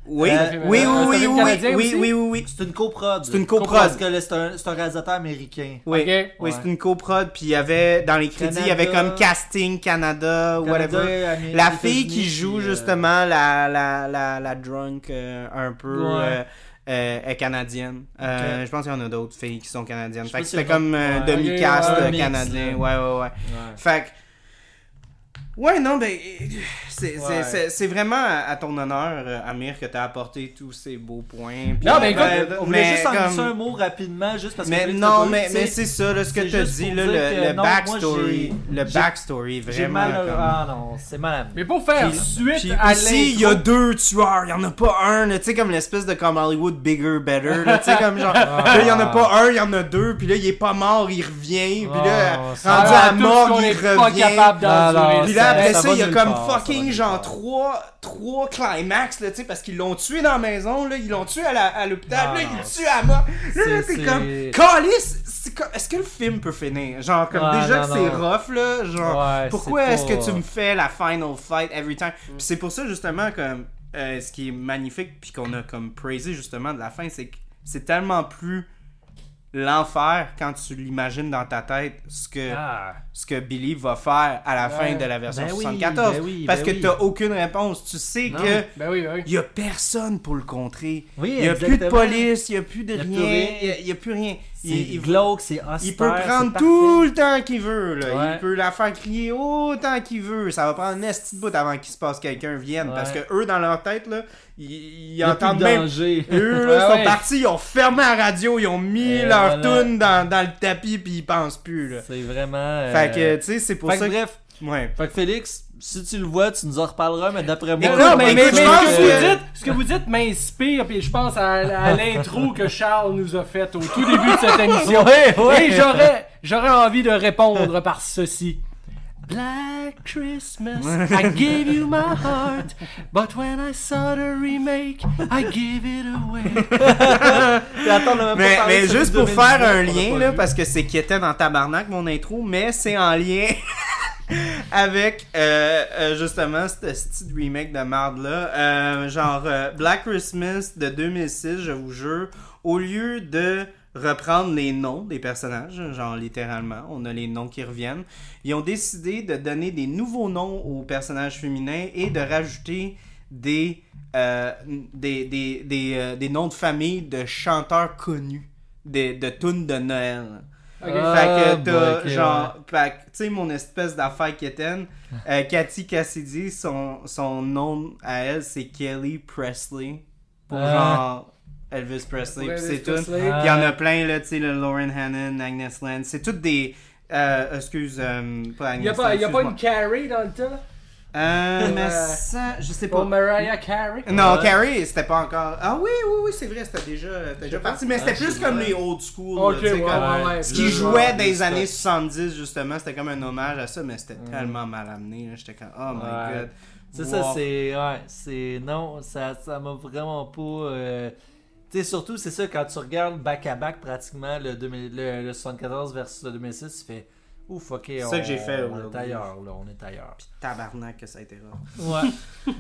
Oui, Euh, oui, oui, un oui, oui, oui, aussi? oui, oui, oui. C'est une coprod. C'est une coprod. Parce que là, c'est un, c'est un réalisateur américain. Oui, oui Ouais. c'est une coprod. Puis il y avait, dans les crédits, il y avait comme casting Canada, Canada, whatever. Amérique, La fille qui joue puis, euh, justement la, la, la, la drunk euh, un peu Ouais. euh, euh, est canadienne. Euh. Je pense qu'il y en a d'autres filles qui sont canadiennes. Je Fait que c'était comme Ouais. demi-cast ouais, euh, mix, canadien. Ouais, ouais, ouais. Ouais. Fait que. Ouais, non, ben. C'est c'est- Ouais. vraiment à à ton honneur, euh, Amir, que t'as apporté tous ces beaux points. Non, mais ben, écoute, On voulait mais juste en comme- un mot rapidement, juste parce que. mais non, t'as mais, mais c'est ça, là, ce que c'est tu as juste dit, là, le, le non, backstory. Le j'ai- backstory, vraiment. mal. comme- Ah non, c'est mal. Mais pour faire Puis- suite Puis à aussi, il y a deux tueurs, il y en a pas un, là, tu sais, comme l'espèce de comme Hollywood Bigger, Better, là, tu sais, comme genre, là, il y en a pas un, il y en a deux, puis là, il est pas mort, il revient, puis là, ça rendu à mort, il revient. Là, après Ça il y a comme part, fucking genre trois, trois climax, là, tu sais, parce qu'ils l'ont tué dans la maison, là, ils l'ont tué à l'hôpital, là, ils le tuent à mort. Là, t'es comme, Calice, c'est comme- est-ce que le film peut finir? Genre, comme Ouais, déjà non, que c'est rough, là, genre, Ouais, pourquoi est-ce que tu me fais la final fight every time? Puis c'est pour ça, justement, comme, euh, ce qui est magnifique, puis qu'on a comme praisé, justement, de la fin, c'est que c'est tellement plus l'enfer quand tu l'imagines dans ta tête, ce que Ah. ce que Billy va faire à la fin de la version Ben oui, 74. ben oui, parce ben que oui. t'as aucune réponse. Tu sais Non. que Ben oui, ben oui. y a personne pour le contrer. Oui, Il y a plus de police, il y a plus de rien, il y a- il y a plus rien. C'est Il, il- glauque, c'est austère. il peut prendre tout le temps qu'il veut. Là. Ouais. Il peut la faire crier autant qu'il veut. Ça va prendre un esti de bout avant qu'il se passe quelqu'un vienne. Ouais. Parce que eux, dans leur tête, là, ils, ils entendent même danger. eux, là, Ouais, sont ouais. partis, ils ont fermé la radio, ils ont mis leur voilà. tune dans, dans le tapis, puis ils pensent plus. Là. C'est vraiment. euh, Fait que, tu sais, c'est pour fait ça que. bref, Ouais. fait que Félix, si tu le vois, tu nous en reparleras, mais d'après moi. Écoute, Non, mais, mais, écoute, mais je ce, que vous dites, ce que vous dites m'inspire, puis je pense à, à l'intro que Charles nous a faite au tout début de cette émission. Ouais. Et j'aurais, j'aurais envie de répondre par ceci. Black Christmas, I gave you my heart, but when I saw the remake, I gave it away. Attends, on a même Mais, pas mais juste pour faire 2019 un lien, là, parce que c'est qui était dans Tabarnak, mon intro, mais c'est en lien avec euh, euh, justement ce petit remake de marde là. Euh, genre euh, Black Christmas de 2006, je vous jure, au lieu de reprendre les noms des personnages, genre littéralement, on a les noms qui reviennent, ils ont décidé de donner des nouveaux noms aux personnages féminins et de rajouter des, euh, des, des, des, euh, des noms de famille de chanteurs connus, des, de tunes de Noël. Ah, fait que bah, t'as, genre, que, tu sais, mon espèce d'affaire quétaine, euh, Cathy Cassidy, son, son nom à elle, c'est Kelly Presley. Pour Ah. genre Elvis Presley. Puis c'est tout. Puis il y en a plein, là, tu sais, le Lauren Hannon, Agnes Land. C'est toutes des. Euh, excuse, euh, pas Il Agnes n'y a, pas- Land, y a pas excuse-moi. une Carrie dans le tas? Euh, mais Euh, ça, je sais Pour pas. Mariah Carey? Non, Ouais. Carrie, c'était pas encore. Ah oui, oui, oui, c'est vrai, c'était déjà, déjà parti. Mais c'était Ah, plus comme les old school. Ok, là, tu sais, ouais, comme- ouais, ouais. Ce qui jouait genre, des années stock. 70, justement, c'était comme un hommage à ça, mais c'était tellement mal amené. J'étais comme, oh my god. C'est ça, Wow. c'est. Ouais, c'est. Non, ça ça m'a vraiment pas. euh, sais, surtout, c'est ça, quand tu regardes back-à-back pratiquement le, 2000 le, le 74 versus le 2006, tu fais. Ouf, ok. C'est on- ça que j'ai fait On est aujourd'hui. ailleurs, là, on est ailleurs. Tabarnak que ça a été rare. Ouais.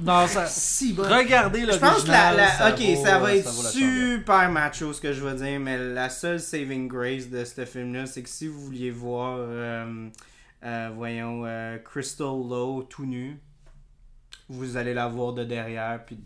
non, ça. Si bon. Regardez le Je pense que la, la- ça ok, vaut- ça va être la chandelle. super macho ce que je veux dire, mais la seule saving grace de ce film-là, c'est que si vous vouliez voir, euh, euh, voyons, euh, Crystal Low tout nu, vous allez la voir de derrière, puis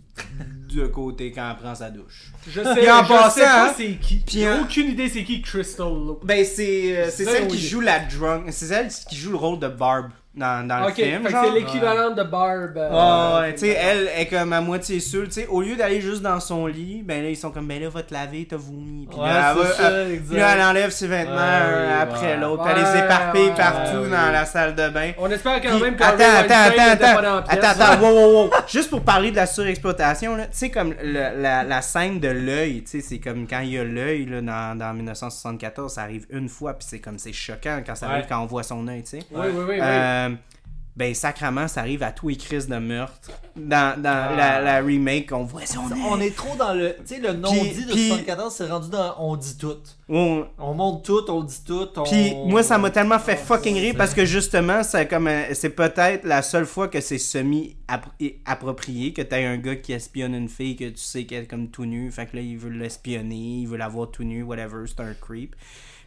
de côté quand elle prend sa douche. Je sais, Puis en je passant, sais pas hein, c'est qui. J'ai en- aucune idée c'est qui Crystal Lowe. Ben, c'est euh, c'est celle qui joue la drunk. C'est celle qui joue le rôle de Barb dans, dans Ok, le film. c'est l'équivalent de Barb. euh, Ah ouais, tu sais, elle est comme à moitié seule, tu sais, au lieu d'aller juste dans son lit, ben là, ils sont comme, ben là, va te laver, t'as vomi. Puis Ouais, là, elle c'est va- ça, elle- exact. puis là, elle enlève ses vêtements un après l'autre, elle les éparpille partout dans la salle de bain. On espère quand Puis, même que attends, attends, attends, attends, attends, attends, wow, wow, wow. Juste pour parler de la surexploitation, là, tu sais, comme le- la, la scène de l'œil, tu sais, c'est comme quand il y a l'œil, là, dans, dans 1974, ça arrive une fois, puis c'est comme, c'est choquant quand ça arrive quand on voit son œil, tu sais. Oui, oui, oui. Euh, ben, sacrement, ça arrive à tous les crises de meurtre. Dans, dans Ah. la, la remake, on voit. On est trop dans le. Tu sais, le non-dit de puis- 74, c'est rendu dans on dit tout. On- On monte tout, on dit tout. On... Puis moi, ça m'a tellement fait fucking rire parce que justement, c'est comme un- c'est peut-être la seule fois que c'est semi-approprié que t'as un gars qui espionne une fille que tu sais qu'elle est comme tout nu. Fait que là, il veut l'espionner, il veut la voir tout nu, whatever, c'est un creep.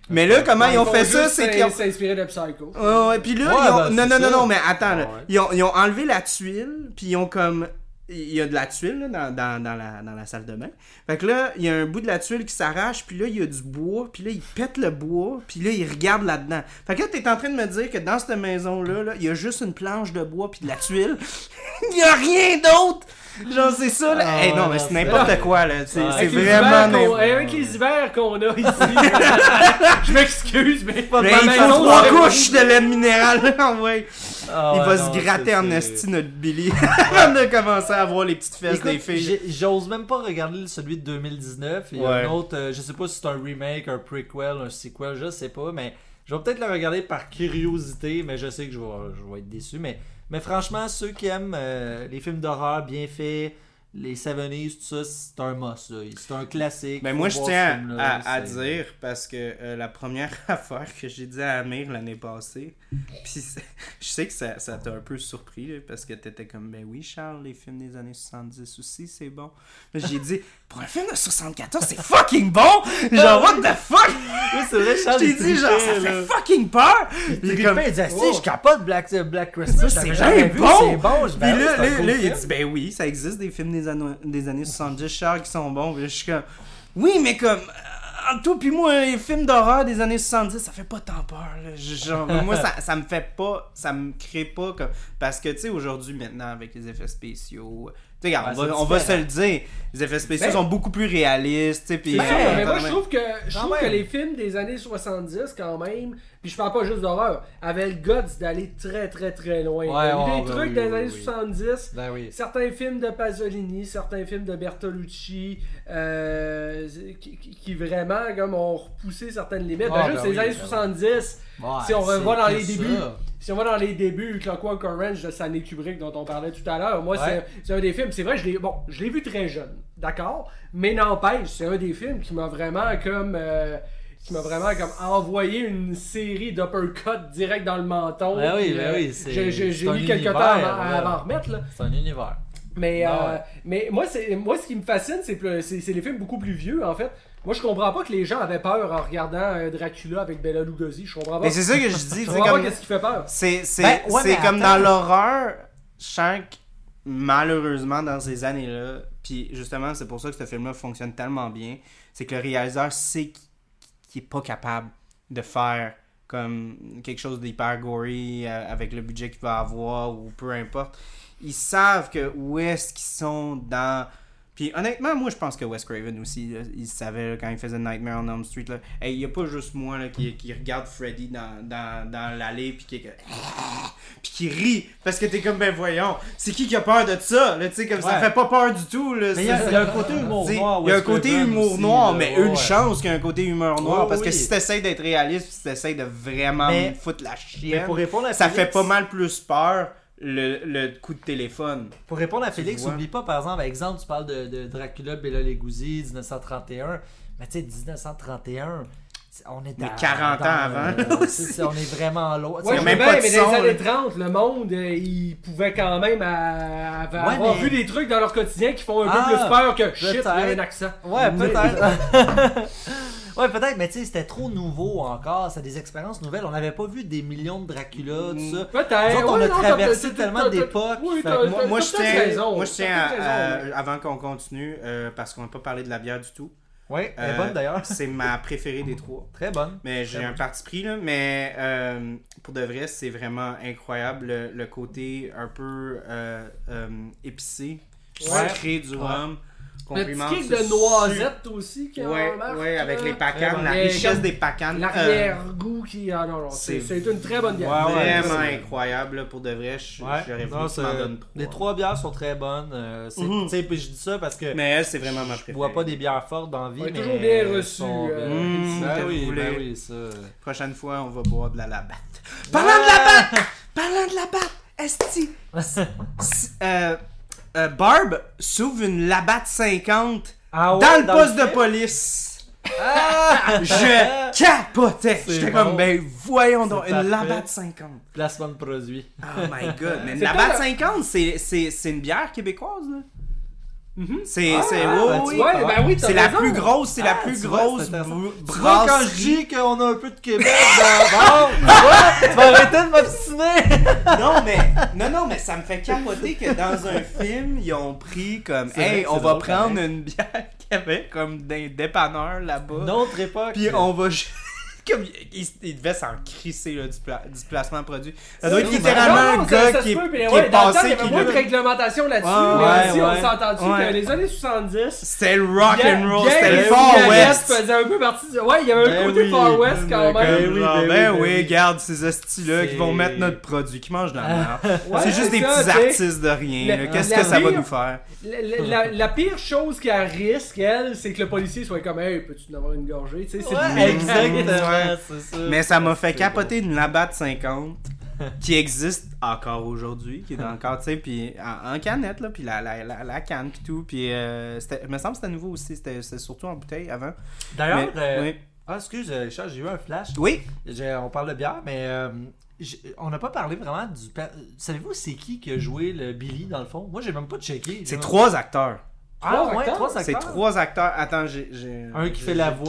Mais là, comment ils ont fait ça, c'est qu'ils ont... s'inspirer de Psycho. Ouais, puis là, Ouais, ils ont... ben, non, non, non, non, mais attends. Ils, ont, ils ont enlevé la tuile, puis ils ont comme... Il y a de la tuile là, dans, dans, dans, la, dans la salle de bain. Fait que là, il y a un bout de la tuile qui s'arrache, puis là, il y a du bois, puis là, il pète le bois, puis là, il regarde là-dedans. Fait que là, t'es en train de me dire que dans cette maison-là, là, il y a juste une planche de bois, puis de la tuile. il y a rien d'autre! Genre, c'est ça, là. Ah Hey, non, mais non, c'est n'importe quoi, là. C'est Ouais. c'est les vraiment Avec les hivers qu'on a ici. je m'excuse, mais. Mais ma il maison, faut trois couches de lait minéral, ah ouais. Ah il ouais, va non, se gratter en esti notre Billy avant de commencer à voir les petites fesses Écoute, des filles. J'ose même pas regarder celui de 2019. Il y a Ouais. un autre, euh, je sais pas si c'est un remake, un prequel, un sequel, je sais pas, mais je vais peut-être le regarder par curiosité, mais je sais que je vais, je vais être déçu. Mais, mais franchement, ceux qui aiment euh, les films d'horreur bien faits, les 70s, tout ça, c'est un must. C'est un classique. Ben Faut moi je tiens à, dire parce que euh, la première affaire que j'ai dit à Amir l'année passée, puis je sais que ça ça t'a un peu surpris là, parce que t'étais comme ben oui Charles les films des années 70 aussi c'est bon. Mais j'ai dit pour un film de 74 c'est fucking bon. Genre what the fuck? Oui, c'est vrai, Charles, Je t'ai dit genre ça fait fucking peur. Il comme, il dit, Ah, si, oh. je capote Black, Black Christmas, c'est jamais bien vu, bon! c'est bon. Je Puis oui, là, il dit ben oui, ça existe des films des, des années 70 Charles qui sont bons. Puis là, je suis comme oui, mais comme euh, toi puis moi les films d'horreur des années 70, ça fait pas tant peur là. Genre moi ça, ça me fait pas ça me crée pas comme parce que tu sais aujourd'hui maintenant avec les effets spéciaux regarde, Ouais, on, va, c'est on va se le dire, les effets spéciaux Ben- sont beaucoup plus réalistes, puis Ben, euh, mais moi, je trouve que, je trouve que les films des années 70, quand même, puis je parle pas juste d'horreur, avaient le guts d'aller très très très loin. Des ouais, trucs oui, oui, années oui. 70, Ben oui. certains films de Pasolini, certains films de Bertolucci, euh, qui, vraiment comme ont repoussé certaines limites. Ben, juste ben les oui, années ben oui. 70, Ouais, si on revoit dans les ça. Si on va dans les débuts, Clockwork Orange de Stanley Kubrick dont on parlait tout à l'heure, moi Ouais. c'est- un des films, c'est vrai, je l'ai bon, je l'ai vu très jeune, d'accord, mais n'empêche, c'est un des films qui m'a vraiment comme euh, qui m'a vraiment comme envoyé une série d'uppercuts direct dans le menton. Ben oui, ben euh, oui, c'est- J'ai mis quelques temps avant, de remettre là. C'est un univers. Mais, Ah euh, mais moi, c'est, moi, ce qui me fascine, c'est, c'est les films beaucoup plus vieux, en fait. Moi, je comprends pas que les gens avaient peur en regardant euh, Dracula avec Bella Lugosi. Je comprends pas. Mais c'est ça que je dis, je pas qu'est-ce qui fait peur. C'est c'est Ben, ouais, comme attends. dans l'horreur, je sens que malheureusement dans ces années-là, puis justement c'est pour ça que ce film-là fonctionne tellement bien, c'est que le réalisateur sait qu'il qu'il est pas capable de faire comme quelque chose d'hyper gory euh, avec le budget qu'il va avoir ou peu importe. Ils savent que où est-ce qu'ils sont dans puis honnêtement, moi je pense que Wes Craven aussi, là, il savait là, quand il faisait Nightmare on Elm Street. Là, hey, il y a pas juste moi là, qui, qui regarde Freddy dans, dans, dans l'allée puis qui est puis qui rit parce que t'es comme ben voyons, c'est qui qui a peur de ça là, tu sais comme ça fait pas peur du tout là. Mais il y, a- un côté humour T'sais, noir. Il y a un côté humour noir, mais une ouais. chance qu'il y a un côté humour noir. Parce que si t'essayes d'être réaliste, si t'essayes de vraiment Mais- me foutre la Mais chienne, pour répondre à ça fait pas mal plus peur le, le coup de téléphone. Pour répondre à Félix, vois? oublie pas, par exemple, exemple, tu parles de, de Dracula, Bela Lugosi, 1931. Mais tu sais, 1931, c'est- on est Mais à- 40 ans dans, avant, euh, on est vraiment loin. Ouais, même pas de mais dans son, les années là. 30, le monde, euh, ils pouvaient quand même euh, avoir Ouais, avoir mais- vu des trucs dans leur quotidien qui font un Ah, peu plus peur que shit, il y a peut-être. un accent. Ouais, peut-être. Ouais, peut-être, mais tu sais, c'était trop nouveau encore. C'est des expériences nouvelles. On n'avait pas vu des millions de Dracula, tout ça. Peut-être. On ouais, a non, traversé tellement d'époques, Oui, Moi, je peut-être tiens, avant qu'on continue, euh, parce qu'on n'a pas parlé de la bière du tout. Ouais, elle est Euh, bonne d'ailleurs. C'est ma préférée des trois. Très bonne. Mais j'ai un parti pris, là. Mais euh, pour de vrai, c'est vraiment incroyable le, le côté un peu euh, euh, épicé, Ouais. sucré du Ouais. rhum. Qu'on Le petit kick de su- noisette aussi qui Ouais, embarque, ouais, avec les pacanes, la richesse des pacanes. euh, L'arrière-goût qui. Ah non, non, c'est une très bonne bière. Ouais, ouais, vraiment incroyable, là, pour de vrai. je- Ouais. J'aurais voulu m'en trois. Les trois bières sont très bonnes. euh, c'est- Mhm. tu sais, puis je dis ça parce que Mais elle, c'est vraiment ma je préférée. bois pas des bières fortes dans la vie. Ouais, mais toujours bien reçu, euh. Mmh, Ben oui, ben oui, ça. Prochaine fois, on va boire de la labatte. Parlant de labatte! Parlant de labatte! Esti! Euh, Barb s'ouvre une labatte 50 Ah ouais, dans le poste film? de police. Ah! Je capotais! J'étais bon. comme, ben voyons donc, une labatte 50. Placement de produit. Oh my god, mais une labatte pas 50, c'est- c'est c'est une bière québécoise, là. Mhm. C'est, Ah, c'est, ah, oui, ben, ben C'est la plus grosse, c'est la Ah, plus grosse quand je dis qu'on a un peu de Québec dans. Bon, tu vas arrêter de m'obstiner! Non, mais, non, non, mais ça me fait capoter que dans un film, ils ont pris comme, hey, on va prendre une bière avait comme d'un dépanneur là-bas. Une autre époque. Puis on va. Comme il, il- devait s'en crisser là, du, pla- du placement produit. Ça doit être littéralement Non, un ça- gars ça qui, est- peut, qui ouais, est dans le temps, il y avait qui moins de réglementation là-dessus. Ouais, mais ouais, aussi, on s'est entendu Ouais. que les années 70. C'était le rock and roll, c'était le Far West. faisait un peu partie du- Ouais, il y avait un Ben côté oui, Far West quand ben même. oui, Genre, ben oui, ben ben oui, oui. garde ces hosties-là qui vont mettre notre produit, qui mangent de la merde. Ouais, c'est juste des ça, petits artistes de rien. Qu'est-ce que ça va nous faire? La, pire chose qui risque, elle, c'est que le policier soit comme Hey, peux-tu en avoir une gorgée? Tu sais, c'est exactement, Mais ça m'a fait capoter une Labatt 50 qui existe encore aujourd'hui, qui est encore, tu sais, puis en, en canette, là, puis la, la, la, la canne, puis tout, puis euh, c'était- il me semble que c'était nouveau aussi, c'était c'était surtout en bouteille avant. D'ailleurs, euh, oui. ah, excuse, euh, Richard, j'ai eu un flash. Oui, On parle de bière, mais euh, on n'a pas parlé vraiment du. Savez-vous c'est qui qui a joué le Billy dans le fond? Moi, j'ai même pas checké. c'est trois acteurs. Ah, Trois ouais, acteurs? trois C'est acteurs. trois acteurs. Attends, j'ai. Un qui fait la voix,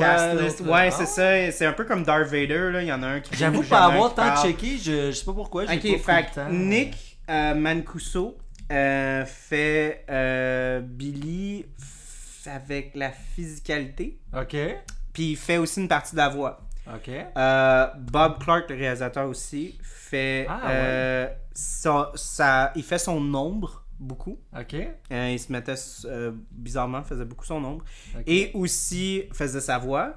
Ouais, c'est ça. C'est un peu comme Darth Vader, là. Il y en a un qui. J'avoue pas avoir tant checké, je, je sais pas pourquoi. Ok, que Nick euh, Mancuso euh, fait euh, Billy f- avec la physicalité. Ok, Puis il fait aussi une partie de la voix. ok. Euh, Bob Clark, le réalisateur aussi, fait Ah, euh, sa- sa- il fait son ombre beaucoup. Ok. Euh, il se mettait euh, bizarrement, faisait beaucoup son ombre. Et aussi faisait sa voix.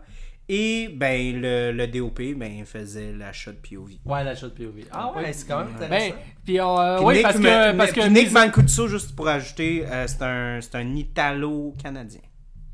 Et ben le, le DOP, ben il faisait la shot POV. Ouais, la shot POV. Ah ouais, c'est quand même Ben, intéressant. puis on, euh, Puis oui, Nick, parce me- que, parce puis que Nick Mancuso, juste pour ajouter, euh, c'est un, c'est un Italo-Canadien.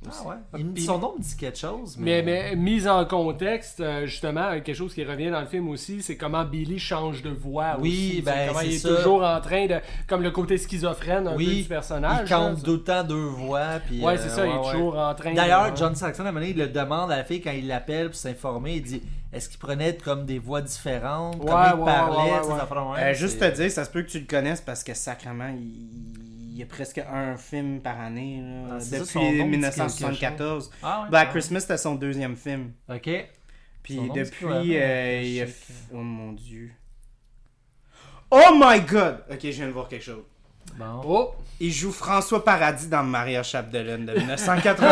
Ah ouais. Il- son nom me dit quelque chose, mais. Mais, mais mise en contexte, euh, justement, quelque chose qui revient dans le film aussi, c'est comment Billy change de voix. Oui, aussi, ben, c'est comment c'est il est ça. toujours en train de. Comme le côté schizophrène un peu Oui, du personnage. il compte temps deux voix. Puis, Ouais, euh, c'est ça, il est ouais. toujours en train de. D'ailleurs, John Saxon, à un moment donné, il le demande à la fille quand il l'appelle pour s'informer. Il dit Est-ce qu'il prenait comme des voix différentes Ouais, Comment il parlait affaires Euh, juste te dire, ça se peut que tu le connaisses parce que sacrément, il y a presque un film par année là, Ah, ça, nom depuis me dit 1974. Ah Black ah. Christmas, c'était son deuxième film. Ok. Puis Son depuis, euh, il a f- Oh mon dieu. Oh my god! Ok, je viens de voir quelque chose. Bon. Oh! Il joue François Paradis dans Maria Chapdelaine de 1980.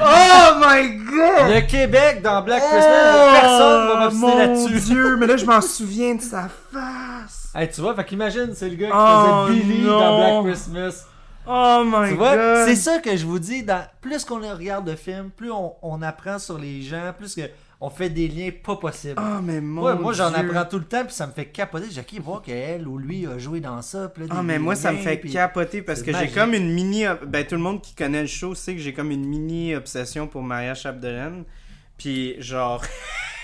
oh my god! Le Québec dans Black Christmas, personne va m'obstiner Oh, mon là-dessus. dieu, mais là je m'en souviens de sa face. Hey, tu vois, fait qu'imagine, c'est le gars qui Oh, faisait Billy non. dans Black Christmas. Oh my Tu vois, god! c'est ça que je vous dis. Dans, plus qu'on regarde de films, plus on, on apprend sur les gens, plus que on fait des liens pas possibles. Oh mais mon Ouais, moi, j'en apprends tout le temps, puis ça me fait capoter. J'ai qui voir qu'elle ou lui a joué dans ça. Ah des- mais moi ça me fait puis- capoter parce que j'ai comme une mini ben tout le monde qui connaît le show sait que j'ai comme une mini obsession pour Maria Chapdelaine puis genre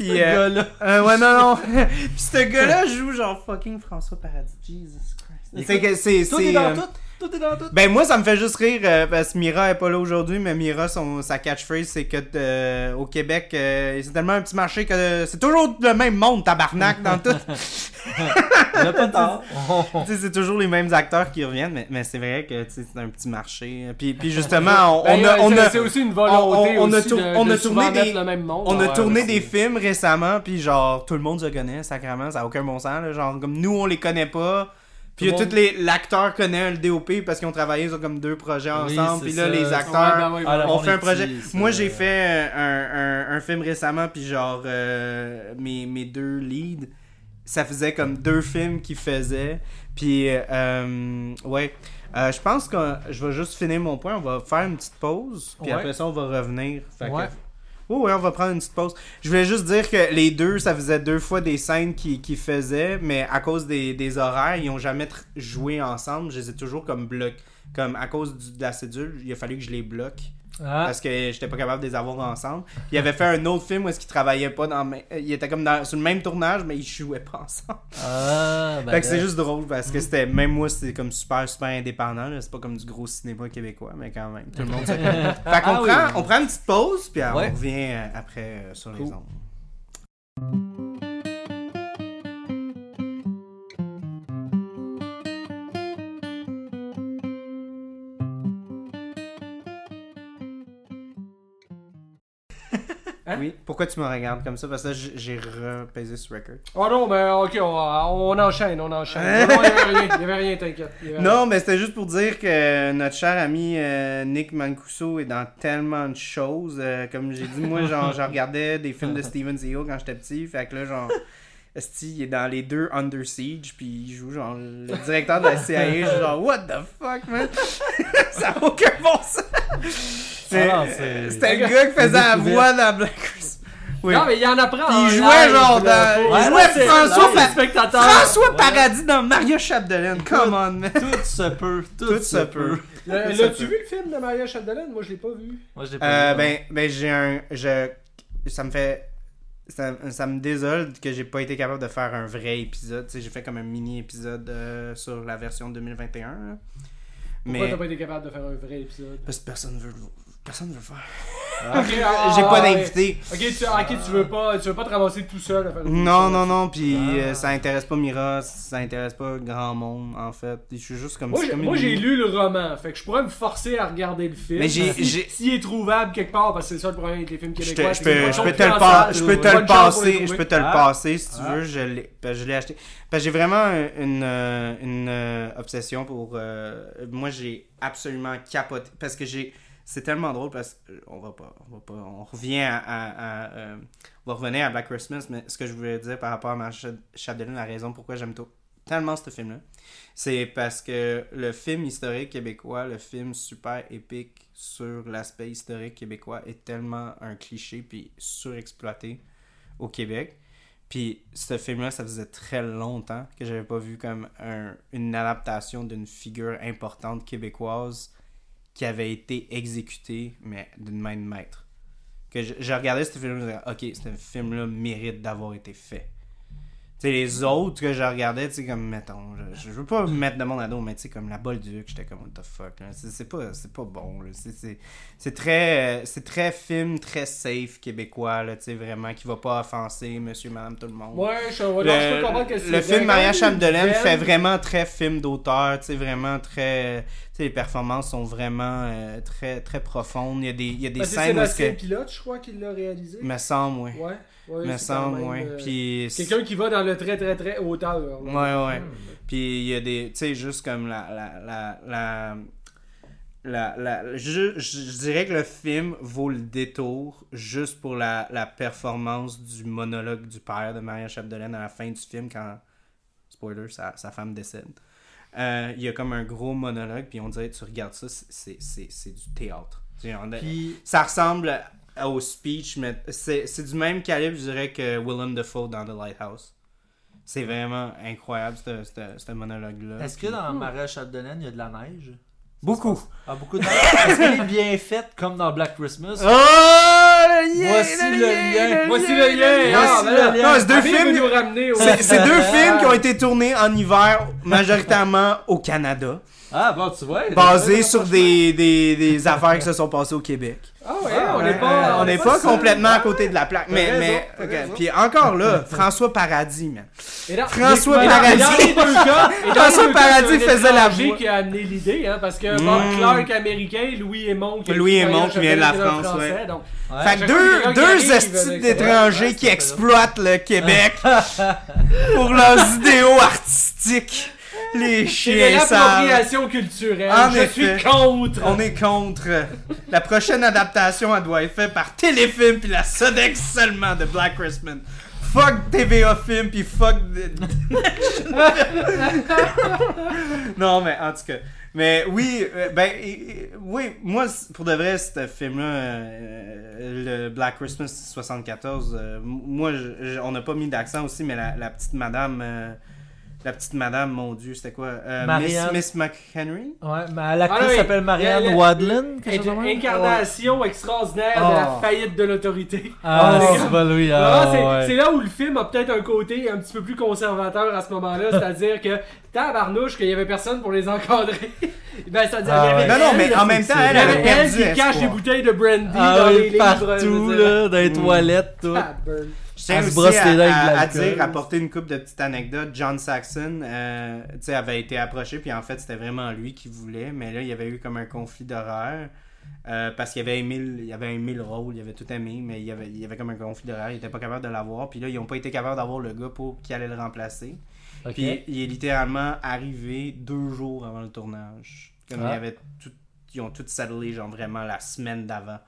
puis Ce euh, gars-là. euh, ouais non non puis ce gars-là joue genre fucking François Paradis Jesus Christ c'est que c'est Tout c'est est dans euh, tout? Tout est dans tout. Ben moi ça me fait juste rire euh, parce que Mira est pas là aujourd'hui mais Mira son sa catchphrase c'est que euh, au Québec euh, c'est tellement un petit marché que c'est toujours le même monde tabarnak dans tout. Il a pas tort. Tu sais, c'est toujours les mêmes acteurs qui reviennent mais, mais c'est vrai que c'est un petit marché. Puis, puis justement on, Ben, on a, on c'est- a c'est aussi une volonté on- on a aussi tour- de, on de a tourné des- le même monde. On a Ouais, tourné des films récemment, puis genre, tout le monde se connaît, sacrément, ça n'a aucun bon sens, là, genre, comme nous, on les connaît pas, puis Tout le tout les l'acteur connaît le DOP parce qu'ils ont travaillé sur comme deux projets ensemble, puis là, ça. les Ouais, acteurs, ben oui, Ah, ben on fait un projet. Moi, j'ai fait un, un, un film récemment, puis genre, euh, mes, mes deux leads, ça faisait comme deux films qu'ils faisaient, puis, euh, ouais. Euh, je pense que je vais juste finir mon point. On va faire une petite pause, puis Ouais. après ça, on va revenir. Fait que- Ouais. oui, oui, on va prendre une petite pause. Je voulais juste dire que les deux, ça faisait deux fois des scènes qu'ils qu'ils faisaient, mais à cause des, horaires, ils ont jamais joué ensemble. Je les ai toujours comme bloqués. Comme à cause de la cédule, il a fallu que je les bloque Ah. parce que j'étais pas capable de les avoir ensemble. Il avait fait un autre film où est-ce qu'ils travaillaient pas dans. Ils étaient comme dans, sur le même tournage, mais ils jouaient pas ensemble. Ah, ben fait que c'est juste drôle parce que c'était. Même moi, c'était comme super, super indépendant. C'est pas comme du gros cinéma québécois, mais quand même. Tout le monde connaît. Fait qu'on Ah oui. on prend une petite pause, puis Ouais. on revient euh, après euh, sur les Cool. ondes. Hein? Oui, pourquoi tu me regardes comme ça? Parce que j'ai repaisé sur record. Oh non, ben ok, on, on enchaîne, on enchaîne. Hein? Non, il y avait rien, t'inquiète. Non, mais c'était juste pour dire que notre cher ami euh, Nick Mancuso est dans tellement de choses. Euh, comme j'ai dit, moi, genre, je regardais des films de Steven Seagal quand j'étais petit. Fait que là, genre, Esti, il est dans les deux Under Siege. Puis il joue, genre, le directeur de la CIA. Je suis genre, what the fuck, man? Ça n'a aucun bon sens. C'est- Ah C'était le gars qui faisait la voix dans Black Christmas. Oui. Non, mais il en apprend. Il en jouait, live, genre, dans- il Ouais, jouait François là, spectateurs. François Ouais. Paradis dans Mario Chapdelaine. Come on, man. Tout se peut. Tout, Tout se peut. L'as-tu vu le film de Maria Chapdelaine? Moi, je l'ai pas vu. Moi, je l'ai pas Euh, vu, ben, ben j'ai un. Je, ça me fait. Ça, ça me désole que j'ai pas été capable de faire un vrai épisode. J'ai fait comme un mini épisode euh, sur la version 2021. là. Pourquoi Mais. t'as pas été capable de faire un vrai épisode? Parce que personne veut le- Personne veut le faire. Ah. Ok, ah, j'ai pas ouais. d'invité. Ok, tu, ok, tu veux pas, tu veux pas te ramasser tout seul à faire Non, non, non. Puis Ah. euh, ça intéresse pas Mira. Ça intéresse pas grand monde, en fait. Je suis juste comme Moi, j'ai- une- lu le roman, fait que je pourrais me forcer à regarder le film. Mais j'ai- S'il est trouvable quelque part, parce que c'est ça le problème avec les films québécois. je peux, te le, je peux te passer, je peux te le Ah. passer si tu Ah. veux, je l'ai, je acheté. Parce que j'ai vraiment une, euh, une euh, obsession pour, euh, moi j'ai absolument capoté, parce que j'ai, c'est tellement drôle parce que euh, va pas, on va pas, on revient à, euh, on va revenir à Black Christmas, mais ce que je voulais dire par rapport à ma Chapdelaine, la raison pourquoi j'aime tellement ce film-là, c'est parce que le film historique québécois, le film super épique sur l'aspect historique québécois est tellement un cliché puis surexploité au Québec. Puis ce film-là, ça faisait très longtemps que j'avais pas vu comme un- une adaptation d'une figure importante québécoise qui avait été exécutée, mais d'une main de maître. Que je, regardais ce film-là, ok, ce film-là mérite d'avoir été fait. Sais, les autres que je regardais, tu sais, comme, mettons, je, je veux pas me mettre de mon ado, mais tu sais, comme la Bolduc, j'étais comme, what the fuck, là. C'est c'est pas, c'est pas bon, là. C'est- C'est c'est très, euh, c'est très film, très safe québécois, là, tu sais, vraiment, qui va pas offenser monsieur, madame, tout le monde. Ouais, je, non, je peux comprendre que Le, c'est. le film Maria Chapdelaine Belle- fait vraiment très film d'auteur, tu sais, vraiment très... Tu sais, les performances sont vraiment euh, très, très profondes. Il y a des, il y a des Ben, c'est scènes où est-ce Sébastien. Pilote, je crois, qui l'a réalisé. Me semble, oui. Ouais, ouais. Me semble, euh, Puis... Quelqu'un qui va dans le très très très hauteur. là. Ouais, ouais. Puis il y a des. Tu sais, juste comme la. la, la, la la, la- je, dirais que le film vaut le détour juste pour la, la performance du monologue du père de Maria Chapdelaine à la fin du film quand, spoiler, sa, sa femme décède. Euh, Il y a comme un gros monologue, puis on dirait, tu regardes ça, c'est- du théâtre. Puis, ça ressemble au speech, mais c'est c'est du même calibre, je dirais, que Willem Dafoe dans The Lighthouse. C'est vraiment incroyable, ce- ce ce monologue-là. est-ce que dans Maria Chapdelaine, il y a de la neige? Beaucoup. Ah, beaucoup de neige. Est-ce qu'elle est bien faite comme dans Black Christmas? Oh, le lien! Voici le lien. Voici le lien. Voici Ah, le ben là, lien. Non, c'est deux films- nous ramener c'est deux films qui ont été tournés en hiver, majoritairement au Canada. Ah, bon, tu vois. basé sur des, des, des affaires qui se sont passées au Québec. Ah ouais, Ah, on Euh, n'est pas, on n'est pas, complètement à côté de la plaque. Mais, mais puis encore là, François Paradis, man. Dans- François Paradis. cas, François Paradis faisait la voix. qui a amené l'idée, hein, parce que Mm. Bob Clark américain, Louis Aymon qui Louis Aymon qui vient de la France, Français, ouais. donc, Ouais. Fait que deux, deux d'étrangers qui exploitent le Québec pour leurs idéaux artistiques. Les chiens l'appropriation culturelle. En je effet. suis contre. On est contre. La prochaine adaptation, elle doit être faite par Téléfilm puis la Sodex seulement de Black Christmas. Fuck TVA Film puis fuck. non, mais en tout cas. Mais oui, euh, ben, oui, moi, pour de vrai, ce film-là, euh, le Black Christmas 74, euh, m- moi, je- je- on n'a pas mis d'accent aussi, mais la, la petite madame, euh, la petite madame, mon Dieu, c'était quoi? Euh, Miss, Marianne. Miss McHenry? Ouais, mais l'actrice Ah oui. s'appelle Marianne La- la- Wadlin. quelque chose ça? incarnation extraordinaire de la Oh. faillite de l'autorité. Ah, Oh. c'est pas lui. Ah, Ah, c'est ouais. c'est là où le film a peut-être un côté un petit peu plus conservateur à ce moment-là, c'est-à-dire que tabarnouche qu'il y avait personne pour les encadrer. ben, c'est-à-dire Ah il y avait ouais. Non, non, mais elle, en même temps, elle avait elle perdu qui cache des bouteilles de brandy Ah dans oui, les livres. partout, dire. là, dans les Mm. toilettes, tout. Tiens aussi à, à- à l'alcool. dire, apporter une couple de petites anecdotes. John Saxon, euh, avait été approché, puis en fait, c'était vraiment lui qui voulait, mais là, il y avait eu comme un conflit d'horaire. euh, parce qu'il avait aimé le, il avait aimé le rôle, il avait tout aimé, mais il y avait, il y avait comme un conflit d'horaire, il était pas capable de l'avoir. Puis là, ils ont pas été capables d'avoir le gars pour qui allait le remplacer. Puis il est littéralement arrivé deux jours avant le tournage. Comme Ah. il avait tout, ils ont tout saddlé, genre vraiment la semaine d'avant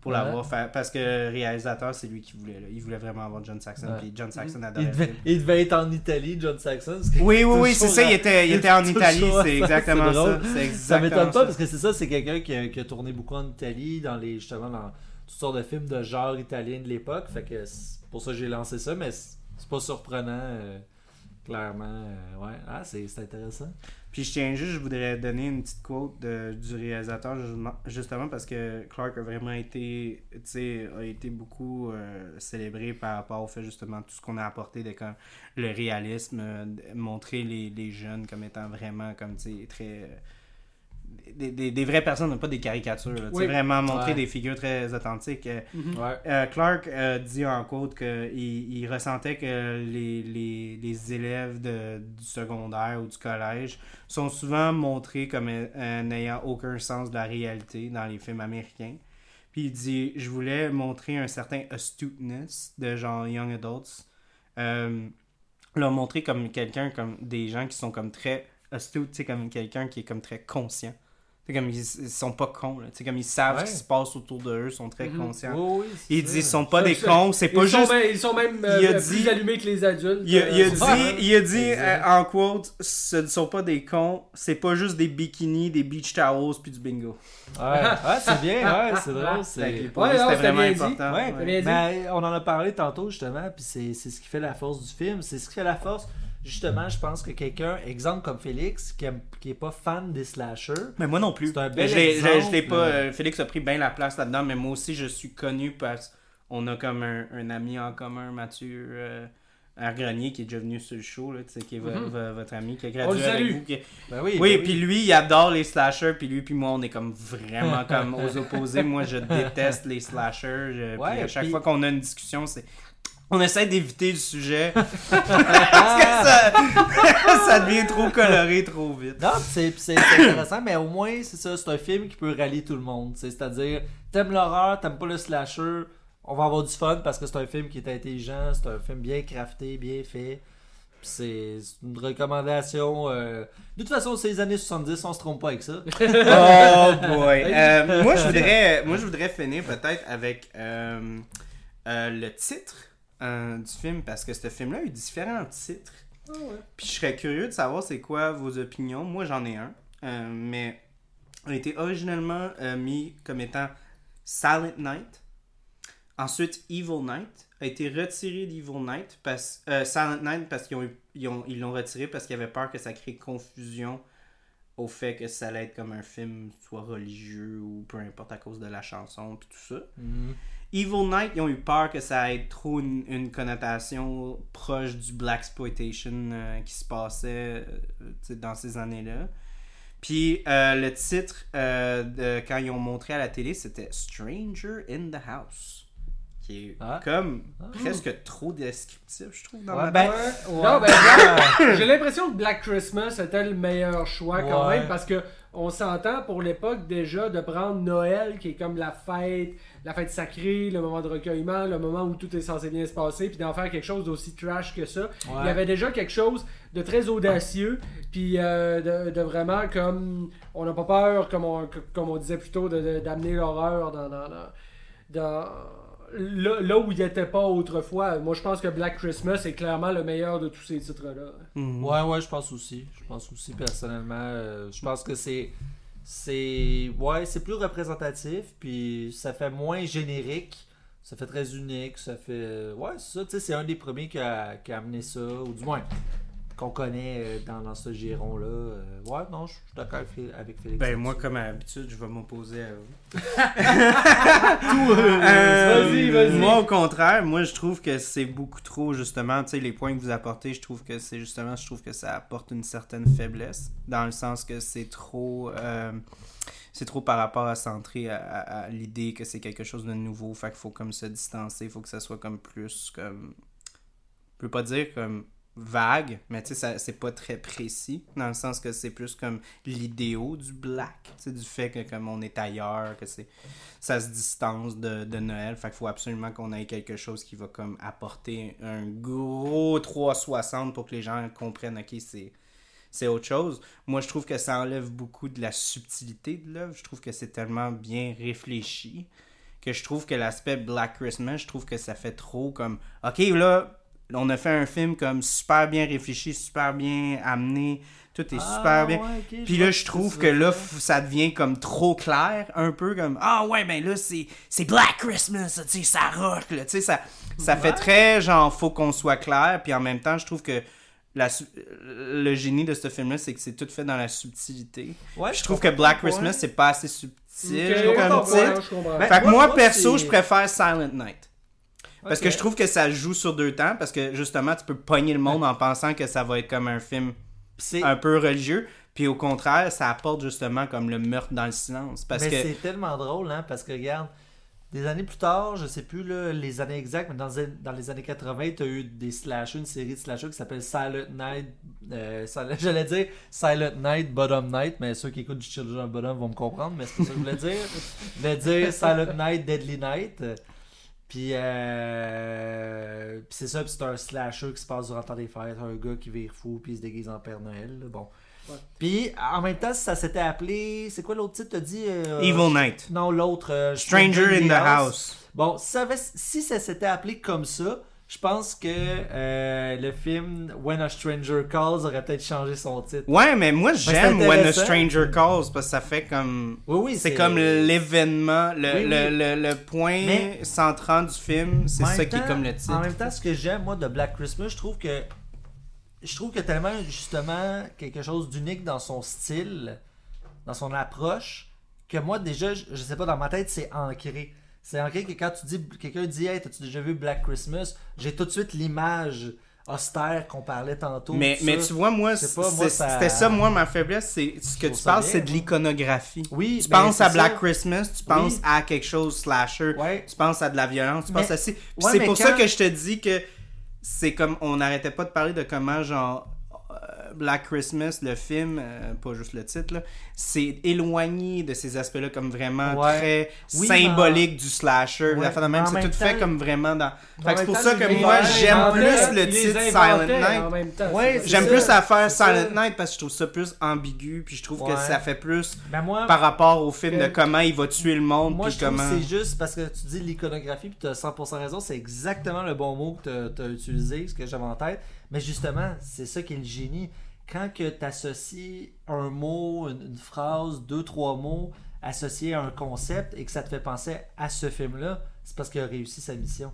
pour Ouais. l'avoir fait. Parce que le réalisateur, c'est lui qui voulait. là. Il voulait vraiment avoir John Saxon. Ouais. Puis John Saxon adorait Il le devait, film. il devait être en Italie, John Saxon. Oui, oui, oui, c'est ça. Il était, il il était en Italie. C'est exactement ça. Ça exactement m'étonne pas ça. parce que c'est ça, c'est quelqu'un qui, a- qui a tourné beaucoup en Italie, dans les justement dans toutes sortes de films de genre italien de l'époque. Fait que c'est pour ça que j'ai lancé ça, mais c'est pas surprenant, euh, clairement. euh, ouais, ah, c'est c'est intéressant. Puis je tiens juste, je voudrais donner une petite quote de- du réalisateur justement- parce que Clark a vraiment été, tu sais, a été beaucoup euh, célébré par rapport au fait justement tout ce qu'on a apporté de comme le réalisme, euh, montrer les, les jeunes comme étant vraiment comme tu sais très des, des, des vraies personnes, pas des caricatures. Oui. vraiment montrer Ouais. des figures très authentiques. euh, Ouais. euh, Clark euh, dit en quote qu'il il ressentait que les, les, les élèves de, du secondaire ou du collège sont souvent montrés comme euh, n'ayant aucun sens de la réalité dans les films américains. Puis il dit Je voulais montrer un certain astuteness de genre young adults. Euh, leur montrer comme quelqu'un, comme des gens qui sont comme très astute, tu sais, comme quelqu'un qui est comme très conscient. Tu sais, comme ils, ils sont pas cons, sais, comme ils savent Ouais. ce qui se passe autour d'eux, ils sont très Mhm. conscients. Oui, oui, c'est Ils ça. disent ils sont pas des cons, c'est pas ils, sont juste. même, ils sont même euh, Il a plus dit- allumés que les adultes. Il a, il a euh, dit, c'est hein. il a dit euh, en quote, ce ne sont pas des cons, c'est pas juste des bikinis, des beach towels puis du bingo. Ouais, ouais c'est bien, ouais, c'est drôle. C'est... Ouais, vraiment bien dit. important. Ouais, bien dit. on en a parlé tantôt justement, puis c'est, c'est ce qui fait la force du film. C'est ce qui fait la force. Justement, je pense que quelqu'un, exemple comme Félix, qui, aime, qui est pas fan des slashers, Mais moi non plus. C'est un bel je exemple. pas. euh, Félix a pris bien la place là-dedans, mais moi aussi je suis connu parce qu'on a comme un, un ami en commun, Mathieu euh, Argrenier, qui est déjà venu sur le show, là, qui est Mhm. vo- votre ami, qui a gradué avec vous. qui ben oui, Oui, ben puis lui, il adore les slashers, puis lui, puis moi, on est comme vraiment comme aux opposés. Moi, je déteste les slashers. je- puis Ouais, à chaque puis- fois qu'on a une discussion, c'est. On essaie d'éviter le sujet parce que ça, ça devient trop coloré trop vite. Non, pis c'est, pis c'est c'est intéressant, mais au moins, c'est ça, c'est un film qui peut rallier tout le monde. C'est-à-dire, t'aimes l'horreur, t'aimes pas le slasher, on va avoir du fun parce que c'est un film qui est intelligent, c'est un film bien crafté, bien fait. Pis c'est c'est une recommandation. euh, De toute façon, c'est les années 70, on se trompe pas avec ça. Oh boy. Euh, moi, je voudrais, moi, je voudrais finir peut-être avec euh, euh, le titre euh, du film parce que ce film-là a eu différents titres. Ah ouais. Puis je serais curieux de savoir c'est quoi vos opinions. Moi, j'en ai un. Euh, mais a été originellement euh, mis comme étant Silent Night. Ensuite, Evil Night a été retiré d'Evil Night parce euh, Silent Night parce qu'ils ont, eu- ils ont- ils l'ont retiré parce qu'ils avaient peur que ça crée confusion au fait que ça allait être comme un film soit religieux ou peu importe à cause de la chanson puis tout ça. Mhm. Evil Night, ils ont eu peur que ça ait trop une, une connotation proche du Black Exploitation qui se passait euh, dans ces années-là. Puis euh, le titre, euh, de, quand ils ont montré à la télé, c'était Stranger in the House. Qui est Ah. comme presque trop descriptif, je trouve, dans Ouais, ma ben, tête. ouais. Non, ben, Ah. J'ai l'impression que Black Christmas était le meilleur choix quand même parce que on s'entend pour l'époque déjà de prendre Noël qui est comme la fête, la fête sacrée, le moment de recueillement, le moment où tout est censé bien se passer, puis d'en faire quelque chose d'aussi trash que ça. Il y avait déjà quelque chose de très audacieux, puis euh, de, de vraiment comme on n'a pas peur, comme on, comme on disait plus tôt, de- de- d'amener l'horreur dans, dans, dans- dans- là, là où il n'était pas autrefois. Moi, je pense que Black Christmas est clairement le meilleur de tous ces titres-là. Mhm. Ouais, ouais, je pense aussi. Je pense aussi personnellement. euh, je pense que c'est. C'est. Ouais, c'est plus représentatif, puis ça fait moins générique. Ça fait très unique. Ça fait. Ouais, c'est ça, tu sais, c'est un des premiers qui a, qui a amené ça, ou du moins qu'on connaît euh, dans, dans ce giron-là. Euh, ouais, non, je suis d'accord avec, avec Félix. Ben, moi, comme à l'habitude, je vais m'opposer à vous. Vas-y, vas-y. Moi, au contraire, moi, je trouve que c'est beaucoup trop, justement, tu sais, les points que vous apportez, je trouve que c'est justement, je trouve que ça apporte une certaine faiblesse, dans le sens que c'est trop, euh, c'est trop par rapport à centrer à, à- à l'idée que c'est quelque chose de nouveau, fait qu'il faut comme se distancer, il faut que ça soit comme plus, comme, je peux pas dire comme vague, mais tu sais, c'est pas très précis, dans le sens que c'est plus comme l'idéal du black, tu du fait que comme on est ailleurs, que c'est ça se distance de, de Noël. Fait qu'il faut absolument qu'on ait quelque chose qui va comme apporter un gros 360 pour que les gens comprennent, ok, c'est autre chose. Moi, je trouve que ça enlève beaucoup de la subtilité de l'œuvre. Je trouve que c'est tellement bien réfléchi que je trouve que l'aspect Black Christmas, je trouve que ça fait trop comme, ok, là, on a fait un film comme super bien réfléchi, super bien amené, tout est Ah, super bien. ouais, ok, Puis là, je trouve que là, ça devient comme trop clair, un peu comme Ah ouais, ben là, c'est c'est Black Christmas, tu sais, ça rock, là, tu sais, ça, ça fait très genre, faut qu'on soit clair, puis en même temps, je trouve que la, le génie de ce film-là, c'est que c'est tout fait dans la subtilité. Ouais, je trouve que Black Christmas, c'est pas assez subtil comme titre. ouais. Ben, Fait que moi, moi, perso, je préfère Silent Night. Parce que je trouve que ça joue sur deux temps, parce que justement, tu peux pogner le monde en pensant que ça va être comme un film C'est un peu religieux. Puis au contraire, ça apporte justement comme le meurtre dans le silence. Parce mais que. c'est tellement drôle, hein, parce que regarde, des années plus tard, je sais plus là, les années exactes, mais dans, les- dans les années 80, tu as eu des slashers, une série de slashers qui s'appelle Silent Night. euh, Silent- J'allais dire Silent Night, Bottom Night, mais ceux qui écoutent du Children of Bottom vont me comprendre, mais c'est pas ça que je voulais dire. Je voulais dire Silent Night, Deadly Night. Puis, euh, puis c'est ça, puis c'est un slasher qui se passe durant le temps des fêtes, un gars qui vire fou, puis il se déguise en Père Noël. là, Bon. Ouais. Puis en même temps, si ça s'était appelé. C'est quoi l'autre titre T'as dit euh, Evil Night. Non, l'autre. euh, Stranger in the House. Bon, si ça, avait- si ça s'était appelé comme ça, je pense que euh, le film When a Stranger Calls aurait peut-être changé son titre. Ouais, mais moi c'est j'aime When a. Stranger Calls parce que ça fait comme. Oui, oui, C'est comme l'événement, le, Oui, le, le, le point Mais- central du film, c'est ça qui est comme le titre. En même temps, ce que j'aime, moi, de Black Christmas, je trouve que. Je trouve que tellement, justement, quelque chose d'unique dans son style, dans son approche, que moi, déjà, je, je sais pas, dans ma tête, c'est ancré. C'est ancré que quand tu dis, quelqu'un dit, hey, t'as-tu déjà vu Black Christmas, j'ai tout de suite l'image austère qu'on parlait tantôt. mais, mais ça. tu vois, moi, moi, ça- c'était ça, moi, ma faiblesse. c'est Ce que tu ça parles, c'est de l'iconographie. Oui, Tu ben, penses à Black ça. Christmas, tu penses Oui. à quelque chose slasher, Ouais. tu penses à de la violence, tu Mais- penses à Ouais, c'est pour ça quand- que je te dis que c'est comme on n'arrêtait pas de parler de comment genre Black Christmas, le film, euh, pas juste le titre, c'est éloigné de ces aspects-là comme vraiment Ouais. très Oui, symbolique du slasher. Ouais, La même, c'est tout fait comme vraiment dans. C'est pour temps, ça que moi j'aime plus le titre Silent Night. Ouais, J'aime plus la faire Silent. Night parce que je trouve ça plus ambigu puis je trouve que ça fait plus Ben moi, par rapport au film de comment il va tuer le monde Moi, puis je comment. c'est juste parce que tu dis l'iconographie, puis tu as 100% raison, c'est exactement le bon mot que tu as utilisé, ce que j'avais en tête. Mais justement, c'est ça qui est le génie. Quand que tu associes un mot, une, une phrase, deux, trois mots associés à un concept et que ça te fait penser à ce film-là, c'est parce qu'il a réussi sa mission.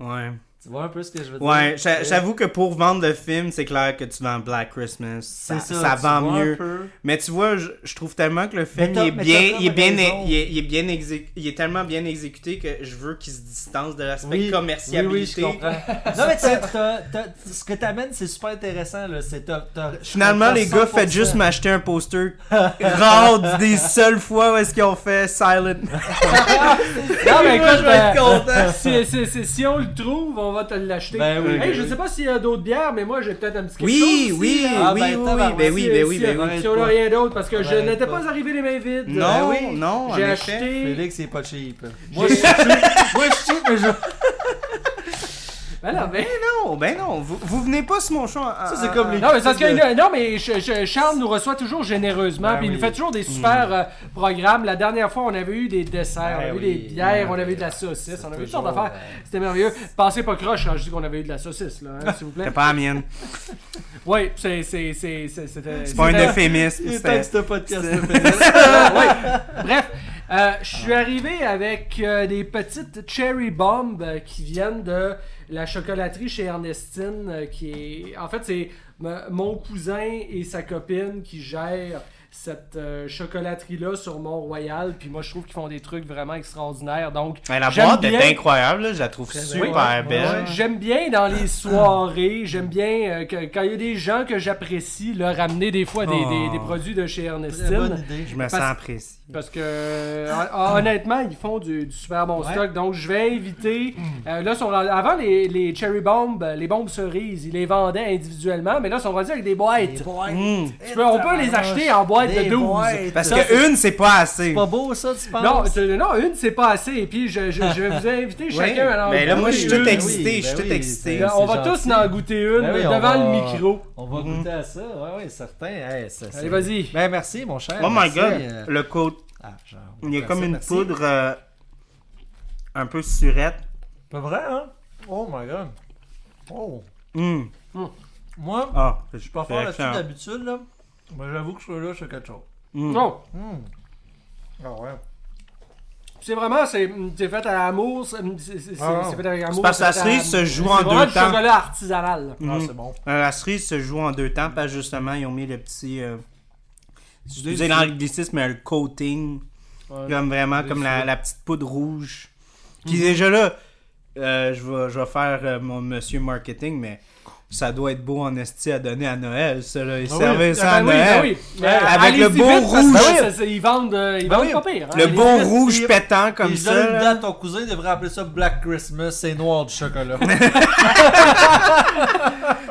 Ouais. Tu vois un peu ce que je veux dire? Ouais, Euh, j'avoue que pour vendre le film, c'est clair que tu vends Black Christmas. Ça, ça, tu vend mieux. peu. Mais tu vois, je, je trouve tellement que le film il est bien, il est bien, il est, il est bien exé- il est tellement bien exécuté que je veux qu'il se distance de l'aspect Oui, commercialité. Oui, oui, je comprends. non, mais t'as- t'as- ce que t'amènes, c'est super intéressant. Là. Finalement, les gars, 100%. faites juste m'acheter un poster rare des seules fois où est-ce qu'ils ont fait Silent. Non, mais Moi, écoute, je vais être euh, content. si, si- si- si on le trouve, on va te l'acheter. Ben oui, hey, ben je sais pas s'il y a d'autres bières, mais moi j'ai peut-être un petit quelque Oui, chose. oui, aussi, oui. Ah, oui, ben, oui, oui, ben oui, Si- ben oui, si- ben oui. Si on a pas. rien d'autre, parce que je n'étais pas. arrivé les mains vides. Non, oui. non, J'ai acheté. Félix, c'est pas cheap. Moi, je suis Moi, je suis cheap, mais je. Ben non, ben- Non, ben non, vous, vous venez pas sur mon choix. Ça, c'est comme les- Non, mais, parce que- non, mais je- je- Charles nous reçoit toujours généreusement, Ben puis il nous fait toujours des super euh, programmes. La dernière fois, on avait eu des desserts, Ben on avait oui. eu des bières, Ben on avait oui. eu de la saucisse, on avait eu toutes sortes d'affaires. euh, C'était merveilleux. Pensez pas croche quand je dis qu'on avait eu de la saucisse, là, hein, s'il vous plaît. C'est pas la mienne. Oui, c'est. c'est- c'est- c'est- C'était. C'est pas un c'était- euphémisme. C'était- ce podcast. Bref, euh, je suis arrivé avec euh, des petites cherry bombs euh, qui viennent de la chocolaterie chez Ernestine, euh, qui est... En fait, c'est mon cousin et sa copine qui gèrent cette euh, chocolaterie-là sur Mont-Royal. Puis moi, je trouve qu'ils font des trucs vraiment extraordinaires. Donc, Ouais, la J'aime boîte bien. est incroyable, là, je la trouve super belle. Ouais, J'aime bien dans les soirées, j'aime bien euh, que, quand il y a des gens que j'apprécie, leur ramener des fois des, Oh. des- des produits de chez Ernestine. bonne idée. Je me Parce- sens apprécié. Parce que euh, hon- honnêtement, ils font du, du super bon Ouais. stock. Donc je vais inviter. euh, là, sont, avant les, les cherry bombs, les bombes cerises, ils les vendaient individuellement, mais là, ils sont rendus avec des boîtes. Des boîtes. Mm. Tu peux- on peut les acheter en boîte de Des 12. boîtes. Parce Ça, que une, c'est pas assez. C'est pas beau, ça, tu penses? Non, non, une, c'est pas assez. Et puis, je, je, je vais vous inviter Oui, chacun à en mais là, moi, je suis tout excité, oui, je suis ben tout oui, excité. On va tous en goûter une Ben oui, on devant va- le micro. On va Mhm. goûter à ça, ouais, ouais, certain. Hey, ça, Allez, vas-y. Ben, merci, mon cher. Oh my god, euh, le côte. Ah, genre, Il y a comme une merci. poudre euh, un peu surette. Pas vrai, hein? Oh my god. Oh. Mm. Moi, Ah, je suis pas fort là-dessus d'habitude, là. J'avoue que je suis là, je fais quelque chose. Mm. Non. Ah ouais. c'est vraiment, c'est c'est fait à l'amour. C'est c'est- c'est- Ah. c'est fait avec amour. C'est parce que la c'est fait à- cerise se joue c'est en vraiment deux du temps. chocolat artisanal. Ah, Mhm. c'est bon. Euh, La cerise se joue en deux temps, parce que justement, ils ont mis le petit. Euh, excusez Des- l'anglicisme, mais le coating. Ouais. Comme vraiment, comme la, petite poudre rouge. Qui déjà là, euh, je, vais, je vais faire euh, mon monsieur marketing, mais ça doit être beau en esti à donner à Noël, ça là. Ils Ah oui. servaient ça Ah à ben oui, Noël. ben oui. Mais Avec le beau vite, parce que rouge. ça, ça, ils vendent, euh, ils Ben vendent oui. pas pire. hein. Le beau rouge pétant comme Et ça. là. ton cousin, il devrait appeler ça Black Christmas, c'est noir du chocolat.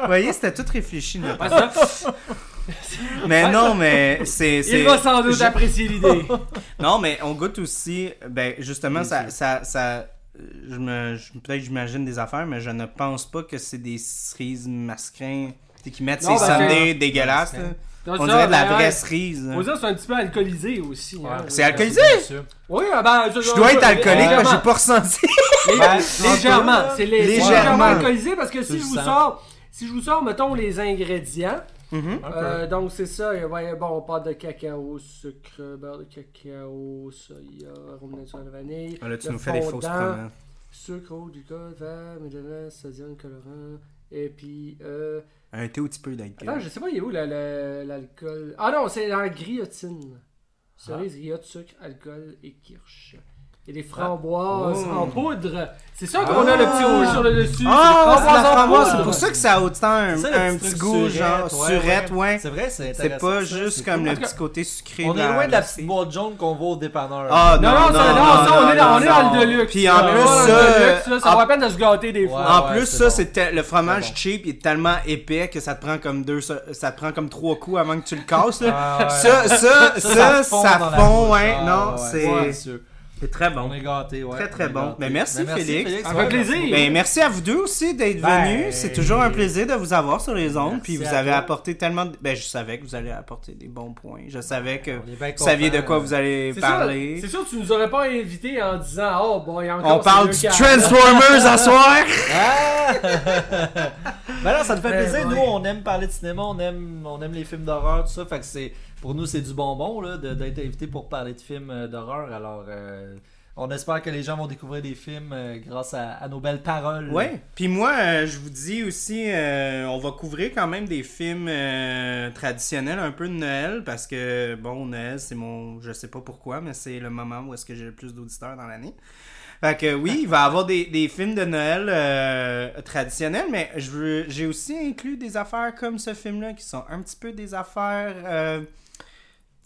Vous voyez, c'était tout réfléchi. Pas ça. Mais non, mais c'est. Il va sans doute apprécier l'idée. Non, mais on goûte aussi. Ben, justement, ça je me, je- Peut-être que j'imagine des affaires, mais je ne pense pas que c'est des cerises sais, qui mettent Non, ces ben, sundaes dégueulasses. On ça, dirait de la ben, vraie ouais. cerise. que c'est un petit peu alcoolisé aussi. hein. C'est alcoolisé? Oui, ah ben, Je dois être alcoolique, mais j'ai pas ressenti. Lé- Ben, légèrement. C'est lé- c'est légèrement. légèrement alcoolisé parce que si je vous sens. sors, si je vous sors, mettons les ingrédients. Mhm. Peu. euh, donc c'est ça, ouais, bon, pâte de cacao, sucre, beurre de cacao, soya, arôme naturel de vanille, Ah, là, tu nous fais des fausses promesses. sucre, eau, glucose, vert, mélange, sodium, colorant, et puis euh, Un thé ou petit peu d'alcool. Attends, je sais pas, il est où la- la- l'alcool? Ah non, c'est la griotine. Cerise, griotte, sucre, alcool et kirsch. Et des framboises Oh. en poudre. C'est ça qu'on a le petit rouge sur le dessus. Ah, c'est c'est la framboise, c'est pour ça que ça a autant un, C'est petit goût, surette, genre ouais, surette, ouais. ouais. C'est vrai, c'est C'est pas ça, juste c'est comme cool. le petit côté sucré. On est loin de la petite boîte jaune qu'on voit au dépanneur. Ah, Non, non, non, non, ça, non, non, ça, on est dans, on est dans non. le deluxe. Puis en plus, le ça, ça la peine de se gâter des fois. En plus, c'est ça, c'était le fromage C'est cheap, il est tellement épais que ça te prend comme deux, ça te prend comme trois coups avant que tu le casses. Là. Ah. Ça, ça, ça, ça fond, bouche. ouais, Ah, non, c'est. C'est très bon. On est gâtés, ouais. Très, très bon. gâtés. Mais merci, Félix. Ça fait plaisir. merci. Ben, merci à vous deux aussi d'être Ben, venus. C'est toujours un plaisir de vous avoir sur les ondes. Merci Puis vous avez toi. apporté tellement de... Ben, je savais que vous allez apporter des bons points. Je savais que vous saviez de quoi vous allez parler. c'est sûr, tu nous aurais pas invités en disant Oh, bon, il y a encore On parle du. Transformers à soir! Ah! ben non, ça nous fait Ben plaisir. ouais. Nous, on aime parler de cinéma, on aime, on aime les films d'horreur, tout ça. Fait que c'est, pour nous, c'est du bonbon d'être invité pour parler de films euh, d'horreur. Alors, euh, On espère que les gens vont découvrir des films euh, grâce à, nos belles paroles. Ouais. Puis moi, je vous dis aussi, on va couvrir quand même des films traditionnels un peu de Noël parce que bon, Noël, c'est mon, je sais pas pourquoi, mais c'est le moment où est-ce que j'ai le plus d'auditeurs dans l'année. Fait que oui, il va y avoir des, des films de Noël traditionnels, mais j'ai aussi inclus des affaires comme ce film-là qui sont un petit peu des affaires.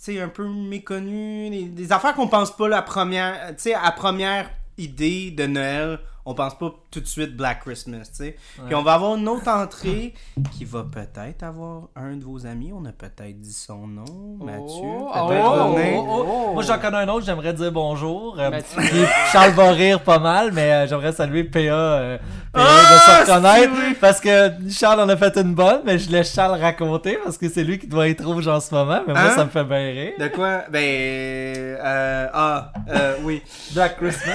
Sais, un peu méconnues, des, des affaires qu'on pense pas la première, tu sais, à première idée de Noël, on pense pas tout de suite Black Christmas, tu sais. Puis on va avoir une autre entrée qui va peut-être avoir un de vos amis, on a peut-être dit son nom, Mathieu, Oh, peut-être oh, oh, oh. Moi, j'en connais un autre, j'aimerais dire bonjour. Euh, Mathieu. Charles va rire pas mal, mais euh, j'aimerais saluer PA. Euh, PA Ah, de se reconnaître. Parce que Charles en a fait une bonne, mais je laisse Charles raconter parce que c'est lui qui doit être rouge en ce moment. Mais moi, Hein? ça me fait bien rire. De quoi? Ben, euh, ah, euh, oui. Black Christmas.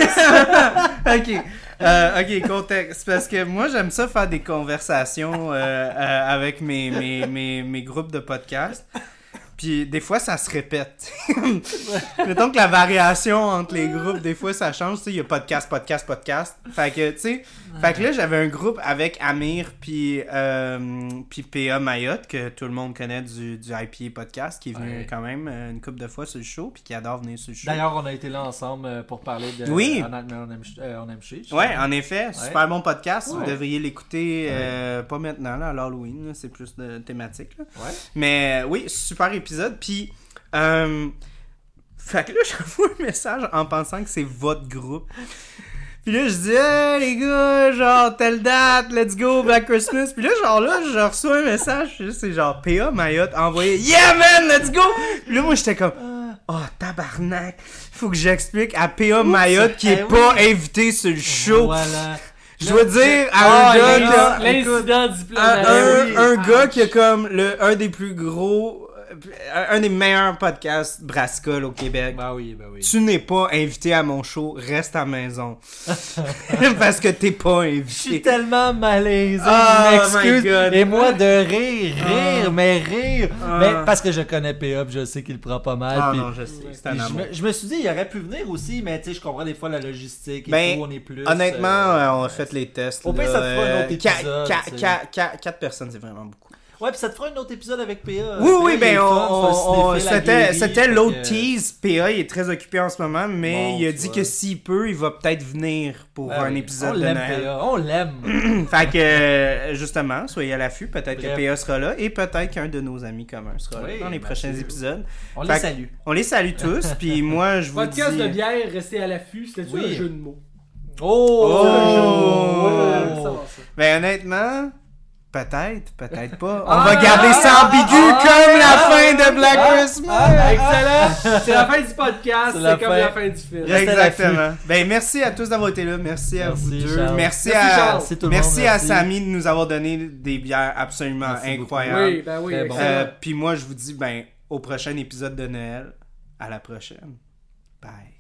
ok. Euh, ok, contexte. Parce que moi, j'aime ça faire des conversations euh, euh, avec mes, mes, mes, mes groupes de podcasts. Puis des fois, ça se répète. Mettons que la variation entre les groupes, des fois, ça change. Tu sais, il y a podcast, podcast, podcast. Fait que, tu sais, fait que là, j'avais un groupe avec Amir puis, euh, puis PA Mayotte, que tout le monde connaît du, du IPA podcast, qui est venu Ouais. quand même euh, une couple de fois sur le show, puis qui adore venir sur le show. D'ailleurs, on a été là ensemble euh, pour parler de Oui. On aime, on aime, euh, on aime chier, Ouais, crois. en effet, super bon podcast. Vous devriez l'écouter euh, pas maintenant, là, à l'Halloween, c'est plus de thématique. là. Ouais. Mais oui, super épisode. Puis, euh, fait que là, j'envoie un message en pensant que c'est votre groupe. Puis là, je dis, hey les gars, genre, telle date, let's go, Black Christmas. Puis là, genre, là, je reçois un message, c'est genre, PA Mayotte envoyé, yeah man, let's go. Puis là, moi, j'étais comme, oh tabarnak, faut que j'explique à PA Mayotte qui est eh pas invité sur le show. Voilà. Je dois dire à Ah, un gars un, Ah, gars qui a comme le, un des plus gros, un des meilleurs podcasts Brascol au Québec. Bah oui, bah oui. Tu n'es pas invité à mon show, reste à maison. Parce que t'es pas Je suis invité. tellement malaisé, Oh m'excuse. Et moi de rire, rire, Ah. mais rire. Ah. Mais parce que je connais puis je sais qu'il prend pas mal. Ah non, je sais, c'est un je, amour. me, je me suis dit, il aurait pu venir aussi, mais tu sais, je comprends des fois la logistique et Ben, tout, on est plus. Honnêtement, euh, euh, on a fait les tests. Au pire, ça te fera un euh, autre qua- épisode, qua- tu sais. qua- qua- Quatre personnes, c'est vraiment beaucoup. Ouais, puis ça te fera un autre épisode avec PA. Oui, PA, oui, ben, on, c'était, l'autre que- tease. PA, il est très occupé en ce moment, mais Bon, il a dit vois. que s'il peut, il va peut-être venir pour Ben un épisode on de l'aime, Noël. PA, on l'aime. fait que, euh, justement, soyez à l'affût. Peut-être que. PA sera là et peut-être qu'un de nos amis communs sera Oui, là dans les prochains épisodes. On Fait les que- salue. On les salue tous, puis moi, je vous Podcast dis... de bière, restez à l'affût. C'était Oui. un jeu de mots? Oh! Oh! Ça. Ben honnêtement, peut-être, peut-être pas. On Ah, va garder ça ah, ambigu ah, comme la ah, fin de Black ah, Christmas. ah, Excellent. C'est la fin du podcast. C'est comme fin. la fin du film. Exactement. Ben merci à tous d'avoir été là. Merci, à Merci, vous deux. Charles. Merci, Merci, à. Merci tout le merci monde, à merci. Samy de nous avoir donné des bières absolument Merci beaucoup. incroyables. Oui, ben oui. Très bon. excellent. Euh, Puis moi je vous dis ben au prochain épisode de Noël. À la prochaine. Bye.